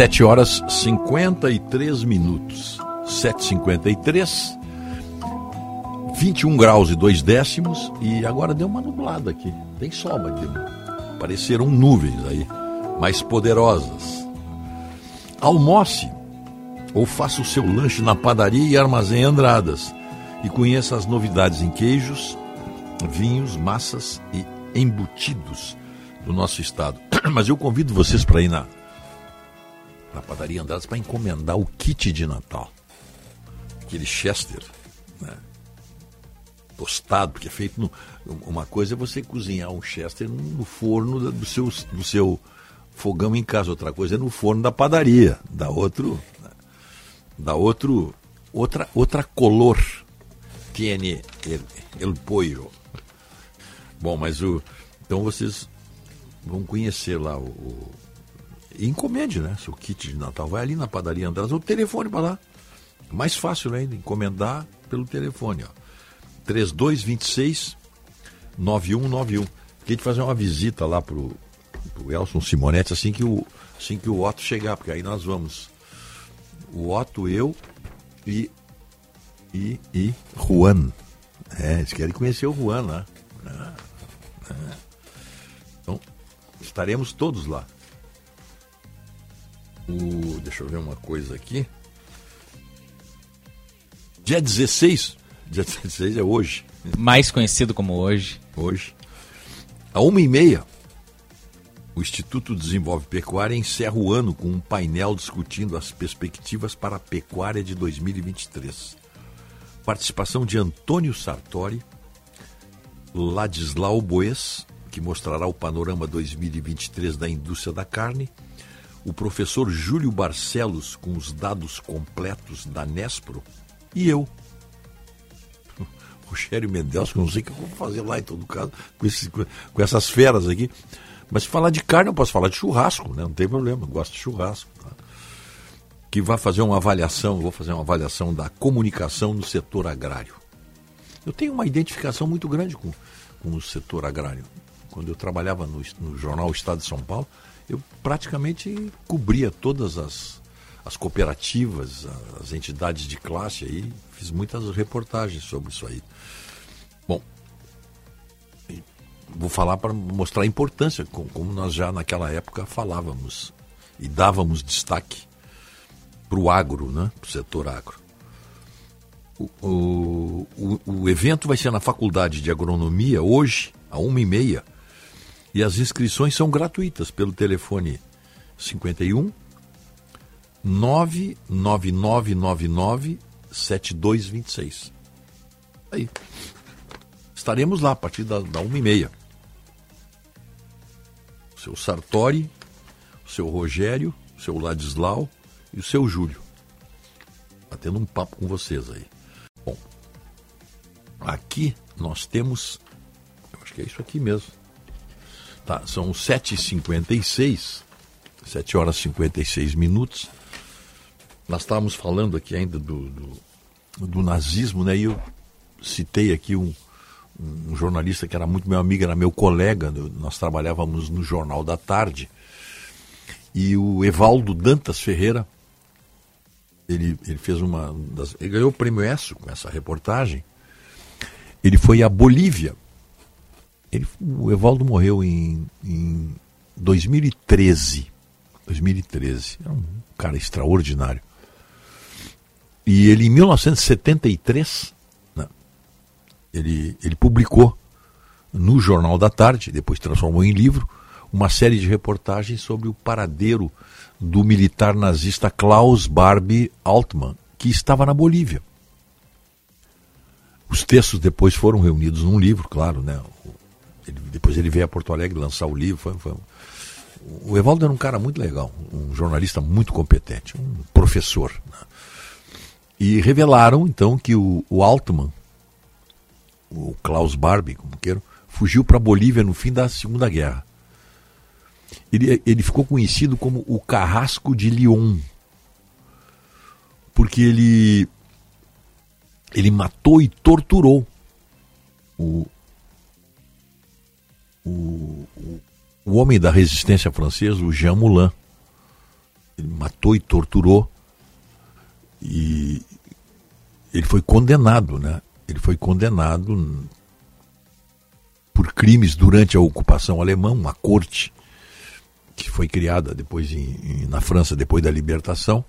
Sete horas 53 minutos. 7h53. 21 graus e 2 décimos. E agora deu uma nublada aqui. Tem sol, mas deu- apareceram nuvens aí, mais poderosas. Almoce ou faça o seu lanche na padaria e armazém Andradas. E conheça as novidades em queijos, vinhos, massas e embutidos do nosso estado. Mas eu convido vocês para ir na, na padaria Andradas para encomendar o kit de Natal. Aquele Chester, né? tostado, porque é feito no, uma coisa é você cozinhar um Chester no forno da- do seu, do seu fogão em casa, outra coisa é no forno da padaria, dá outro dá outro outra outra color tiene el, el pollo. Bom, mas o então vocês vão conhecer lá o, encomende, né? Seu kit de Natal. Vai ali na padaria Andradas, ou telefone para lá. Mais fácil ainda, encomendar pelo telefone, ó. 3226 9191. Queria te fazer uma visita lá pro o Elson Simonetti assim que o, assim que o Otto chegar, porque aí nós vamos. O Otto, eu e, e, e Juan. É, eles querem conhecer o Juan lá. Ah. Então, estaremos todos lá. O, deixa eu ver uma coisa aqui. Dia 16, dia 16 é hoje. Mais conhecido como hoje. Hoje. A uma e meia, o Instituto Desenvolve Pecuária encerra o ano com um painel discutindo as perspectivas para a pecuária de 2023. Participação de Antônio Sartori, Ladislau Boes, que mostrará o panorama 2023 da indústria da carne, o professor Júlio Barcelos com os dados completos da Nespro e eu, Rogério Mendes, que eu não sei o que eu vou fazer lá em todo caso, com, esse, com essas feras aqui. Mas se falar de carne, eu posso falar de churrasco, né? não tem problema, eu gosto de churrasco. Tá? Que vai fazer uma avaliação, vou fazer uma avaliação da comunicação no setor agrário. Eu tenho uma identificação muito grande com, com o setor agrário. Quando eu trabalhava no, no jornal Estado de São Paulo, eu praticamente cobria todas as, as cooperativas, as entidades de classe aí, fiz muitas reportagens sobre isso aí. Bom, vou falar para mostrar a importância, como nós já naquela época falávamos e dávamos destaque para o agro, né? para o setor agro. O, o, o, evento vai ser na Faculdade de Agronomia hoje, a uma e meia, e as inscrições são gratuitas pelo telefone 51 99999 7226. Aí. Estaremos lá a partir da, da uma e meia. O seu Sartori, o seu Rogério, o seu Ladislau e o seu Júlio. Batendo um papo com vocês aí. Bom, aqui nós temos. Eu acho que é isso aqui mesmo. Tá, são 7h56, 7 horas e 56 minutos. Nós estávamos falando aqui ainda do, do, do nazismo, né? E eu citei aqui um, um jornalista que era muito meu amigo, era meu colega, nós trabalhávamos no Jornal da Tarde. E o Evaldo Dantas Ferreira, ele, ele fez uma. Das, ele ganhou o prêmio ESSO com essa reportagem. Ele foi à Bolívia. Ele, o Evaldo morreu em, em 2013. 2013. É um cara extraordinário. E ele, em 1973, né, ele, ele publicou no Jornal da Tarde, depois transformou em livro, uma série de reportagens sobre o paradeiro do militar nazista Klaus Barbie Altmann, que estava na Bolívia. Os textos depois foram reunidos num livro, claro, né? Ele, depois ele veio a Porto Alegre lançar o livro. Foi, foi... O Evaldo era um cara muito legal, um jornalista muito competente, um professor. Né? E revelaram, então, que o, o Altman, o Klaus Barbie, como queiram, fugiu para a Bolívia no fim da Segunda Guerra. Ele, ele ficou conhecido como o Carrasco de Lyon, porque ele, ele matou e torturou o, o, o, homem da resistência francesa, o Jean Moulin. Ele matou e torturou e ele foi condenado, né? Ele foi condenado por crimes durante a ocupação alemã, uma corte que foi criada depois em, em, na França depois da libertação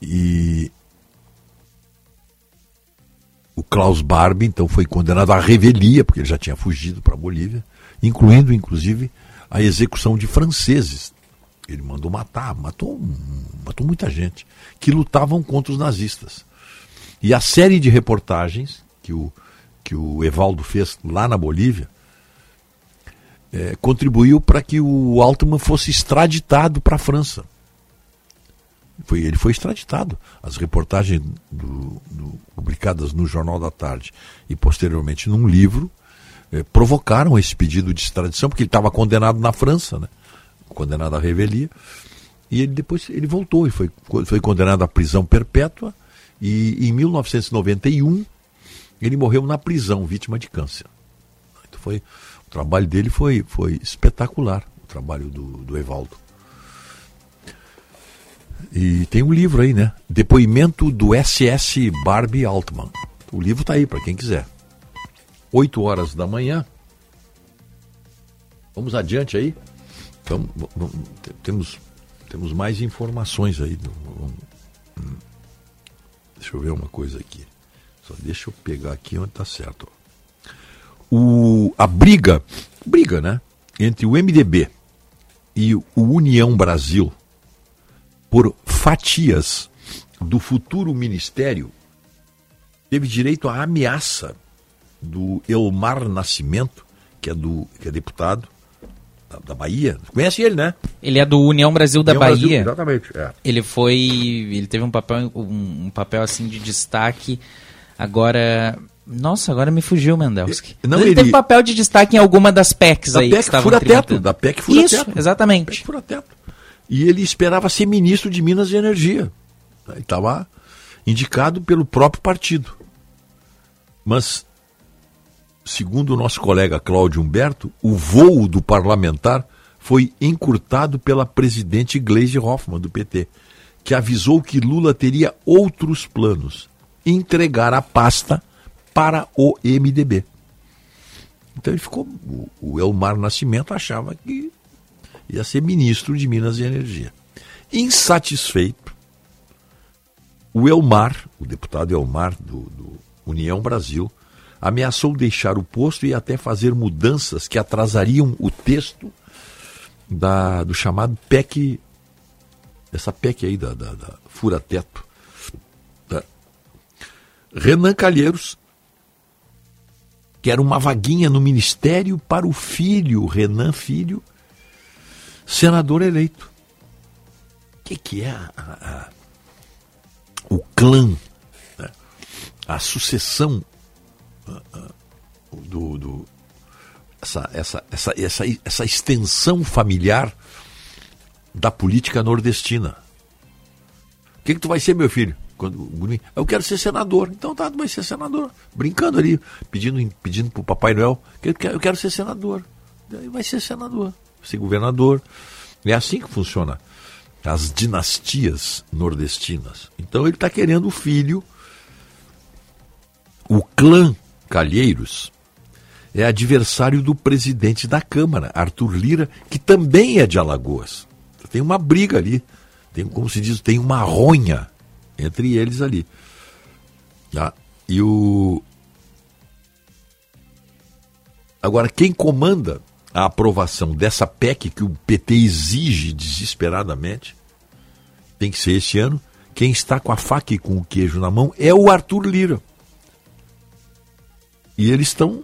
e o Klaus Barbie então foi condenado à revelia porque ele já tinha fugido para a Bolívia, incluindo inclusive a execução de franceses ele mandou matar, matou, matou muita gente que lutavam contra os nazistas. E a série de reportagens que o, que o Evaldo fez lá na Bolívia é, contribuiu para que o Altman fosse extraditado para a França. Foi, ele foi extraditado. As reportagens do, do, publicadas no Jornal da Tarde e posteriormente num livro é, provocaram esse pedido de extradição, porque ele estava condenado na França. Né? condenado à revelia. E ele depois ele voltou e foi, foi condenado à prisão perpétua. E em 1991 ele morreu na prisão, vítima de câncer. Então foi um trabalho dele foi, foi espetacular, o trabalho do, do Evaldo. E tem um livro aí, né? Depoimento do SS Barbie Altman. O livro está aí para quem quiser. 8 horas da manhã. Vamos adiante aí. Então, temos, temos mais informações aí. Hum. deixa eu ver uma coisa aqui. Só deixa eu pegar aqui onde está certo. O, a briga, briga, né? Entre o MDB e o União Brasil por fatias do futuro ministério teve direito à ameaça do Elmar Nascimento, que é, do, que é deputado da, da Bahia. Conhece ele, né? Ele é do União Brasil da União Bahia. Brasil, exatamente. É. Ele foi. Ele teve um papel, um, um papel assim de destaque. Agora. Nossa, agora me fugiu o Mendelski. Não, ele, ele- teve papel de destaque em alguma das PECs Da aí. PEC que fura-teto, tramitando. da PEC fura-teto. Isso, exatamente. fura-teto. E ele esperava ser ministro de Minas e Energia. Ele estava indicado pelo próprio partido. Mas, segundo o nosso colega Cláudio Humberto, o voo do parlamentar foi encurtado pela presidente Gleisi Hoffmann, do PT, que avisou que Lula teria outros planos. Entregar a pasta para o MDB. Então ele ficou. O, o Elmar Nascimento achava que ia ser ministro de Minas e Energia. Insatisfeito, o Elmar, o deputado Elmar do, do União Brasil, ameaçou deixar o posto e até fazer mudanças que atrasariam o texto da, do chamado PEC, essa PEC aí da, da, da fura-teto. Da- Renan Calheiros quer uma vaguinha no ministério para o filho, Renan Filho, senador eleito. O que, que é a- a- o clã, né? a sucessão do, do- essa, essa, essa, essa, essa extensão familiar da política nordestina? O que, que tu vai ser, meu filho? Quando, eu quero ser senador. Então tá, tu vai ser senador. Brincando ali, pedindo, pedindo pro Papai Noel, eu quero, ser senador. Vai ser senador, ser governador. É assim que funciona as dinastias nordestinas. Então ele está querendo o filho. O clã Calheiros é adversário do presidente da Câmara, Arthur Lira, que também é de Alagoas. Tem uma briga ali, tem, como se diz, tem uma ronha entre eles ali. Tá? E o. Agora, quem comanda a aprovação dessa PEC que o PT exige desesperadamente, tem que ser esse ano. Quem está com a faca e com o queijo na mão é o Arthur Lira. E eles estão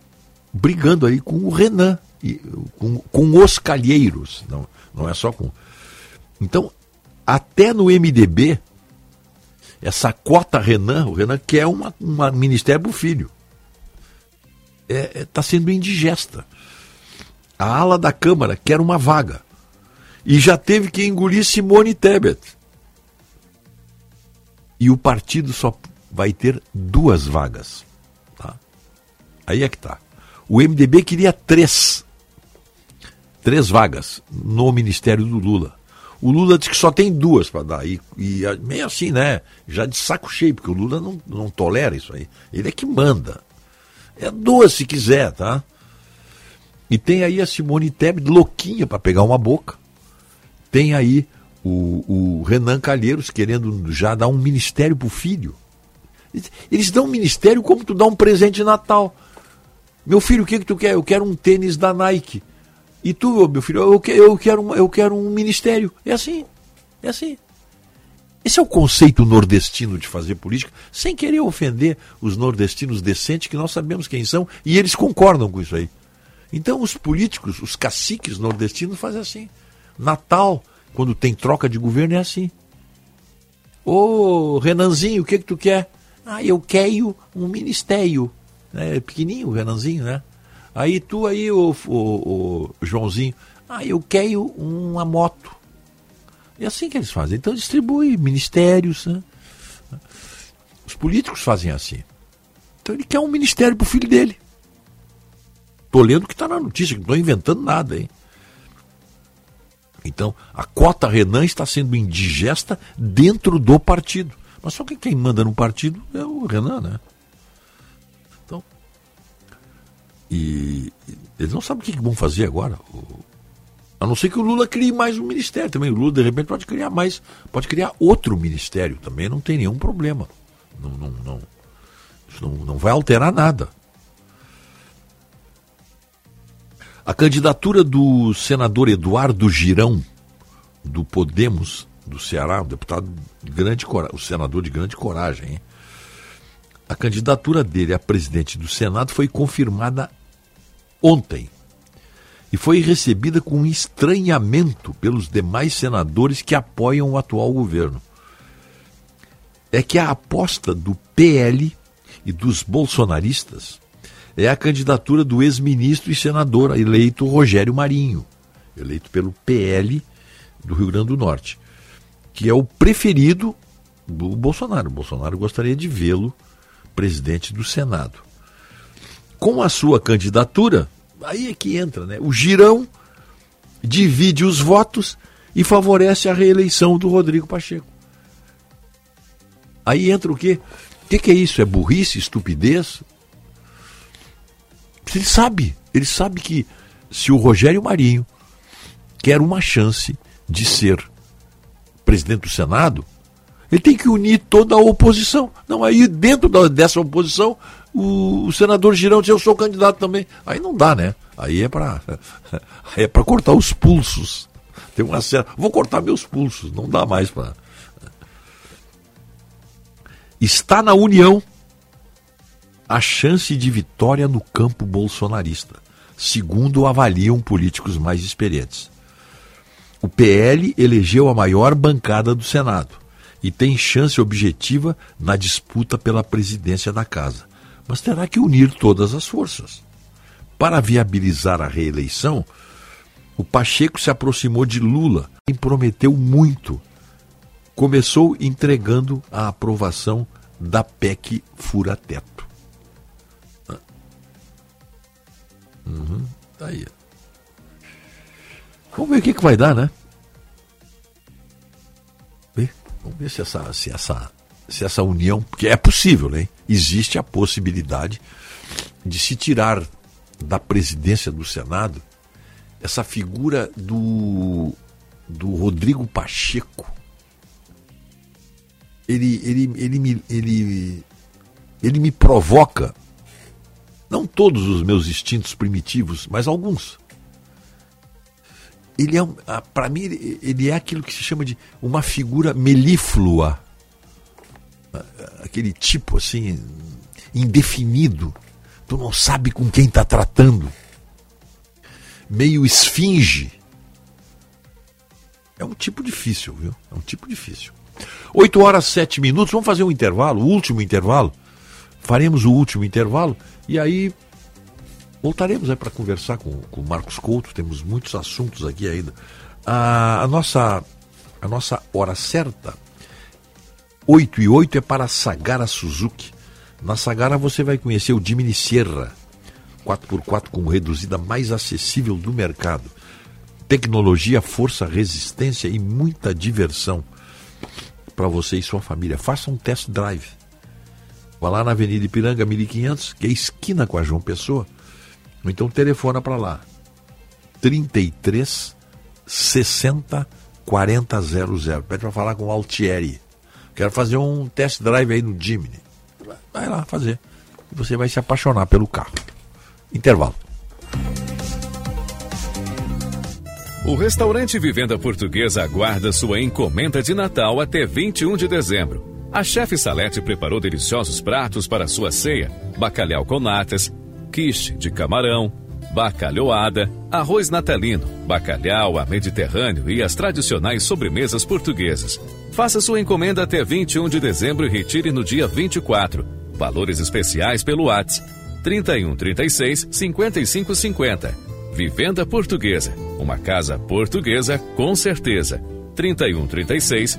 brigando aí com o Renan, e, com, com os calheiros. Não, não é só com. Então, até no MDB, essa cota Renan, o Renan quer uma, uma ministério para o filho. Está é, tá sendo indigesta. A ala da Câmara quer uma vaga. E já teve que engolir Simone Tebet. E o partido só vai ter duas vagas. Tá? Aí é que tá. O MDB queria três. Três vagas no ministério do Lula. O Lula diz que só tem duas para dar. E, e meio assim, né? Já de saco cheio, porque o Lula não, não tolera isso aí. Ele é que manda. É duas se quiser, tá? E tem aí a Simone Tebet louquinha para pegar uma boca. Tem aí o, o Renan Calheiros querendo já dar um ministério pro filho. Eles dão um ministério como tu dá um presente de Natal. Meu filho, o que, que tu quer? Eu quero um tênis da Nike. E tu, meu filho, eu, que- eu, quero, eu quero um ministério. É assim. É assim. Esse é o conceito nordestino de fazer política, sem querer ofender os nordestinos decentes, que nós sabemos quem são, e eles concordam com isso aí. Então, os políticos, os caciques nordestinos fazem assim. Natal, quando tem troca de governo, é assim. Ô, Renanzinho, o que que tu quer? Ah, eu quero um ministério. É pequenininho o Renanzinho, né? Aí tu aí, o, o, o Joãozinho, ah, eu quero uma moto. É assim que eles fazem. Então distribui ministérios. Né? Os políticos fazem assim. Então ele quer um ministério para o filho dele. Estou lendo que está na notícia, não estou inventando nada, hein? Então, a cota Renan está sendo indigesta dentro do partido. Mas só que quem manda no partido é o Renan, né? Então. E eles não sabem o que vão fazer agora. A não ser que o Lula crie mais um ministério também. O Lula, de repente, pode criar mais, pode criar outro ministério também, não tem nenhum problema. Não, não, não, isso não, não vai alterar nada. A candidatura do senador Eduardo Girão, do Podemos, do Ceará, um deputado de grande coragem, o senador de grande coragem, hein? A candidatura dele a presidente do Senado foi confirmada ontem e foi recebida com estranhamento pelos demais senadores que apoiam o atual governo. É que a aposta do PL e dos bolsonaristas é a candidatura do ex-ministro e senador eleito Rogério Marinho, eleito pelo PL do Rio Grande do Norte, que é o preferido do Bolsonaro. O Bolsonaro gostaria de vê-lo presidente do Senado. Com a sua candidatura, aí é que entra, né? O Girão divide os votos e favorece a reeleição do Rodrigo Pacheco. Aí entra o quê? O que, que é isso? É burrice, estupidez? Ele sabe, ele sabe que se o Rogério Marinho quer uma chance de ser presidente do Senado, ele tem que unir toda a oposição. Não, aí dentro da, dessa oposição, o, o, senador Girão diz, eu sou candidato também. Aí não dá, né? Aí é para é para cortar os pulsos. Tem uma cena, vou cortar meus pulsos, não dá mais para Está na União a chance de vitória no campo bolsonarista, segundo avaliam políticos mais experientes. O PL elegeu a maior bancada do Senado e tem chance objetiva na disputa pela presidência da casa mas terá que unir todas as forças. Para viabilizar a reeleição, o Pacheco se aproximou de Lula e prometeu muito. Começou entregando a aprovação da PEC fura-teto. Uhum, tá aí. Vamos ver o que, que vai dar, né? Vamos ver se essa, se essa se essa união, porque é possível, né? Existe a possibilidade de se tirar da presidência do Senado essa figura do, do Rodrigo Pacheco. Ele, ele, ele, me, ele, ele me provoca, não todos os meus instintos primitivos, mas alguns. Ele é, para mim, ele é aquilo que se chama de uma figura melíflua aquele tipo assim, indefinido. Tu não sabe com quem está tratando. Meio esfinge. É um tipo difícil, viu? É um tipo difícil. 8 horas 7 minutos, vamos fazer um intervalo, o último intervalo. Faremos o último intervalo e aí voltaremos aí para conversar com, com o Marcos Couto. Temos muitos assuntos aqui ainda. A, a, nossa, a nossa hora certa 8 e 8 é para a Sagara Suzuki. Na Sagara você vai conhecer o Jimny Sierra, 4x4 com reduzida mais acessível do mercado. Tecnologia, força, resistência e muita diversão para você e sua família. Faça um test drive. Vá lá na Avenida Ipiranga 1500, que é esquina com a João Pessoa. Então telefona para lá. 33 60 40 00. Pede para falar com o Altieri. Quero fazer um test drive aí no Jimny. Vai lá fazer. Você vai se apaixonar pelo carro. Intervalo. O restaurante Vivenda Portuguesa aguarda sua encomenda de Natal até 21 de dezembro. A chefe Salete preparou deliciosos pratos para sua ceia: bacalhau com natas, quiche de camarão, bacalhoada, arroz natalino, bacalhau a mediterrâneo e as tradicionais sobremesas portuguesas. Faça sua encomenda até 21 de dezembro e retire no dia 24. Valores especiais pelo WhatsApp 31 36 55 50. Vivenda Portuguesa, uma casa portuguesa com certeza. 31 36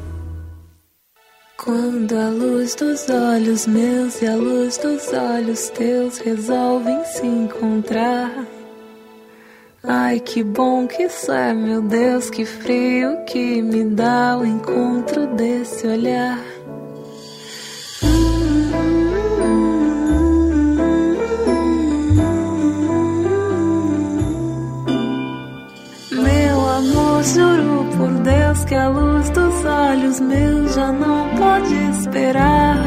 Quando a luz dos olhos meus e a luz dos olhos teus resolvem se encontrar. Ai, que bom que isso é, meu Deus, que frio que me dá o encontro desse olhar. Meu amor, juro por Deus que a luz dos olhos meus já não pode esperar.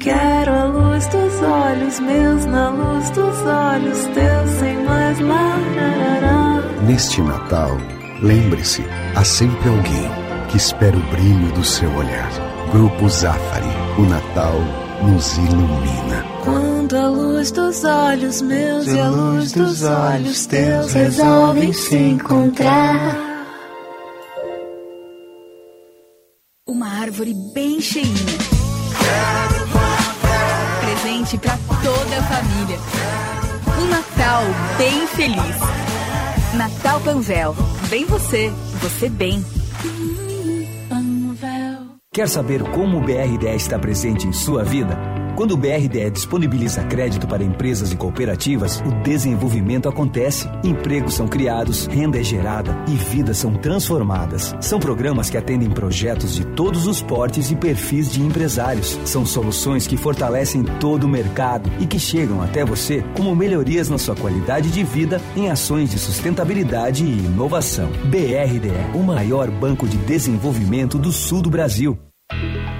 Quero a luz dos olhos meus na luz dos olhos teus, sem mais larará. Neste Natal, lembre-se, há sempre alguém que espera o brilho do seu olhar. Grupo Zafari, o Natal nos ilumina. Quando a luz dos olhos meus e a luz dos olhos teus resolvem se encontrar. Árvore bem cheinha. Presente para toda a família. Um Natal bem feliz. Natal Panvel. Bem você, você bem. Quer saber como o BRDE está presente em sua vida? Quando o BRDE disponibiliza crédito para empresas e cooperativas, o desenvolvimento acontece, empregos são criados, renda é gerada e vidas são transformadas. São programas que atendem projetos de todos os portes e perfis de empresários. São soluções que fortalecem todo o mercado e que chegam até você como melhorias na sua qualidade de vida em ações de sustentabilidade e inovação. BRDE, o maior banco de desenvolvimento do sul do Brasil.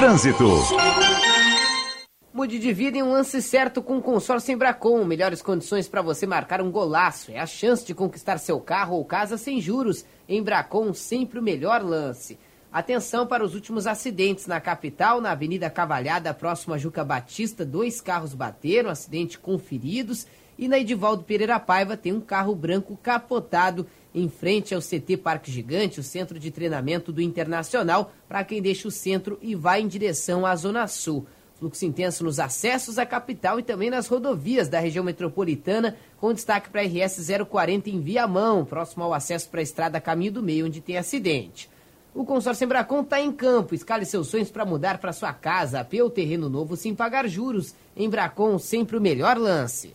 Trânsito. Mude de vida em um lance certo com o consórcio Embracon. Melhores condições para você marcar um golaço. É a chance de conquistar seu carro ou casa sem juros. Embracon, sempre o melhor lance. Atenção para os últimos acidentes na capital, na Avenida Cavalhada, próximo a Juca Batista, dois carros bateram, acidente com feridos. E na Edivaldo Pereira Paiva tem um carro branco capotado em frente ao CT Parque Gigante, o centro de treinamento do Internacional, para quem deixa o centro e vai em direção à Zona Sul. Fluxo intenso nos acessos à capital e também nas rodovias da região metropolitana, com destaque para a RS 040 em Viamão, próximo ao acesso para a estrada Caminho do Meio, onde tem acidente. O consórcio Embracon está em campo. Escale seus sonhos para mudar para sua casa, AP ou terreno novo sem pagar juros. Embracon, sempre o melhor lance.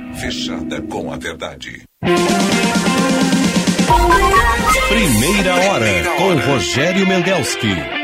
Fechada com a verdade. Primeira hora com Rogério Mendelski.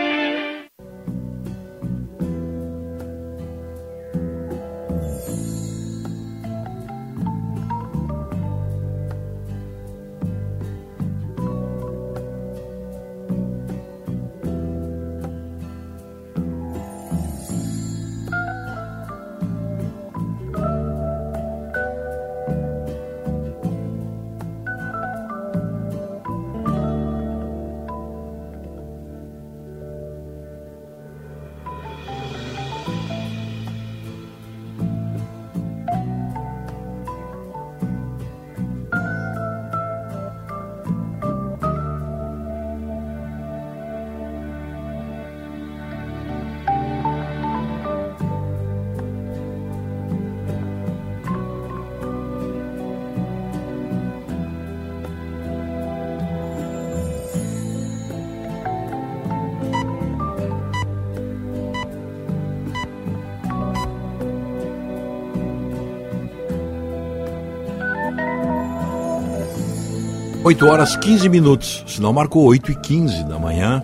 8 horas 15 minutos, sinal marcou 8 e 15 da manhã.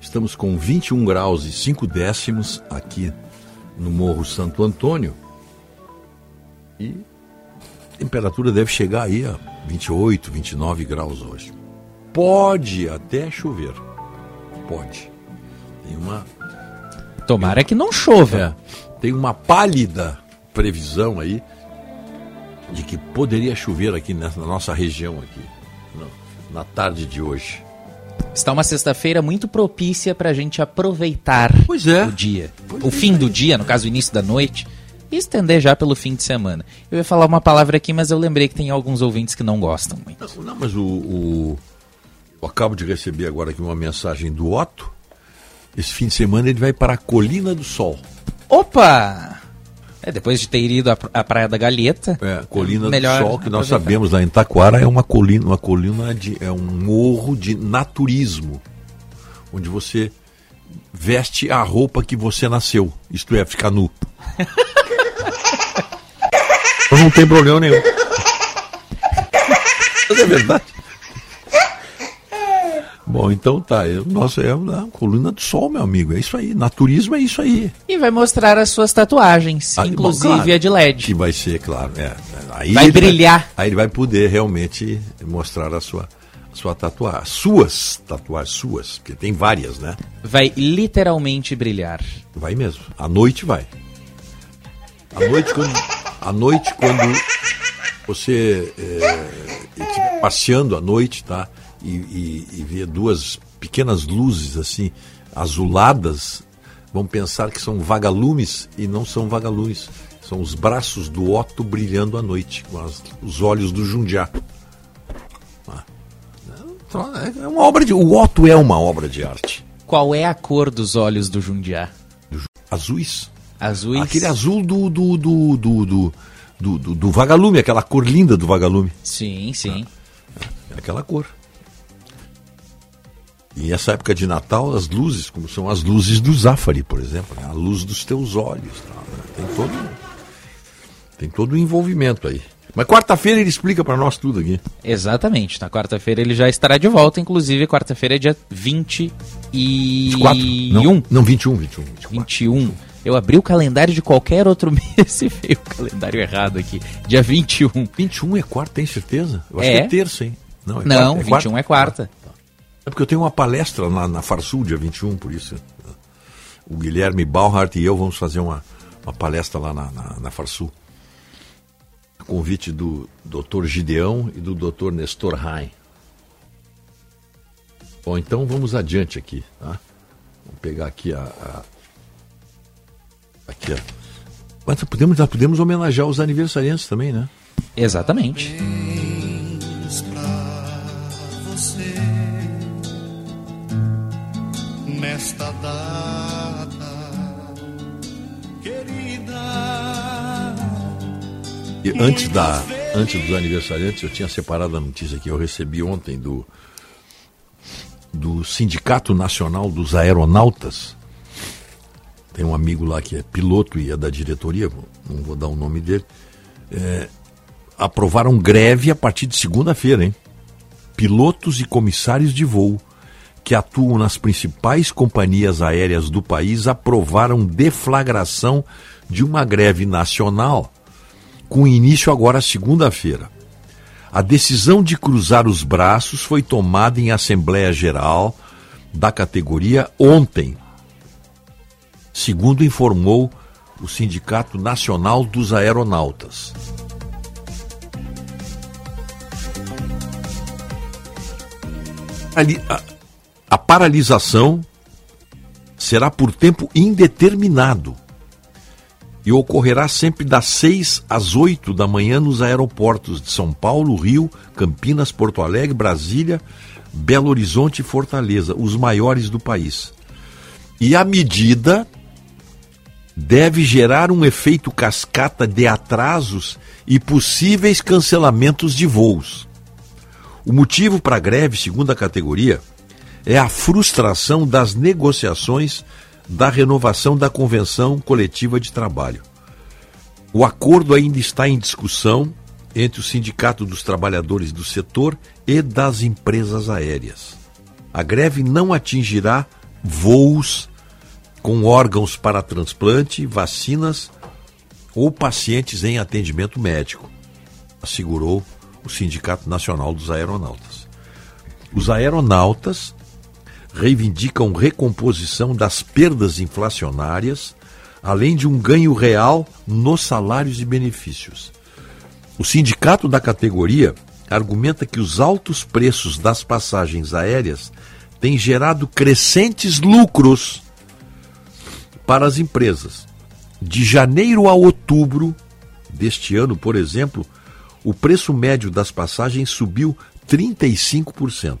Estamos com 21 graus e 5 décimos aqui no Morro Santo Antônio. E a temperatura deve chegar aí a 28, 29 graus hoje. Pode até chover. Pode. Tem uma. Tomara que não chova. É, tem uma pálida previsão aí de que poderia chover aqui nessa, na nossa região aqui, na, na tarde de hoje. Está uma sexta-feira muito propícia para a gente aproveitar pois é. o dia. Pois o fim do dia, no caso, o início da noite, e estender já pelo fim de semana. Eu ia falar uma palavra aqui, mas eu lembrei que tem alguns ouvintes que não gostam muito. Não, não mas o, o, Eu acabo de receber agora aqui uma mensagem do Otto. Esse fim de semana ele vai para a Colina do Sol. Opa! É, depois de ter ido à, à Praia da Galheta. É, Colina do Sol, que nós sabemos lá em Taquara é uma colina, uma colina de. é um morro de naturismo. Onde você veste a roupa que você nasceu. Isto é, ficar nu. não tem problema nenhum. Mas é verdade. Bom, então tá. Nossa, é a coluna do sol, meu amigo. É isso aí. Naturismo é isso aí. E vai mostrar as suas tatuagens, Ah, inclusive bom, claro. a de LED. Que vai ser, claro. É. Aí Vai brilhar. aí ele vai poder realmente mostrar a sua, sua tatuagem. Suas tatuagens, suas. Porque tem várias, né? Vai literalmente brilhar. Vai mesmo. À noite vai. À noite, quando, à noite, quando você é, estiver passeando à noite, tá? E, e, e ver duas pequenas luzes assim, azuladas, vão pensar que são vagalumes e não são vagalumes. São os braços do Otto brilhando à noite, com as- os olhos do Jundiá. Ah. Então, É uma obra de. O Otto é uma obra de arte. Qual é a cor dos olhos do Jundiá? Azuis. Azuis. Aquele azul do do, do, do, do, do, do- do vagalume, aquela cor linda do vagalume. Sim, sim. É aquela cor. E essa época de Natal, as luzes, como são as luzes do Zafari, por exemplo, né? a luz dos teus olhos. né? Tem todo tem todo o envolvimento aí. Mas quarta-feira ele explica para nós tudo aqui. Exatamente. Na quarta-feira ele já estará de volta. Inclusive, quarta-feira é dia 20 e... 24? Não, não 21, 21. 21. Eu abri o calendário de qualquer outro mês e veio o calendário errado aqui. Dia 21. 21 é quarta, tem certeza? Eu acho É? que é terça, hein? Não, é quarta, 21 é quarta. É porque eu tenho uma palestra na, na Farsul, dia 21, por isso. O Guilherme Balhart e eu vamos fazer uma, uma palestra lá na, na, na Farsul. A convite do Dr. Gideão e do Dr. Nestor Rain. Bom, então vamos adiante aqui, tá? Vamos pegar aqui a. a- aqui, ó. Mas podemos, podemos homenagear os aniversariantes também, né? Exatamente. Antes, da, antes dos aniversariantes, eu tinha separado a notícia que eu recebi ontem do, do Sindicato Nacional dos Aeronautas. Tem um amigo lá que é piloto e é da diretoria, não vou dar o nome dele. É, aprovaram greve a partir de segunda-feira, hein? Pilotos e comissários de voo que atuam nas principais companhias aéreas do país aprovaram deflagração de uma greve nacional com início agora segunda-feira. A decisão de cruzar os braços foi tomada em Assembleia Geral da categoria ontem, segundo informou o Sindicato Nacional dos Aeronautas. Ali- a, a paralisação será por tempo indeterminado e ocorrerá sempre das 6 às 8 da manhã nos aeroportos de São Paulo, Rio, Campinas, Porto Alegre, Brasília, Belo Horizonte e Fortaleza, os maiores do país. E a medida deve gerar um efeito cascata de atrasos e possíveis cancelamentos de voos. O motivo para a greve, segundo a categoria, é a frustração das negociações da renovação da Convenção Coletiva de Trabalho. O acordo ainda está em discussão entre o Sindicato dos Trabalhadores do Setor e das empresas aéreas. A greve não atingirá voos com órgãos para transplante, vacinas ou pacientes em atendimento médico, assegurou o Sindicato Nacional dos Aeronautas. Os aeronautas reivindicam recomposição das perdas inflacionárias, além de um ganho real nos salários e benefícios. O sindicato da categoria argumenta que os altos preços das passagens aéreas têm gerado crescentes lucros para as empresas. De janeiro a outubro deste ano, por exemplo, o preço médio das passagens subiu 35%.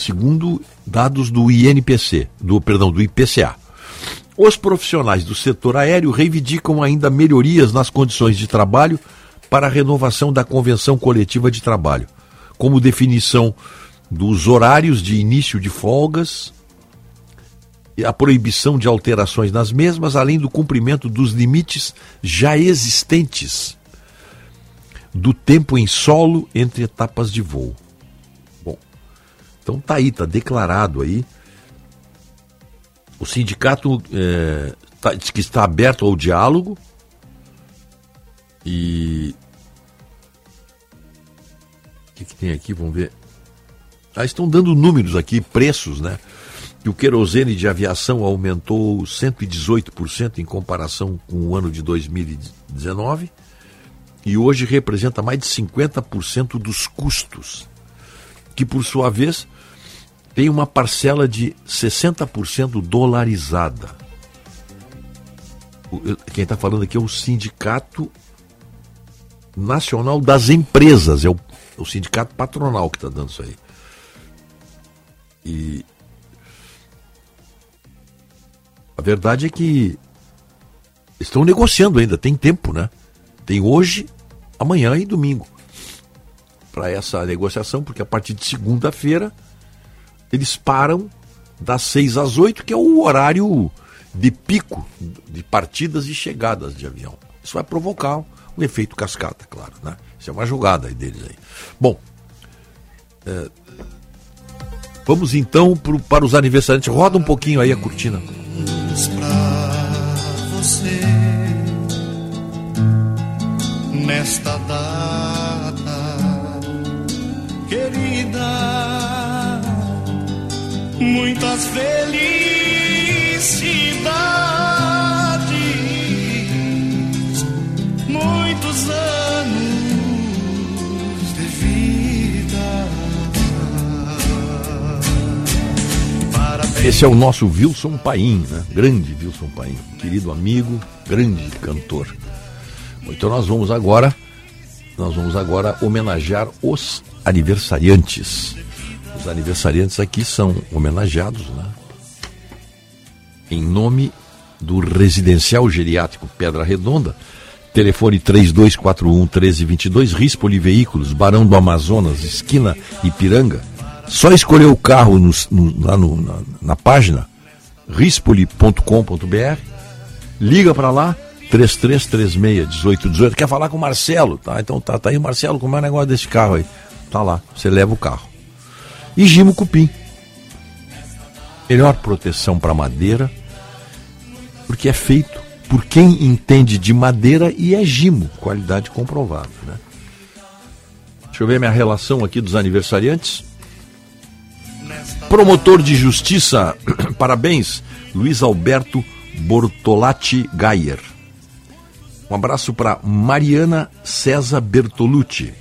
Segundo dados do INPC, do perdão, do IPCA. Os profissionais do setor aéreo reivindicam ainda melhorias nas condições de trabalho para a renovação da convenção coletiva de trabalho, como definição dos horários de início de folgas, a proibição de alterações nas mesmas, além do cumprimento dos limites já existentes do tempo em solo entre etapas de voo. Então tá aí, tá declarado aí. O sindicato é, tá, diz que está aberto ao diálogo e o que, que tem aqui? Vamos ver. Ah, estão dando números aqui, preços, né? Que o querosene de aviação aumentou 118% em comparação com o ano de 2019 e hoje representa mais de 50% dos custos, que por sua vez tem uma parcela de 60% dolarizada. Quem está falando aqui é o Sindicato Nacional das Empresas, é o, o sindicato patronal que está dando isso aí. E a verdade é que estão negociando ainda, tem tempo, né? Tem hoje, amanhã e domingo para essa negociação, porque a partir de segunda-feira eles param das 6 às 8, que é o horário de pico de partidas e chegadas de avião. Isso vai provocar um efeito cascata, claro, né? Isso é uma jogada aí deles aí. Bom, é, vamos então pro, para os aniversariantes. Roda um pouquinho aí a cortina. Pra você nesta data muitas felicidades muitos anos de vida Esse é o nosso Wilson Paim, né? grande Wilson Paim, querido amigo, grande cantor. Então nós vamos agora, nós vamos agora homenagear os aniversariantes. Os aniversariantes aqui são homenageados, né? Em nome do Residencial Geriátrico Pedra Redonda, telefone 3241 1322, Rispoli Veículos, Barão do Amazonas, esquina Ipiranga. Só escolher o carro no, no, lá no, na, na página rispoli.com.br, liga para lá, 3336-1818. Quer falar com o Marcelo? Tá, então tá, tá aí o Marcelo, como é o negócio desse carro aí? Tá lá, você leva o carro. E Gimo Cupim. Melhor proteção para madeira, porque é feito por quem entende de madeira e é Gimo, qualidade comprovada. Né? Deixa eu ver minha relação aqui dos aniversariantes. Promotor de Justiça, parabéns, Luiz Alberto Bortolatti Gayer. Um abraço para Mariana César Bertolucci.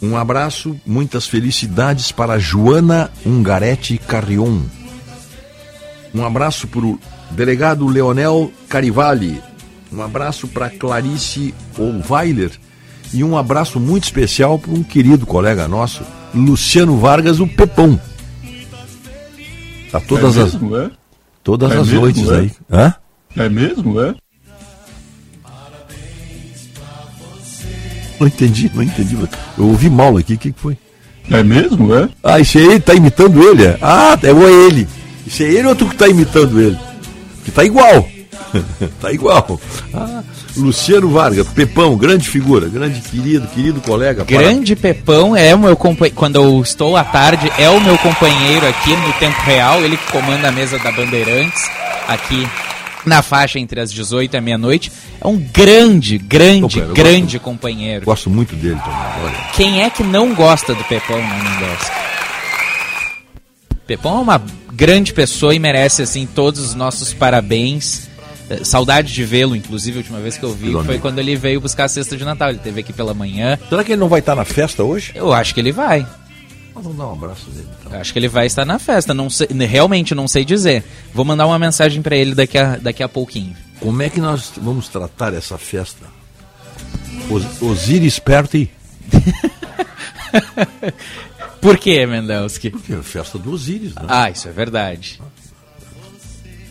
Um abraço, muitas felicidades para Joana Ungaretti Carrion. Um abraço para o delegado Leonel Carivalli. Um abraço para Clarice Olweiler. E um abraço muito especial para um querido colega nosso, Luciano Vargas, o Pepão. Tá todas é as mesmo, é? todas É as mesmo, noites é? aí. Hã? É mesmo, é? Não entendi, não entendi. Eu ouvi mal aqui, o que que foi? É mesmo, é? Ah, esse aí tá imitando ele? é? Ah, é ou é ele? Esse é ele ou tu que tá imitando ele? Que tá igual. tá igual. Ah, Luciano Vargas, Pepão, grande figura, grande querido, querido colega. Grande Pepão é o meu companheiro. Quando eu estou à tarde, é o meu companheiro aqui no tempo real. Ele que comanda a mesa da Bandeirantes aqui na faixa entre as 18 e a meia-noite. É um grande, grande, Pô, grande companheiro. Gosto muito dele também. Olha. Quem é que não gosta do Pepão, né, Mendonça? Pepão é uma grande pessoa e merece, assim, todos os nossos parabéns. Eh, Saudade de vê-lo, inclusive, a última vez que eu vi Pelo foi amigo. quando ele veio buscar a cesta de Natal. Ele esteve aqui pela manhã. Será que ele não vai estar na festa hoje? Eu acho que ele vai. Vamos dar um abraço dele. Então. Acho que ele vai estar na festa. Não sei, realmente não sei dizer. Vou mandar uma mensagem pra ele daqui a, daqui a pouquinho. Como é que nós vamos tratar essa festa? Os, Osiris Perti? Por que, Mendelski? Porque é a festa do Osiris, né? Ah, isso é verdade.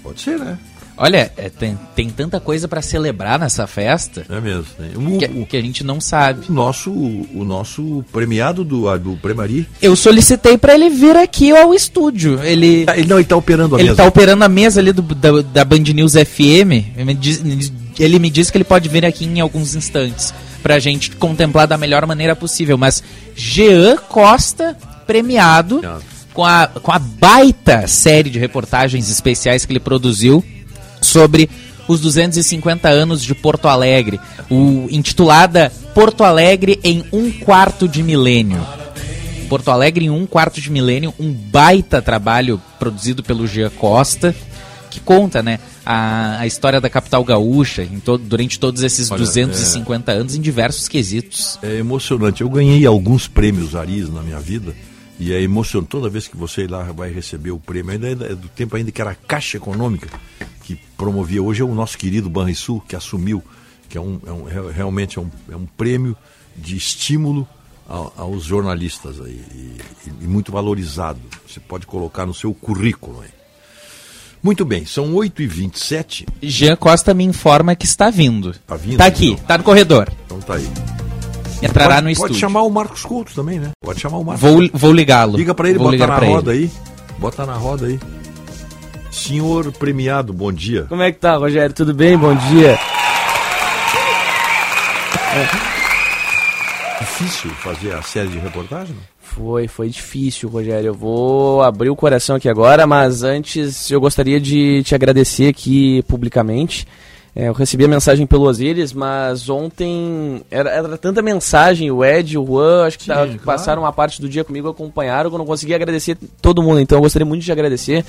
Pode ser, né? Olha, é, tem, tem tanta coisa pra celebrar nessa festa É mesmo. né? O, que, que a gente não sabe. o nosso, o nosso premiado do, ah, do Premari. Eu solicitei pra ele vir aqui ao estúdio. Ele, Ele não, ele tá operando a ele mesa. tá operando a mesa ali do, da, da Band News FM. Ele me, diz, ele me disse que ele pode vir aqui em alguns instantes pra gente contemplar da melhor maneira possível. Mas Jean Costa, premiado, com a, com a baita série de reportagens especiais que ele produziu sobre os 250 anos de Porto Alegre, o intitulada Porto Alegre em um quarto de milênio. Porto Alegre em um quarto de milênio, um baita trabalho produzido pelo Gia Costa, que conta, né, a, a história da capital gaúcha em todo, durante todos esses Olha, 250 anos em diversos quesitos. É emocionante. Eu ganhei alguns prêmios Aris na minha vida. E é emocionante. Toda vez que você ir lá vai receber o prêmio. Ainda é do tempo ainda que era Caixa Econômica que promovia. Hoje é o nosso querido Banrisul que assumiu, que é um, é um- re- realmente é um, é um prêmio de estímulo aos jornalistas aí. E, e- muito valorizado. Você pode colocar no seu currículo aí. Muito bem, são 8h27. Jean Costa me informa que está vindo. Tá vindo, Tá aqui, então? tá no corredor. Então tá aí. Entrará pode, no Pode estúdio. chamar o Marcos Couto também, né? Pode chamar o Marcos Vou, vou ligá-lo. Liga pra ele, Vou bota na roda ele. aí. Bota na roda aí. Senhor premiado, bom dia. Como é que tá, Rogério? Tudo bem? Bom dia. Difícil fazer a série de reportagem? Foi, foi difícil, Rogério. Eu vou abrir o coração aqui agora, mas antes eu gostaria de te agradecer aqui publicamente. É, eu recebi a mensagem pelo Osiris, mas ontem era, era tanta mensagem, o Ed, o Juan, acho que Sim, tá- claro. passaram uma parte do dia comigo, acompanharam, eu não consegui agradecer todo mundo, então eu gostaria muito de agradecer.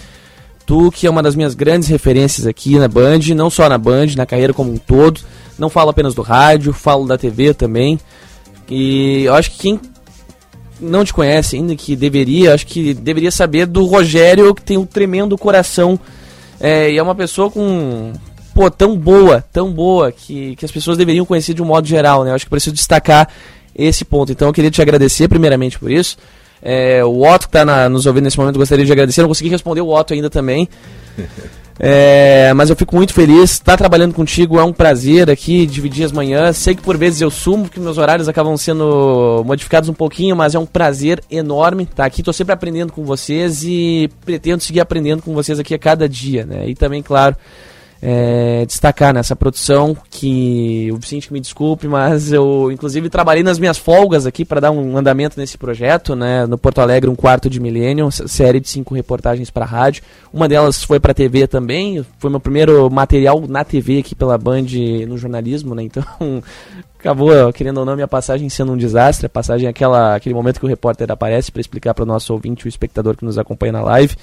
Tu, que é uma das minhas grandes referências aqui na Band, não só na Band, na carreira como um todo. Não falo apenas do rádio, falo da TV também. E eu acho que quem não te conhece ainda, que deveria, acho que deveria saber do Rogério, que tem um tremendo coração. É, e é uma pessoa com. Pô, tão boa, tão boa, que, que as pessoas deveriam conhecer de um modo geral, né? Eu acho que preciso destacar esse ponto. Então eu queria te agradecer primeiramente por isso. É, o Otto que está nos ouvindo nesse momento, gostaria de agradecer. Não consegui responder o Otto ainda também. É, mas eu fico muito feliz. Estar trabalhando contigo é um prazer aqui, dividir as manhãs. Sei que por vezes eu sumo, porque meus horários acabam sendo modificados um pouquinho, mas é um prazer enorme estar aqui. Estou sempre aprendendo com vocês e pretendo seguir aprendendo com vocês aqui a cada dia, né? E também, claro, é, destacar nessa produção que o Vicente me desculpe, mas eu inclusive trabalhei nas minhas folgas aqui para dar um andamento nesse projeto, né, no Porto Alegre um quarto de milênio, série de cinco reportagens para rádio. Uma delas foi para TV também, foi meu primeiro material na TV aqui pela Band no jornalismo, né? Então acabou querendo ou não minha passagem sendo um desastre, a passagem é aquela aquele momento que o repórter aparece para explicar para o nosso ouvinte, o espectador que nos acompanha na live.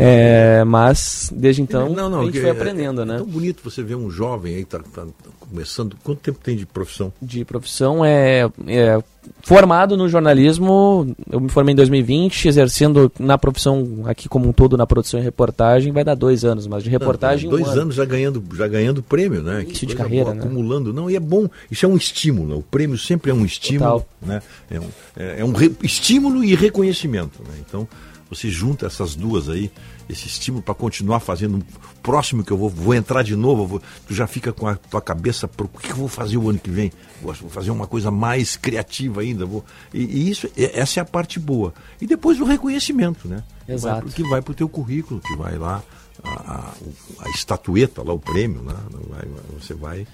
É, mas desde então a gente que foi é- aprendendo, né? É tão bonito você ver um jovem aí tá, tá- começando. Quanto tempo tem de profissão? de profissão é, é formado no jornalismo. Eu me formei em 2020, exercendo na profissão aqui como um todo na produção e reportagem, vai dar dois anos, mas de reportagem Dois um ano. anos já ganhando, já ganhando prêmio, né? Que Isso de coisa carreira, boa, né? Acumulando. Não, e é bom. Isso é um estímulo. O prêmio sempre é um estímulo. Né? É um, é, é um estímulo e reconhecimento. Né? Então, você junta essas duas aí, esse estímulo para continuar fazendo. Próximo que eu vou, vou entrar de novo, vou- tu já fica com a tua cabeça pro o que eu vou fazer o ano que vem. Vou vou fazer uma coisa mais criativa ainda. Vou, e, e isso, essa é a parte boa. E depois o reconhecimento, né? Exato. Vai, que vai para o teu currículo, que vai lá a, a- o- a estatueta, lá o prêmio, né? Vai- você vai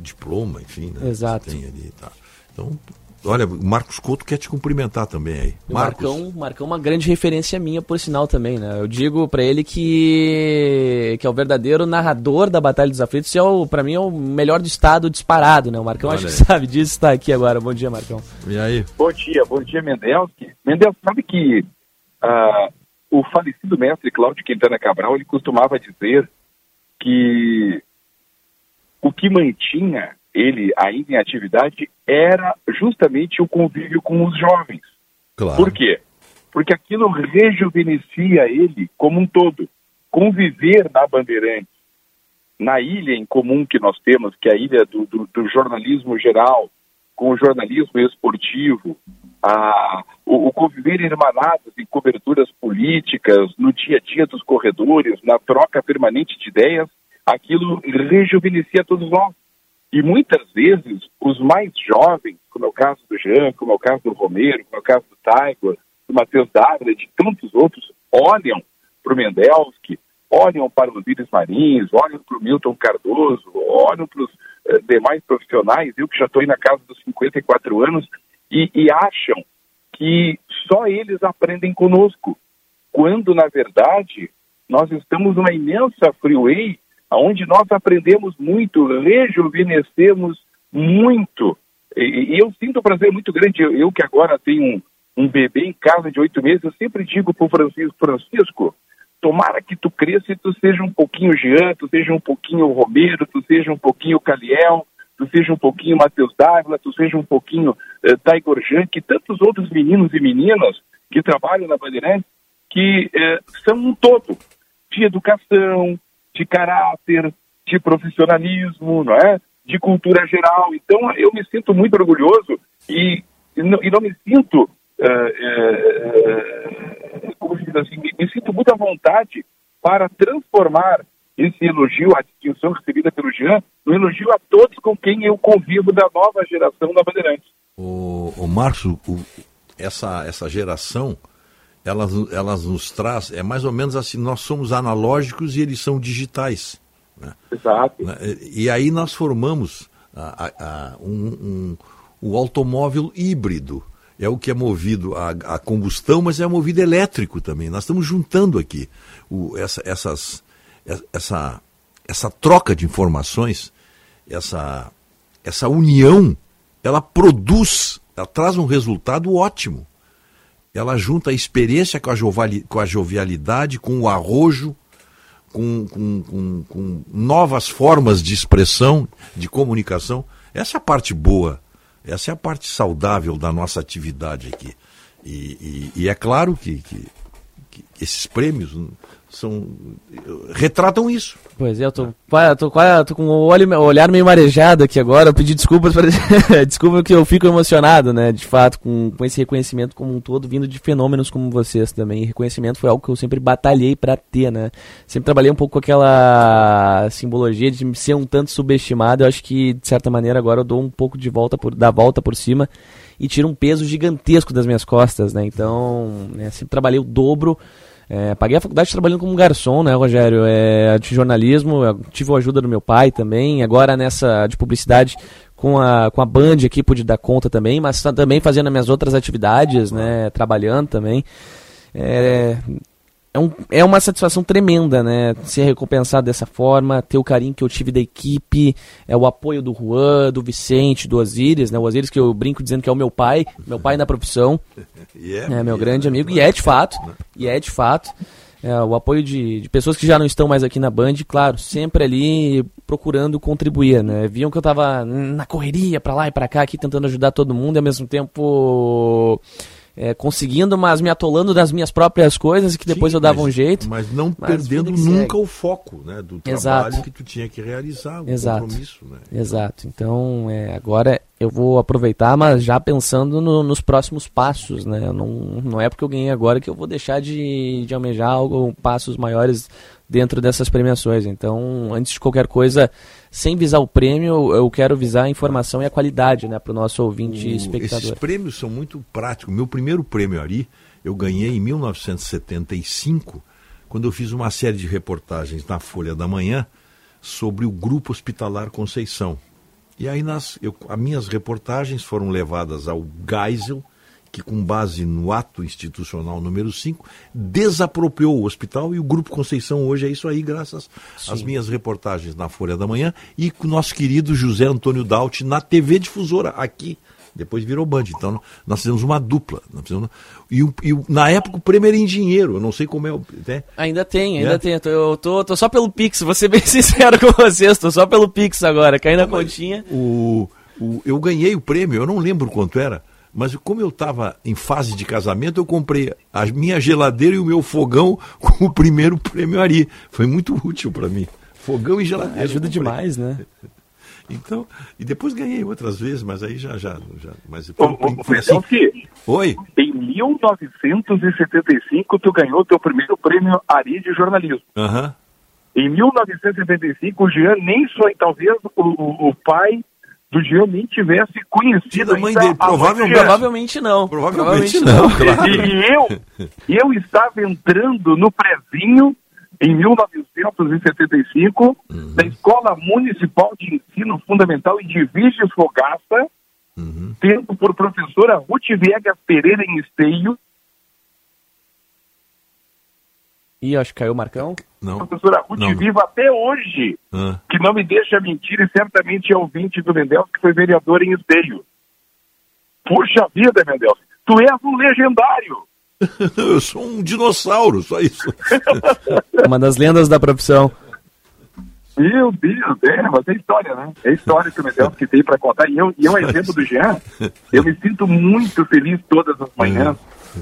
diploma, enfim, né? Exato. Você tem ali, tá. Então, olha, o Marcos Couto quer te cumprimentar também aí. O Marcos, Marcão, Marcão é uma grande referência minha, por sinal, também, né? Eu digo pra ele que, que é o verdadeiro narrador da Batalha dos Aflitos e é o, pra mim é o melhor do estado disparado, né? O Marcão Olha acho que aí. sabe disso, está aqui agora. Bom dia, Marcão. e aí? Bom dia, bom dia, Mendelski. Mendelski, sabe que ah, o falecido mestre Cláudio Quintana Cabral, ele costumava dizer que o que mantinha ele ainda em atividade era justamente o convívio com os jovens. Claro. Por quê? Porque aquilo rejuvenescia ele como um todo. Conviver na Bandeirantes, na ilha em comum que nós temos, que é a ilha do, do- do jornalismo geral, com o jornalismo esportivo, a, o, o conviver irmanados em coberturas políticas, no dia a dia dos corredores, na troca permanente de ideias, aquilo rejuvenescia todos nós. E muitas vezes os mais jovens, como é o caso do Jean, como é o caso do Romero, como é o caso do Tiger, do Matheus Dávila, de tantos outros, olham para o Mendelski, olham para os Íris Marins, olham para o Milton Cardoso, olham para os eh, demais profissionais, eu que já estou aí na casa dos 54 anos, e, e acham que só eles aprendem conosco, quando na verdade nós estamos numa imensa freeway onde nós aprendemos muito, rejuvenescemos muito. E, e eu sinto um prazer muito grande, eu, eu que agora tenho um, um bebê em casa de oito meses, eu sempre digo para o Francisco, Francisco, tomara que tu cresça e tu seja um pouquinho Jean, tu seja um pouquinho Romero, tu seja um pouquinho Caliel, tu seja um pouquinho Matheus Dávila, tu seja um pouquinho uh, Taigor Jean, que tantos outros meninos e meninas que trabalham na Bandeirantes, que eh, são um todo de educação, de caráter, de profissionalismo, não é? De cultura geral. Então, eu me sinto muito orgulhoso e, e, não, e não me sinto, eh, eh, como se diz assim, me, me sinto muito à vontade para transformar esse elogio, a distinção recebida pelo Jean, no elogio a todos com quem eu convivo da nova geração da Bandeirantes. O, o Márcio, essa, essa geração, elas, elas nos traz, é mais ou menos assim, nós somos analógicos e eles são digitais. né? Exato. Né? E aí nós formamos a- a- a- um, um- o automóvel híbrido. É o que é movido a, a combustão, mas é movido elétrico também. Nós estamos juntando aqui o- essa, essas, essa, essa troca de informações, essa, essa união, ela produz, ela traz um resultado ótimo. Ela junta a experiência com a, jovali- com a jovialidade, com o arrojo, com, com- com- com novas formas de expressão, de comunicação. Essa é a parte boa, essa é a parte saudável da nossa atividade aqui. E, e- e é claro que, que- que esses prêmios são retratam isso. Pois é, eu tô, quase- tô, quase- tô com o olho, olhar meio marejado aqui agora. Eu pedi desculpas, pra, desculpa que eu fico emocionado, né? De fato, com, com esse reconhecimento como um todo, vindo de fenômenos como vocês também. E reconhecimento foi algo que eu sempre batalhei pra ter, né? Sempre trabalhei um pouco com aquela simbologia de ser um tanto subestimado. Eu acho que, de certa maneira, agora eu dou um pouco de volta por, da volta por cima e tiro um peso gigantesco das minhas costas, né? Então, né, sempre trabalhei o dobro. É, paguei a faculdade trabalhando como garçom, né, Rogério? É, de jornalismo, tive a ajuda do meu pai também. Agora nessa de publicidade com a, com a Band aqui pude dar conta também, mas também fazendo as minhas outras atividades, né? Trabalhando também. É, é, um, é uma satisfação tremenda, né? Ser recompensado dessa forma, ter o carinho que eu tive da equipe, é o apoio do Juan, do Vicente, do Osiris, né? O Osiris que eu brinco dizendo que é o meu pai, meu pai na profissão. E é, É meu grande amigo, e é de fato, e é de fato. É, o apoio de, de pessoas que já não estão mais aqui na Band, claro, sempre ali procurando contribuir, né? Viam que eu tava na correria pra lá e pra cá, aqui tentando ajudar todo mundo e ao mesmo tempo é, conseguindo, mas me atolando das minhas próprias coisas que depois eu dava um jeito. Mas não Mas perdendo nunca segue. o foco né, do Exato. trabalho que tu tinha que realizar, o Exato. compromisso. Né? Exato. Então, é, agora eu vou aproveitar, mas já pensando no- nos próximos passos, né? Não, não é porque eu ganhei agora que eu vou deixar de, de almejar algo, passos maiores dentro dessas premiações. Então, antes de qualquer coisa, sem visar o prêmio, eu quero visar a informação e a qualidade, né, para o nosso ouvinte e O- espectador. Esses prêmios são muito práticos. Meu primeiro prêmio ali, eu ganhei em 1975, quando eu fiz uma série de reportagens na Folha da Manhã sobre o Grupo Hospitalar Conceição. E aí nas, eu, as minhas reportagens foram levadas ao Geisel, que com base no ato institucional número 5, desapropriou o hospital e o Grupo Conceição hoje é isso aí, graças às minhas reportagens na Folha da Manhã e com o nosso querido José Antônio Daut na TV Difusora, aqui. Depois virou Band. Então nós fizemos uma dupla. Nós fizemos, e, e na época o prêmio era em dinheiro. Eu não sei como é. Né? Ainda tem, ainda É? tem. Eu tô, eu tô, tô só pelo Pix, vou ser bem sincero com vocês, tô só pelo Pix agora, caindo na continha. O, o- eu ganhei o prêmio, eu não lembro quanto era, mas como eu estava em fase de casamento, eu comprei a minha geladeira e o meu fogão com o primeiro prêmio Ari. Foi muito útil para mim. Fogão e geladeira. Ajuda demais, né? Então, e depois ganhei outras vezes, mas aí já, já, já mas foi, ô, foi assim. Oi. Em 1975, tu ganhou teu primeiro prêmio Ari de jornalismo. Aham. Em 1975, o Jean nem sonha, talvez o, o, o pai do Jean nem tivesse conhecido a mãe dele, provavelmente-. Provavelmente não. Provavelmente não, claro. E eu, eu estava entrando no prezinho em 1975 Uhum. da Escola Municipal de Ensino Fundamental em Diviges Fogaça, Uhum. tendo por professora Ruth Viegas Pereira em Esteio, Ih, acho que caiu o Marcão. Não. professora Ruth Não, não. viva até hoje, Ah. que não me deixa mentir e certamente é ouvinte do Mendel, que foi vereador em Esteio. Puxa vida, Mendel, tu és um legendário. Eu sou um dinossauro, só isso. Uma das lendas da profissão. Meu Deus, é, mas é história, né? É história que o que tem para contar. E eu, e eu, a exemplo do Jean, eu me sinto muito feliz todas as manhãs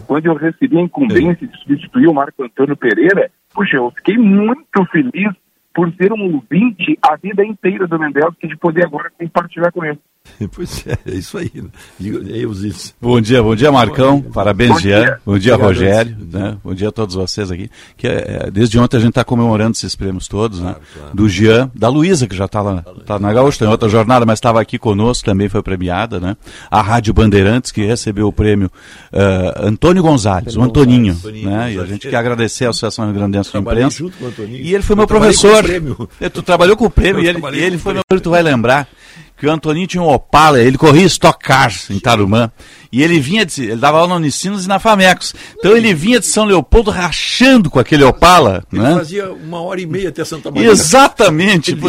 quando eu recebi a incumbência de substituir o Marco Antônio Pereira. Puxa, eu fiquei muito feliz por ser um ouvinte a vida inteira do Mendel, que de poder agora compartilhar com ele. Pois é, é isso aí. né? E aí, Osiris? Bom dia, bom dia Marcão, parabéns Bom Jean, dia. bom dia Obrigado, Rogério, né? bom dia a todos vocês aqui. Que é, é, desde ontem a gente está comemorando esses prêmios todos, né? Do Jean, da Luísa que já está lá, tá na Gaúcha, tem outra jornada, mas estava aqui conosco, também foi premiada, né? A Rádio Bandeirantes que recebeu o prêmio eh, Antônio Gonzalez, o Antoninho, né? E a gente quer agradecer à Associação Rio Grandense de Imprensa. junto com o Antoninho. E ele foi Eu meu professor. o prêmio. Tu trabalhou com o prêmio Eu e ele, e ele foi meu tu vai lembrar que o Antoninho tinha um Opala, ele corria Stock Cars em Tarumã, e ele vinha de, ele dava aula na Unicinos e na Famecos. Então ele vinha de São Leopoldo rachando com aquele Opala, Ele né? fazia uma hora e meia até Santa Maria. Exatamente. Ele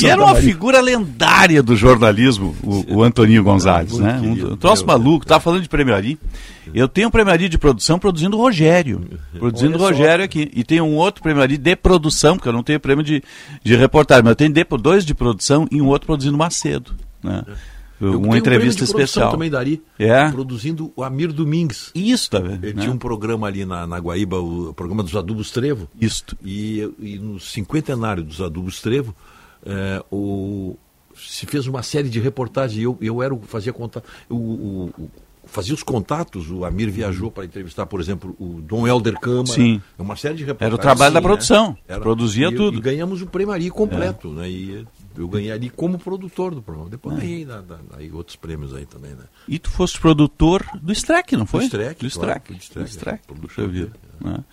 E era uma Maria. figura lendária do jornalismo, o, o Antoninho Gonzalez, né? Um, um troço maluco. Tava falando de Prêmio Ari. Eu tenho um Prêmio Ari de produção produzindo Rogério. Produzindo Olha só. Rogério aqui. E tem um outro Prêmio Ari de produção, porque eu não tenho prêmio de, de reportagem, mas eu tenho de- dois de produção e um outro produzindo Macedo. Né? Eu Uma um entrevista produção especial. também daria. É. Produzindo o Amir Domingues. Isso, tá vendo? Ele né? tinha um programa ali na, na Guaíba, o programa dos adubos Trevo. Isto. E, e no cinquentenário dos adubos Trevo, eh, o, se fez uma série de reportagens. e Eu, eu era o fazia contato. O, o- o- fazia os contatos. O Amir viajou para entrevistar, por exemplo, o Dom Helder Câmara. Sim. É uma série de reportagens. Era o trabalho da Sim, produção. né? Produzia e, tudo. E ganhamos o prêmio completo. Né? E eu ganhei ali como produtor do programa. Depois É. ganhei na- na- aí outros prêmios aí também, né? E tu foste produtor do Streck, não foi? Do Streck, Do claro, Streck. do Do Streck, Streck. é, Puxa vida. né?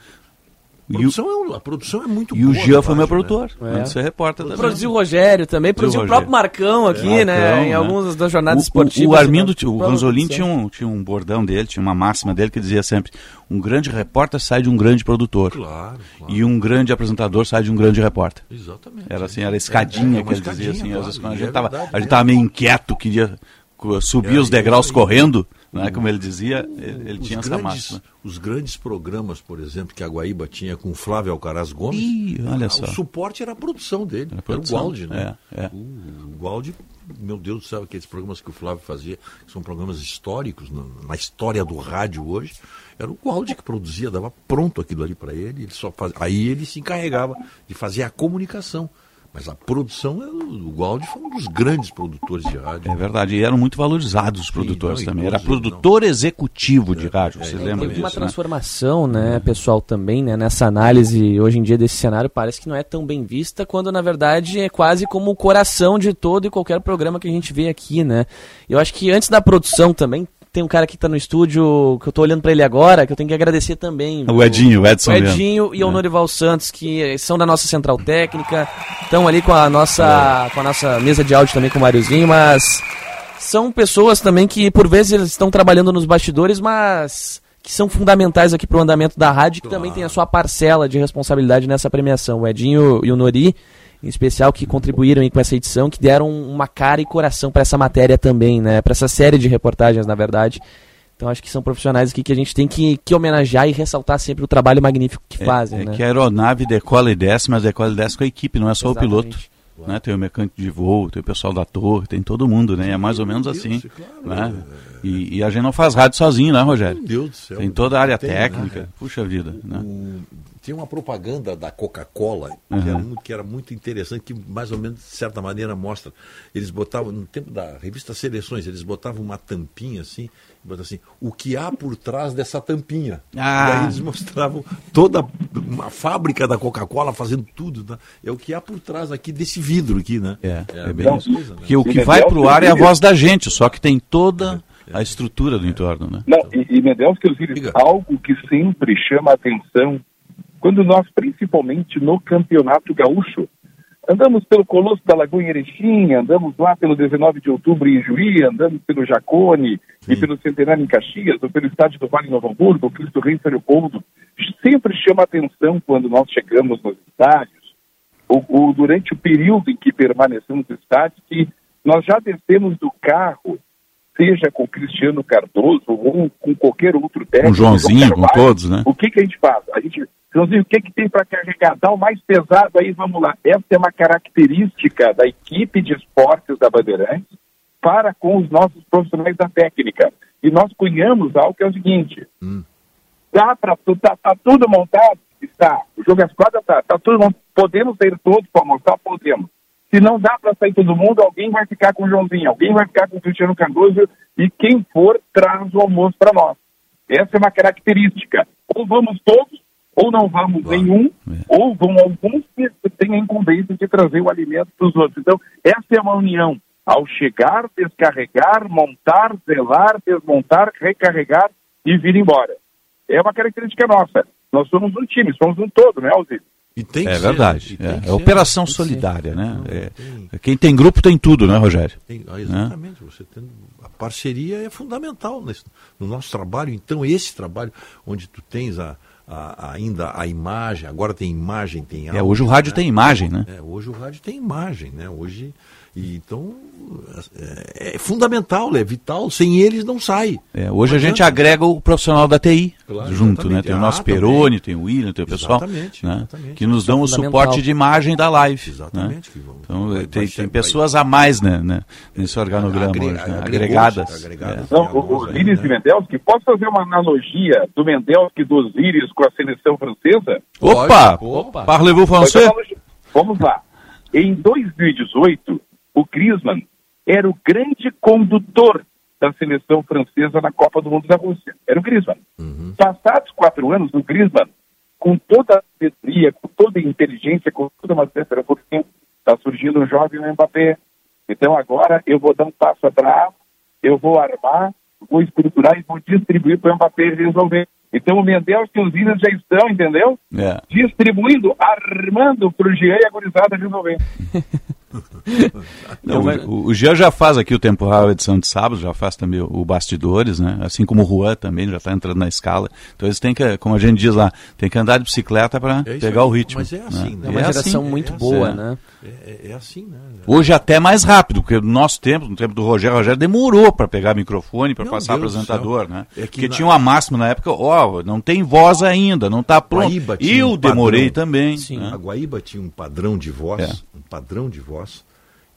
A E o, produção, é, um- a produção é muito e o boa. Jean na foi meu rádio, né? produtor. É. De ser repórter também. Produziu o Rogério também, produziu o próprio Marcão aqui, É, né? Marcão, em né? algumas das jornadas O- esportivas. O, o Armindo, né? o Ranzolin produção. tinha um, tinha um bordão dele, tinha uma máxima dele que dizia sempre: um grande repórter sai de um grande produtor. Claro, claro. E um grande apresentador sai de um grande repórter. Exatamente. Era assim, era a escadinha É, é que ele dizia assim. Às vezes claro, quando a e gente é tava, verdade a gente mesmo. tava meio inquieto, queria subir É, os e degraus correndo, né, como ele dizia, ele, ele Os tinha essa grandes, máxima. os grandes programas, por exemplo, que a Guaíba tinha com o Flávio Alcaraz Gomes, Ih, olha ah, só. o suporte era a produção dele. Era, produção, o Gualdi, né? é, é. O, o Gualdi, meu Deus do céu, aqueles programas que o Flávio fazia, que são programas históricos na, na história do rádio hoje, era o Gualdi que produzia, dava pronto aquilo ali para ele, ele só faz... aí ele se encarregava de fazer a comunicação. Mas a produção, é o Gualdi foi um dos grandes produtores de rádio. É verdade, e eram muito valorizados os produtores não, e também. Era produtor executivo de rádio, vocês É, lembram teve disso? uma né? transformação, né, pessoal, também, né, nessa análise hoje em dia desse cenário, parece que não é tão bem vista, quando na verdade é quase como o coração de todo e qualquer programa que a gente vê aqui, né. Eu acho que antes da produção também, tem um cara que tá no estúdio, que eu tô olhando pra ele agora, que eu tenho que agradecer também. O Edinho, o Edson O Leandro. Edinho e o É. Norival Santos, que são da nossa central técnica, estão ali com a nossa com a nossa mesa de áudio também com o Máriozinho, mas são pessoas também que por vezes eles estão trabalhando nos bastidores, mas que são fundamentais aqui pro andamento da rádio, que também tem a sua parcela de responsabilidade nessa premiação. O Edinho e o Nori, em especial, que contribuíram com essa edição, que deram uma cara e coração para essa matéria também, né? Para essa série de reportagens, na verdade. Então acho que são profissionais aqui que a gente tem que, que homenagear e ressaltar sempre o trabalho magnífico que fazem, É né? que a aeronave decola e desce, mas decola e desce com a equipe, não é só Exatamente. o piloto. Né? Tem o mecânico de voo, tem o pessoal da torre, tem todo mundo, né? É mais ou menos assim. né? E, e a gente não faz rádio sozinho, né, Rogério? Meu Deus do céu. Tem toda a área Tem, técnica. né? Puxa vida. Né? Tinha uma propaganda da Coca-Cola que, Uhum. era muito, que era muito interessante, que mais ou menos, de certa maneira, mostra. Eles botavam, no tempo da revista Seleções, eles botavam uma tampinha assim, e botavam assim, o que há por trás dessa tampinha. Ah. E aí eles mostravam toda uma fábrica da Coca-Cola fazendo tudo. Né? É o que há por trás aqui desse vidro aqui, né? É, é bem bem isso. isso. Porque o que vai pro ar é a voz da gente, só que tem toda a estrutura do entorno, né? Não, e, e Medel, que Osiris, algo que sempre chama a atenção, quando nós, principalmente no Campeonato Gaúcho, andamos pelo Colosso da Lagoa em Erechim, andamos lá pelo 19 de outubro em Juí, andamos pelo Jacone e pelo Centenário em Caxias, ou pelo Estádio do Vale em Novo Hamburgo, Cristo Rei São Leopoldo, sempre chama atenção quando nós chegamos nos estádios, ou, ou durante o período em que permanecemos nos estádios, que nós já descemos do carro seja com Cristiano Cardoso ou com qualquer outro técnico. Com Joãozinho, com Carvalho, todos, né? O que, que a gente faz? A gente, Joãozinho, o que, que tem para carregar? Dá o mais pesado aí, vamos lá. Essa é uma característica da equipe de esportes da Bandeirantes para com os nossos profissionais da técnica. E nós cunhamos algo que é o seguinte: dá para tá, tá tudo montado? Está. O jogo às quadras tá, tá tudo montado. Podemos sair todos para almoçar? Podemos. Se não dá para sair todo mundo, alguém vai ficar com o Joãozinho, alguém vai ficar com o Cristiano Cardoso e quem for traz o almoço para nós. Essa é uma característica. Ou vamos todos, ou não vamos nenhum, ou vão alguns que têm a incumbência de trazer o alimento para os outros. Então, essa é uma união. Ao chegar, descarregar, montar, zelar, desmontar, recarregar e vir embora. É uma característica nossa. Nós somos um time, somos um todo, né, Alzir? É verdade. É, é operação solidária, né? É, quem tem grupo tem tudo, né, Rogério? Tem- ah, Né? exatamente. Você tem, a parceria é fundamental nesse- no nosso trabalho. Então, esse trabalho onde tu tens a, a- ainda a imagem, agora tem imagem, tem É, hoje o rádio tem imagem, né? É, hoje o rádio tem imagem, né? Hoje, e então é, é fundamental, é vital. Sem eles não sai. É, hoje Não a gente agrega o profissional da TI Claro, junto, né? exatamente. Tem o Ah, nosso também. Peroni, tem o William, tem o pessoal, Exatamente, né? exatamente. que nos é dão o suporte de imagem da live. Exatamente, né? que vão- Então vai- tem, vai tem pessoas a mais né, né, nesse organograma Agre- hoje, né? agregadas. agregadas. é. Não, o, o Líris e Mendelski, posso fazer uma analogia do Mendelski dos Íris com a seleção francesa? Opa! Opa! Parlez-vous français? Vamos lá. Em 2018, o Griezmann era o grande condutor da seleção francesa na Copa do Mundo da Rússia. Era o Griezmann. Passados quatro anos, o Griezmann, com toda a sabedoria, com toda a inteligência, com toda uma certa está surgindo um jovem Mbappé. Então agora eu vou dar um passo atrás, eu vou armar, vou estruturar e vou distribuir para o Mbappé resolver. Então o Mendes e os Williams já estão, entendeu? É. Distribuindo, armando para o Jean e a gurizada resolver. Não, o, o Jean já faz aqui o temporal edição de sábado, já faz também o, o bastidores, né? Assim como o Juan também já está entrando na escala. Então eles têm que, como a gente diz lá, tem que andar de bicicleta para É pegar aí. o ritmo. Mas é assim, né? É uma geração muito boa, é. né? É, é- é assim, né? Hoje até mais rápido, porque no nosso tempo, no tempo do Rogério, o Rogério demorou para pegar microfone, para passar Deus do apresentador, né? É que porque na- tinha uma máxima na época, ó, não tem voz ainda, não está pronto. Eu um padrão. demorei também. né? A Guaíba tinha um padrão de voz, É. um padrão de voz,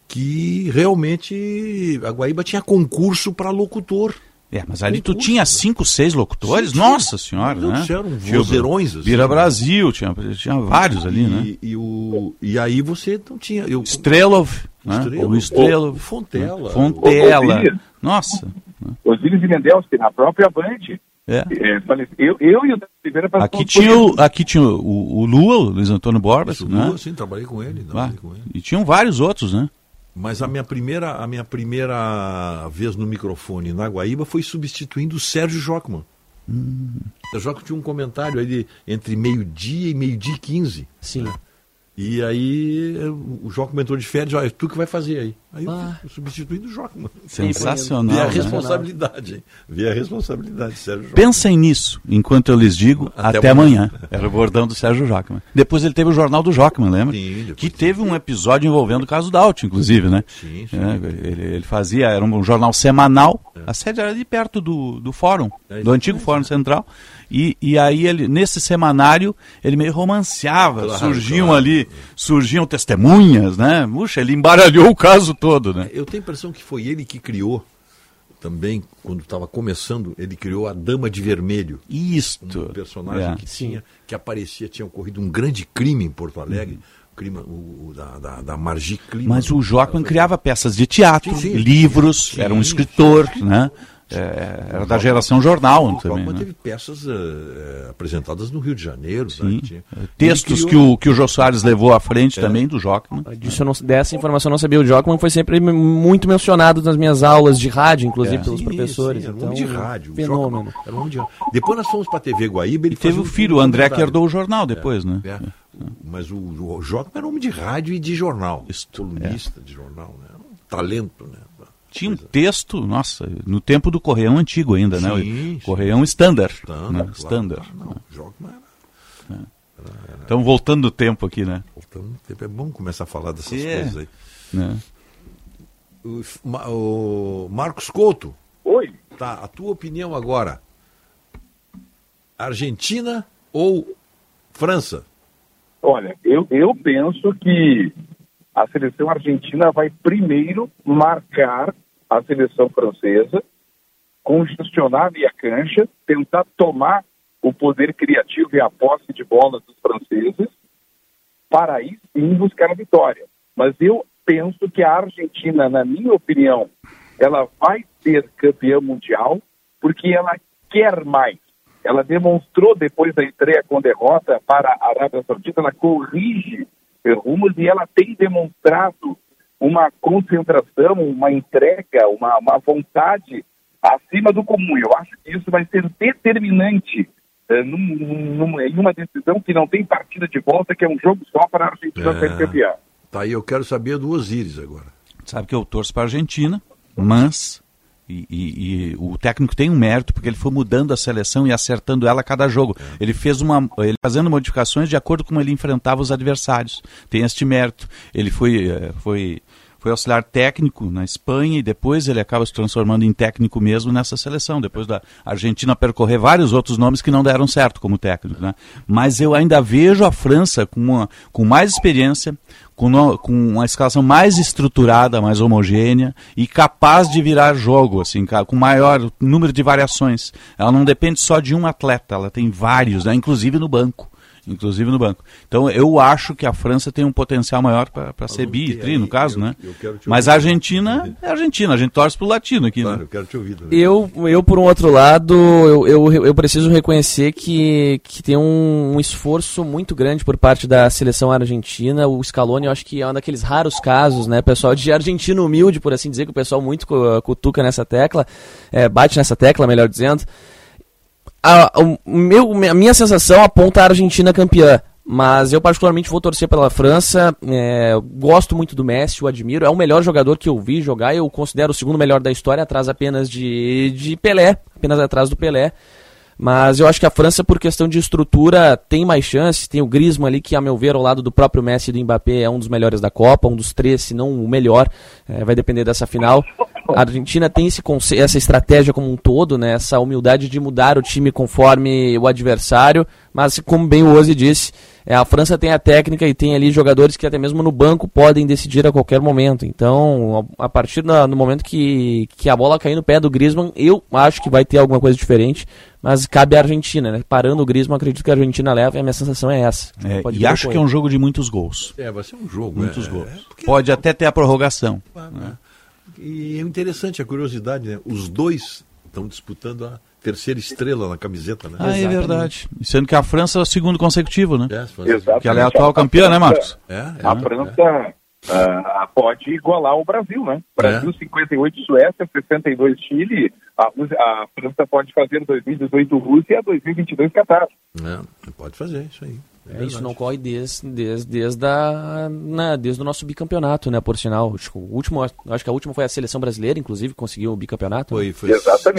que realmente a Guaíba tinha concurso para locutor. É, mas ali tu tinha cinco, seis locutores? Sim, tinha. Nossa senhora, né? Eram vozeirões, assim, Vira né? Brasil, tinha, tinha vários ali, e, né? E, o, e aí você não tinha. Eu, Strelov, né? Strelov, O Strelov. o Fontela. Fontela. O- o- Nossa. Osíris e Mendelski, na própria Band. É. É, eu, eu e o Oliveira Aqui tinha, por o, aqui tinha o, o Lua, o Luiz Antônio Borba, Isso, né? Lua, sim, trabalhei com ele. Ah, trabalhei com ele. e tinham vários outros, né? Mas a minha primeira, a minha primeira vez no microfone na Guaíba foi substituindo o Sérgio Jockman. Hum. O Sérgio Jockman tinha um comentário de, entre meio-dia e meio-dia e 15. Sim. E aí o Jockman entrou de férias, olha, tu que vai fazer aí. Aí eu Ah. fui substituindo o Jockman. Sensacional, Vê a né? responsabilidade, hein? Vê a responsabilidade, Sérgio Jockman. Pensem nisso, enquanto eu lhes digo, Até até, amanhã. amanhã. Era o bordão do Sérgio Jockman. Depois ele teve o Jornal do Jockman, lembra? Sim, depois que teve um episódio envolvendo o caso Daut, inclusive, né? Sim, sim. É, ele, ele fazia, era um jornal semanal, a sede era ali perto do, do fórum, É, do antigo Fórum Central, e, e aí ele, nesse semanário, ele meio romanceava, Claro, surgiam claro. ali, surgiam testemunhas, né? Puxa, ele embaralhou o caso todo, né? Eu tenho a impressão que foi ele que criou, também, quando estava começando, ele criou a Dama de Vermelho. Isto. Um personagem É. que tinha, que aparecia, tinha ocorrido um grande crime em Porto Alegre, o crime o, o da, da, da Margi Clima. Mas o Jockman criava peças de teatro, Sim, sim. livros, Sim, era um escritor, né? É, era da geração jornal O também. Né? teve peças eh, apresentadas no Rio de Janeiro. né? Sim. Tinha- Textos que o, que o Jô Soares levou à frente É. também do Jockman. Disso eu não, dessa informação eu não sabia. O Jockman foi sempre muito mencionado nas minhas aulas de rádio, inclusive É. pelos Sim, professores. sim, era um então, homem de rádio. o Fenômeno. Um de. Depois nós fomos para a TV Guaíba. Ele E teve o um filho, o André, que herdou o jornal depois, né? É. Mas o, o Jockman era homem de rádio e de jornal. colunista de jornal, né? Um talento, né? Tinha um texto, nossa, no tempo do Correião antigo ainda, né? Sim, O Correião standard. Standard, né? claro, Standard. claro, não, o Jockman era- Então, voltando no tempo aqui, né? Voltando no tempo, é bom começar a falar dessas É. coisas aí. Né? O, o Marcos Couto. Oi. Tá, a tua opinião agora. Argentina ou França? Olha, eu, eu penso que a seleção argentina vai primeiro marcar a seleção francesa, congestionar a cancha, tentar tomar o poder criativo e a posse de bola dos franceses, para aí sim buscar a vitória. Mas eu penso que a Argentina, na minha opinião, ela vai ser campeã mundial porque ela quer mais. Ela demonstrou depois da estreia com derrota para a Arábia Saudita, ela corrige rumos e ela tem demonstrado uma concentração, uma entrega, uma, uma vontade acima do comum. Eu acho que isso vai ser determinante eh, num- num- em uma decisão que não tem partida de volta, que é um jogo só para a Argentina É. ser campeã. Tá aí, eu quero saber do Osiris agora. Sabe que eu torço para a Argentina, mas e, e- e o técnico tem um mérito porque ele foi mudando a seleção e acertando ela a cada jogo. Ele fez uma, ele fazendo modificações de acordo com como ele enfrentava os adversários. Tem este mérito. Ele foi, eh, foi, foi auxiliar técnico na Espanha e depois ele acaba se transformando em técnico mesmo nessa seleção. Depois da Argentina percorrer vários outros nomes que não deram certo como técnico, né? Mas eu ainda vejo a França com, uma, com mais experiência, com, no- com uma escalação mais estruturada, mais homogênea e capaz de virar jogo, assim, com maior número de variações. Ela não depende só de um atleta, ela tem vários, né, inclusive no banco. Inclusive no banco. Então eu acho que a França tem um potencial maior para ser bi e tri, no caso, né? eu quero te Mas a Argentina é a Argentina, a gente torce pro latino aqui, Claro, né? eu quero te ouvir. também. Eu, eu, por um outro lado, eu, eu, eu preciso reconhecer que, que tem um, um esforço muito grande por parte da seleção argentina. O Scaloni, eu acho que é um daqueles raros casos, né, pessoal, de argentino humilde, por assim dizer, que o pessoal muito cu- cutuca nessa tecla, é, bate nessa tecla, melhor dizendo. A, o meu, a minha sensação aponta a Argentina campeã. Mas eu particularmente vou torcer pela França. é, gosto muito do Messi, o admiro. É o melhor jogador que eu vi jogar. Eu considero o segundo melhor da história, atrás apenas de, de Pelé, apenas atrás do Pelé. Mas eu acho que a França, por questão de estrutura, tem mais chances. Tem o Griezmann ali, que, a meu ver, ao lado do próprio Messi e do Mbappé, é um dos melhores da Copa, um dos três, se não o melhor. É, vai depender dessa final. A Argentina tem esse conce- essa estratégia como um todo, né? essa humildade de mudar o time conforme o adversário. Mas, como bem o Ozzy disse, é, a França tem a técnica e tem ali jogadores que até mesmo no banco podem decidir a qualquer momento. Então, a partir da- do momento que, que a bola cair no pé do Griezmann, eu acho que vai ter alguma coisa diferente. Mas cabe à Argentina, né? Parando o Griezmann, acredito que a Argentina leva e a minha sensação é essa. É, Pode e acho que é um jogo de muitos gols. É, vai ser um jogo. Muitos é, gols. é, Pode até ter a prorrogação. né? E é interessante a curiosidade, né? Os dois estão disputando a terceira estrela na camiseta, né? Ah, é verdade. Sendo que a França é o segundo consecutivo, né? É, a França- Que ela é a atual campeã, né, Marcos? É, é, a é. França, ah, pode igualar o Brasil, né? Brasil 58, Suécia 62, Chile. A, a França pode fazer 2018 Rússia e 2022 Catar. É, pode fazer isso aí. É, isso não ocorre desde, desde, desde, a, né, desde o nosso bicampeonato, né? Por sinal, acho que, o último, acho que a última foi a seleção brasileira, inclusive, conseguiu o bicampeonato. Foi, foi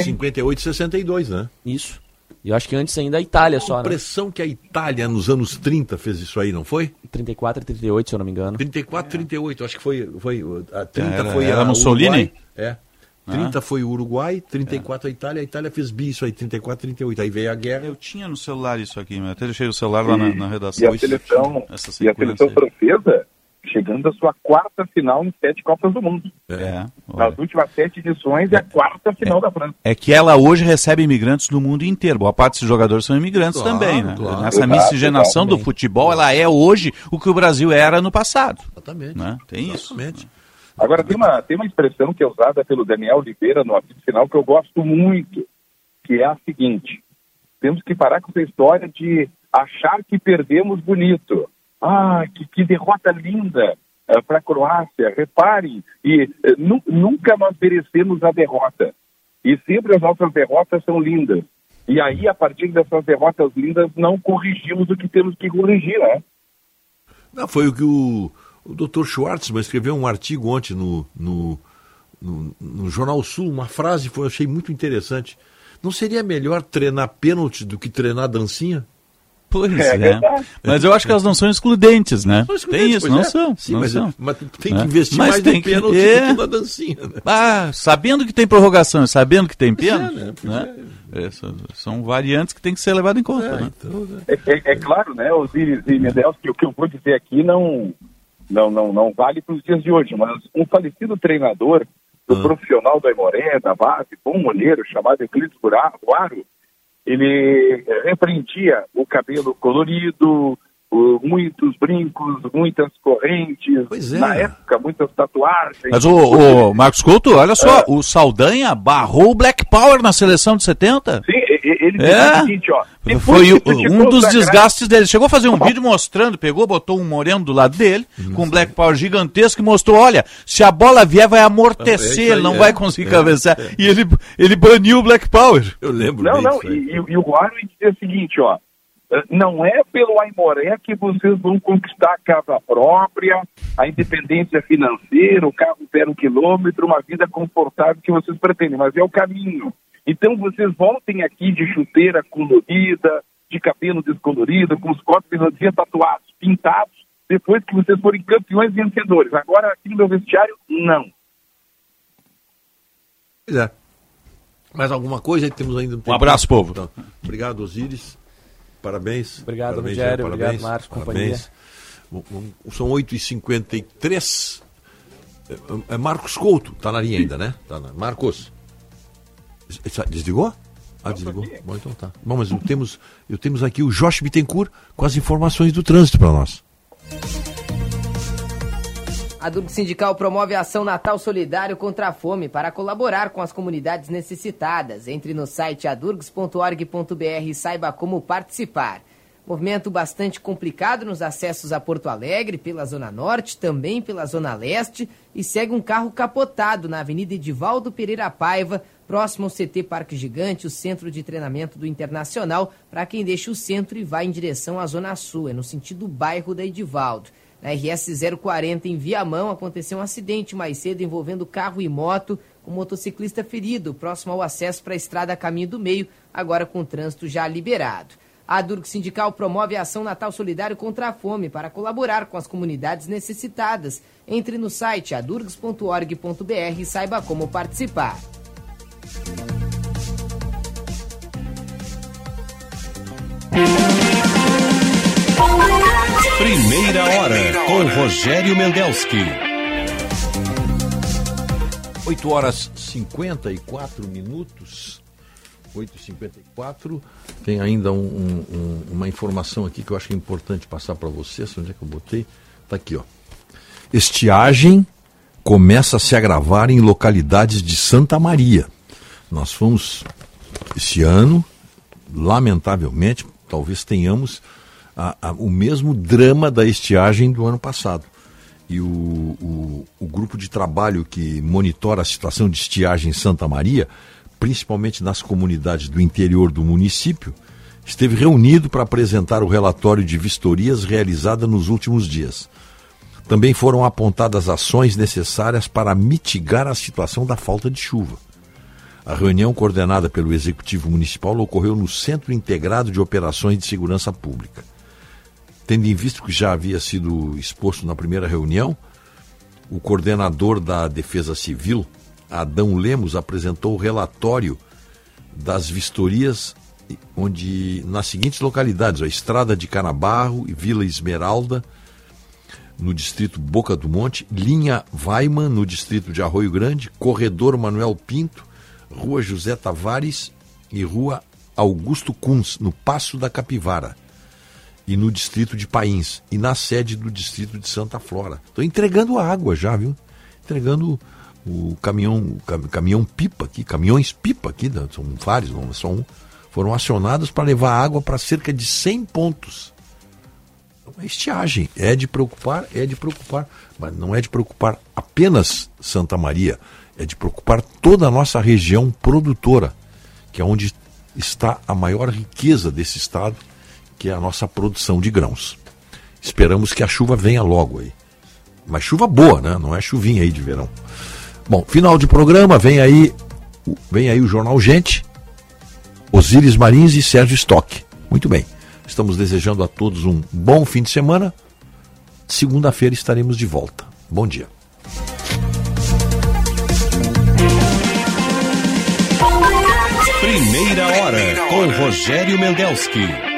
58 e 62, né? Isso. E eu acho que antes ainda a Itália só, A né? impressão que a Itália nos anos 30 fez isso aí, não foi? 34 e 38, se eu não me engano. 34, 38, acho que foi, foi a 30 Era- foi era a Mussolini? Uruguai. É. Ah. 30 foi o Uruguai, 34 a Itália, a Itália fez bi isso aí, 34, 38. Aí veio a guerra. Eu tinha no celular isso aqui, mas até deixei o celular lá na, na redação. E a seleção, Essa e a seleção aí. francesa chegando à sua quarta final em sete Copas do Mundo. É, Nas últimas sete edições é a quarta final da França. É que ela hoje recebe imigrantes do mundo inteiro. Boa parte desses jogadores são imigrantes Claro, também, né? claro. Nessa Exato, miscigenação do exatamente. futebol, ela é hoje o que o Brasil era no passado. Exatamente. Né? Tem isso. Agora, tem uma, tem uma expressão que é usada pelo Daniel Oliveira no apito final que eu gosto muito, que é a seguinte: temos que parar com essa história de achar que perdemos bonito. Ah, que, que derrota linda para a Croácia. Reparem, e, eh, nu- nunca nós merecemos a derrota. E sempre as nossas derrotas são lindas. E aí, a partir dessas derrotas lindas, não corrigimos o que temos que corrigir, né? Não, foi o que o, o Dr. Schwartzman escreveu um artigo ontem no, no, no, no Jornal Sul, uma frase que eu achei muito interessante. Não seria melhor treinar pênalti do que treinar dancinha? Pois É é. verdade. Mas eu acho que elas não são excludentes, né? São tem excludentes, isso, não é. são. Sim, não mas- são. mas tem que Né? investir Mas mais tem no que- pênalti é. do que na dancinha. Né? Ah, sabendo que tem prorrogação e sabendo que tem pênalti, né? né? É, são, são variantes que tem que ser levadas em conta. né? É, é- é claro, né, Osiris e Medel, que o que eu vou dizer aqui não, não, não, não vale para os dias de hoje, mas um falecido treinador do profissional do Aimoré, da base, bom olheiro, chamado Bura- Guaro, ele eh, repreendia o cabelo colorido, muitos brincos, muitas correntes, é. na época muitas tatuagens. Mas o, o Marcos Couto, olha só, o Saldanha barrou o Black Power na seleção de 70. Sim, ele É. o seguinte, ó. depois Foi um dos desgastes dele. Chegou a fazer um vídeo mostrando, pegou, botou um moreno do lado dele, com um Black Power gigantesco e mostrou: olha, se a bola vier, vai É amortecer, isso ele aí, não é. vai conseguir É, cabecear. é. E ele, ele baniu o Black Power. Eu lembro Não, bem não, e, e, e o Guaro dizia o seguinte, ó. Não é pelo Aimoré que vocês vão conquistar a casa própria, a independência financeira, o carro zero quilômetro, uma vida confortável que vocês pretendem, mas é o caminho. Então vocês voltem aqui de chuteira colorida, de cabelo descolorido, com os corpos de tatuados, pintados, depois que vocês forem campeões vencedores. Agora, aqui no meu vestiário, não. Pois é. Mais alguma coisa? Temos ainda Um abraço, povo. Então, obrigado, Osíris. Parabéns. Obrigado, Parabéns, Rogério. Zé, Obrigado, parabéns, Marcos, parabéns. Bom, São 8h53. É, é Marcos Couto, tá na linha ainda, né? Tá na... Marcos. Desligou? Ah, desligou. Bom, então tá. Bom, mas temos, eu temos aqui o Josh Bittencourt com as informações do trânsito para nós. A Durg Sindical promove a ação Natal Solidário contra a Fome para colaborar com as comunidades necessitadas. Entre no site adurgs.org.br e saiba como participar. Movimento bastante complicado nos acessos a Porto Alegre, pela Zona Norte, também pela Zona Leste, e segue um carro capotado na Avenida Edivaldo Pereira Paiva, próximo ao CT Parque Gigante, o centro de treinamento do Internacional, para quem deixa o centro e vai em direção à Zona Sul, é no sentido bairro da Edivaldo. Na RS 040 em Viamão aconteceu um acidente mais cedo envolvendo carro e moto, com motociclista ferido, próximo ao acesso para a estrada Caminho do Meio, agora com o trânsito já liberado. A Durg Sindical promove a ação Natal Solidário contra a Fome para colaborar com as comunidades necessitadas. Entre no site adurgs.org.br e saiba como participar. Primeira hora com Rogério Mendelski. 8 horas 54 minutos. 8h54. Tem ainda um- um- um- uma informação aqui que eu acho é importante passar para vocês. Onde é que eu botei? Está aqui, ó. Estiagem começa a se agravar em localidades de Santa Maria. Nós fomos, esse ano, lamentavelmente, talvez tenhamos a- a- o mesmo drama da estiagem do ano passado. e o, o, o grupo de trabalho que monitora a situação de estiagem em Santa Maria, principalmente nas comunidades do interior do município, esteve reunido para apresentar o relatório de vistorias realizada nos últimos dias. Também foram apontadas ações necessárias para mitigar a situação da falta de chuva. A reunião coordenada pelo Executivo Municipal ocorreu no Centro Integrado de Operações de Segurança Pública. Tendo em vista que já havia sido exposto na primeira reunião, o coordenador da Defesa Civil, Adão Lemos, apresentou o relatório das vistorias onde nas seguintes localidades, a Estrada de Canabarro e Vila Esmeralda, no distrito Boca do Monte, Linha Weiman, no distrito de Arroio Grande, Corredor Manuel Pinto, Rua José Tavares e Rua Augusto Kunz, no Passo da Capivara e no distrito de Pains e na sede do distrito de Santa Flora. Estou entregando água já, viu? Entregando o caminhão, o caminhão pipa aqui, caminhões pipa aqui, são vários, não é só um, foram acionados para levar água para cerca de 100 pontos. Então, estiagem é de preocupar, é de preocupar, mas não é de preocupar apenas Santa Maria, é de preocupar toda a nossa região produtora, que é onde está a maior riqueza desse estado, que é a nossa produção de grãos. Esperamos que a chuva venha logo aí. Mas chuva boa, né? Não é chuvinha aí de verão. Bom, final de programa, vem aí, vem aí o Jornal Gente, Osíris Marins e Sérgio Stock. Muito bem. Estamos desejando a todos um bom fim de semana. Segunda-feira estaremos de volta. Bom dia. Primeira hora com Rogério Mendelski.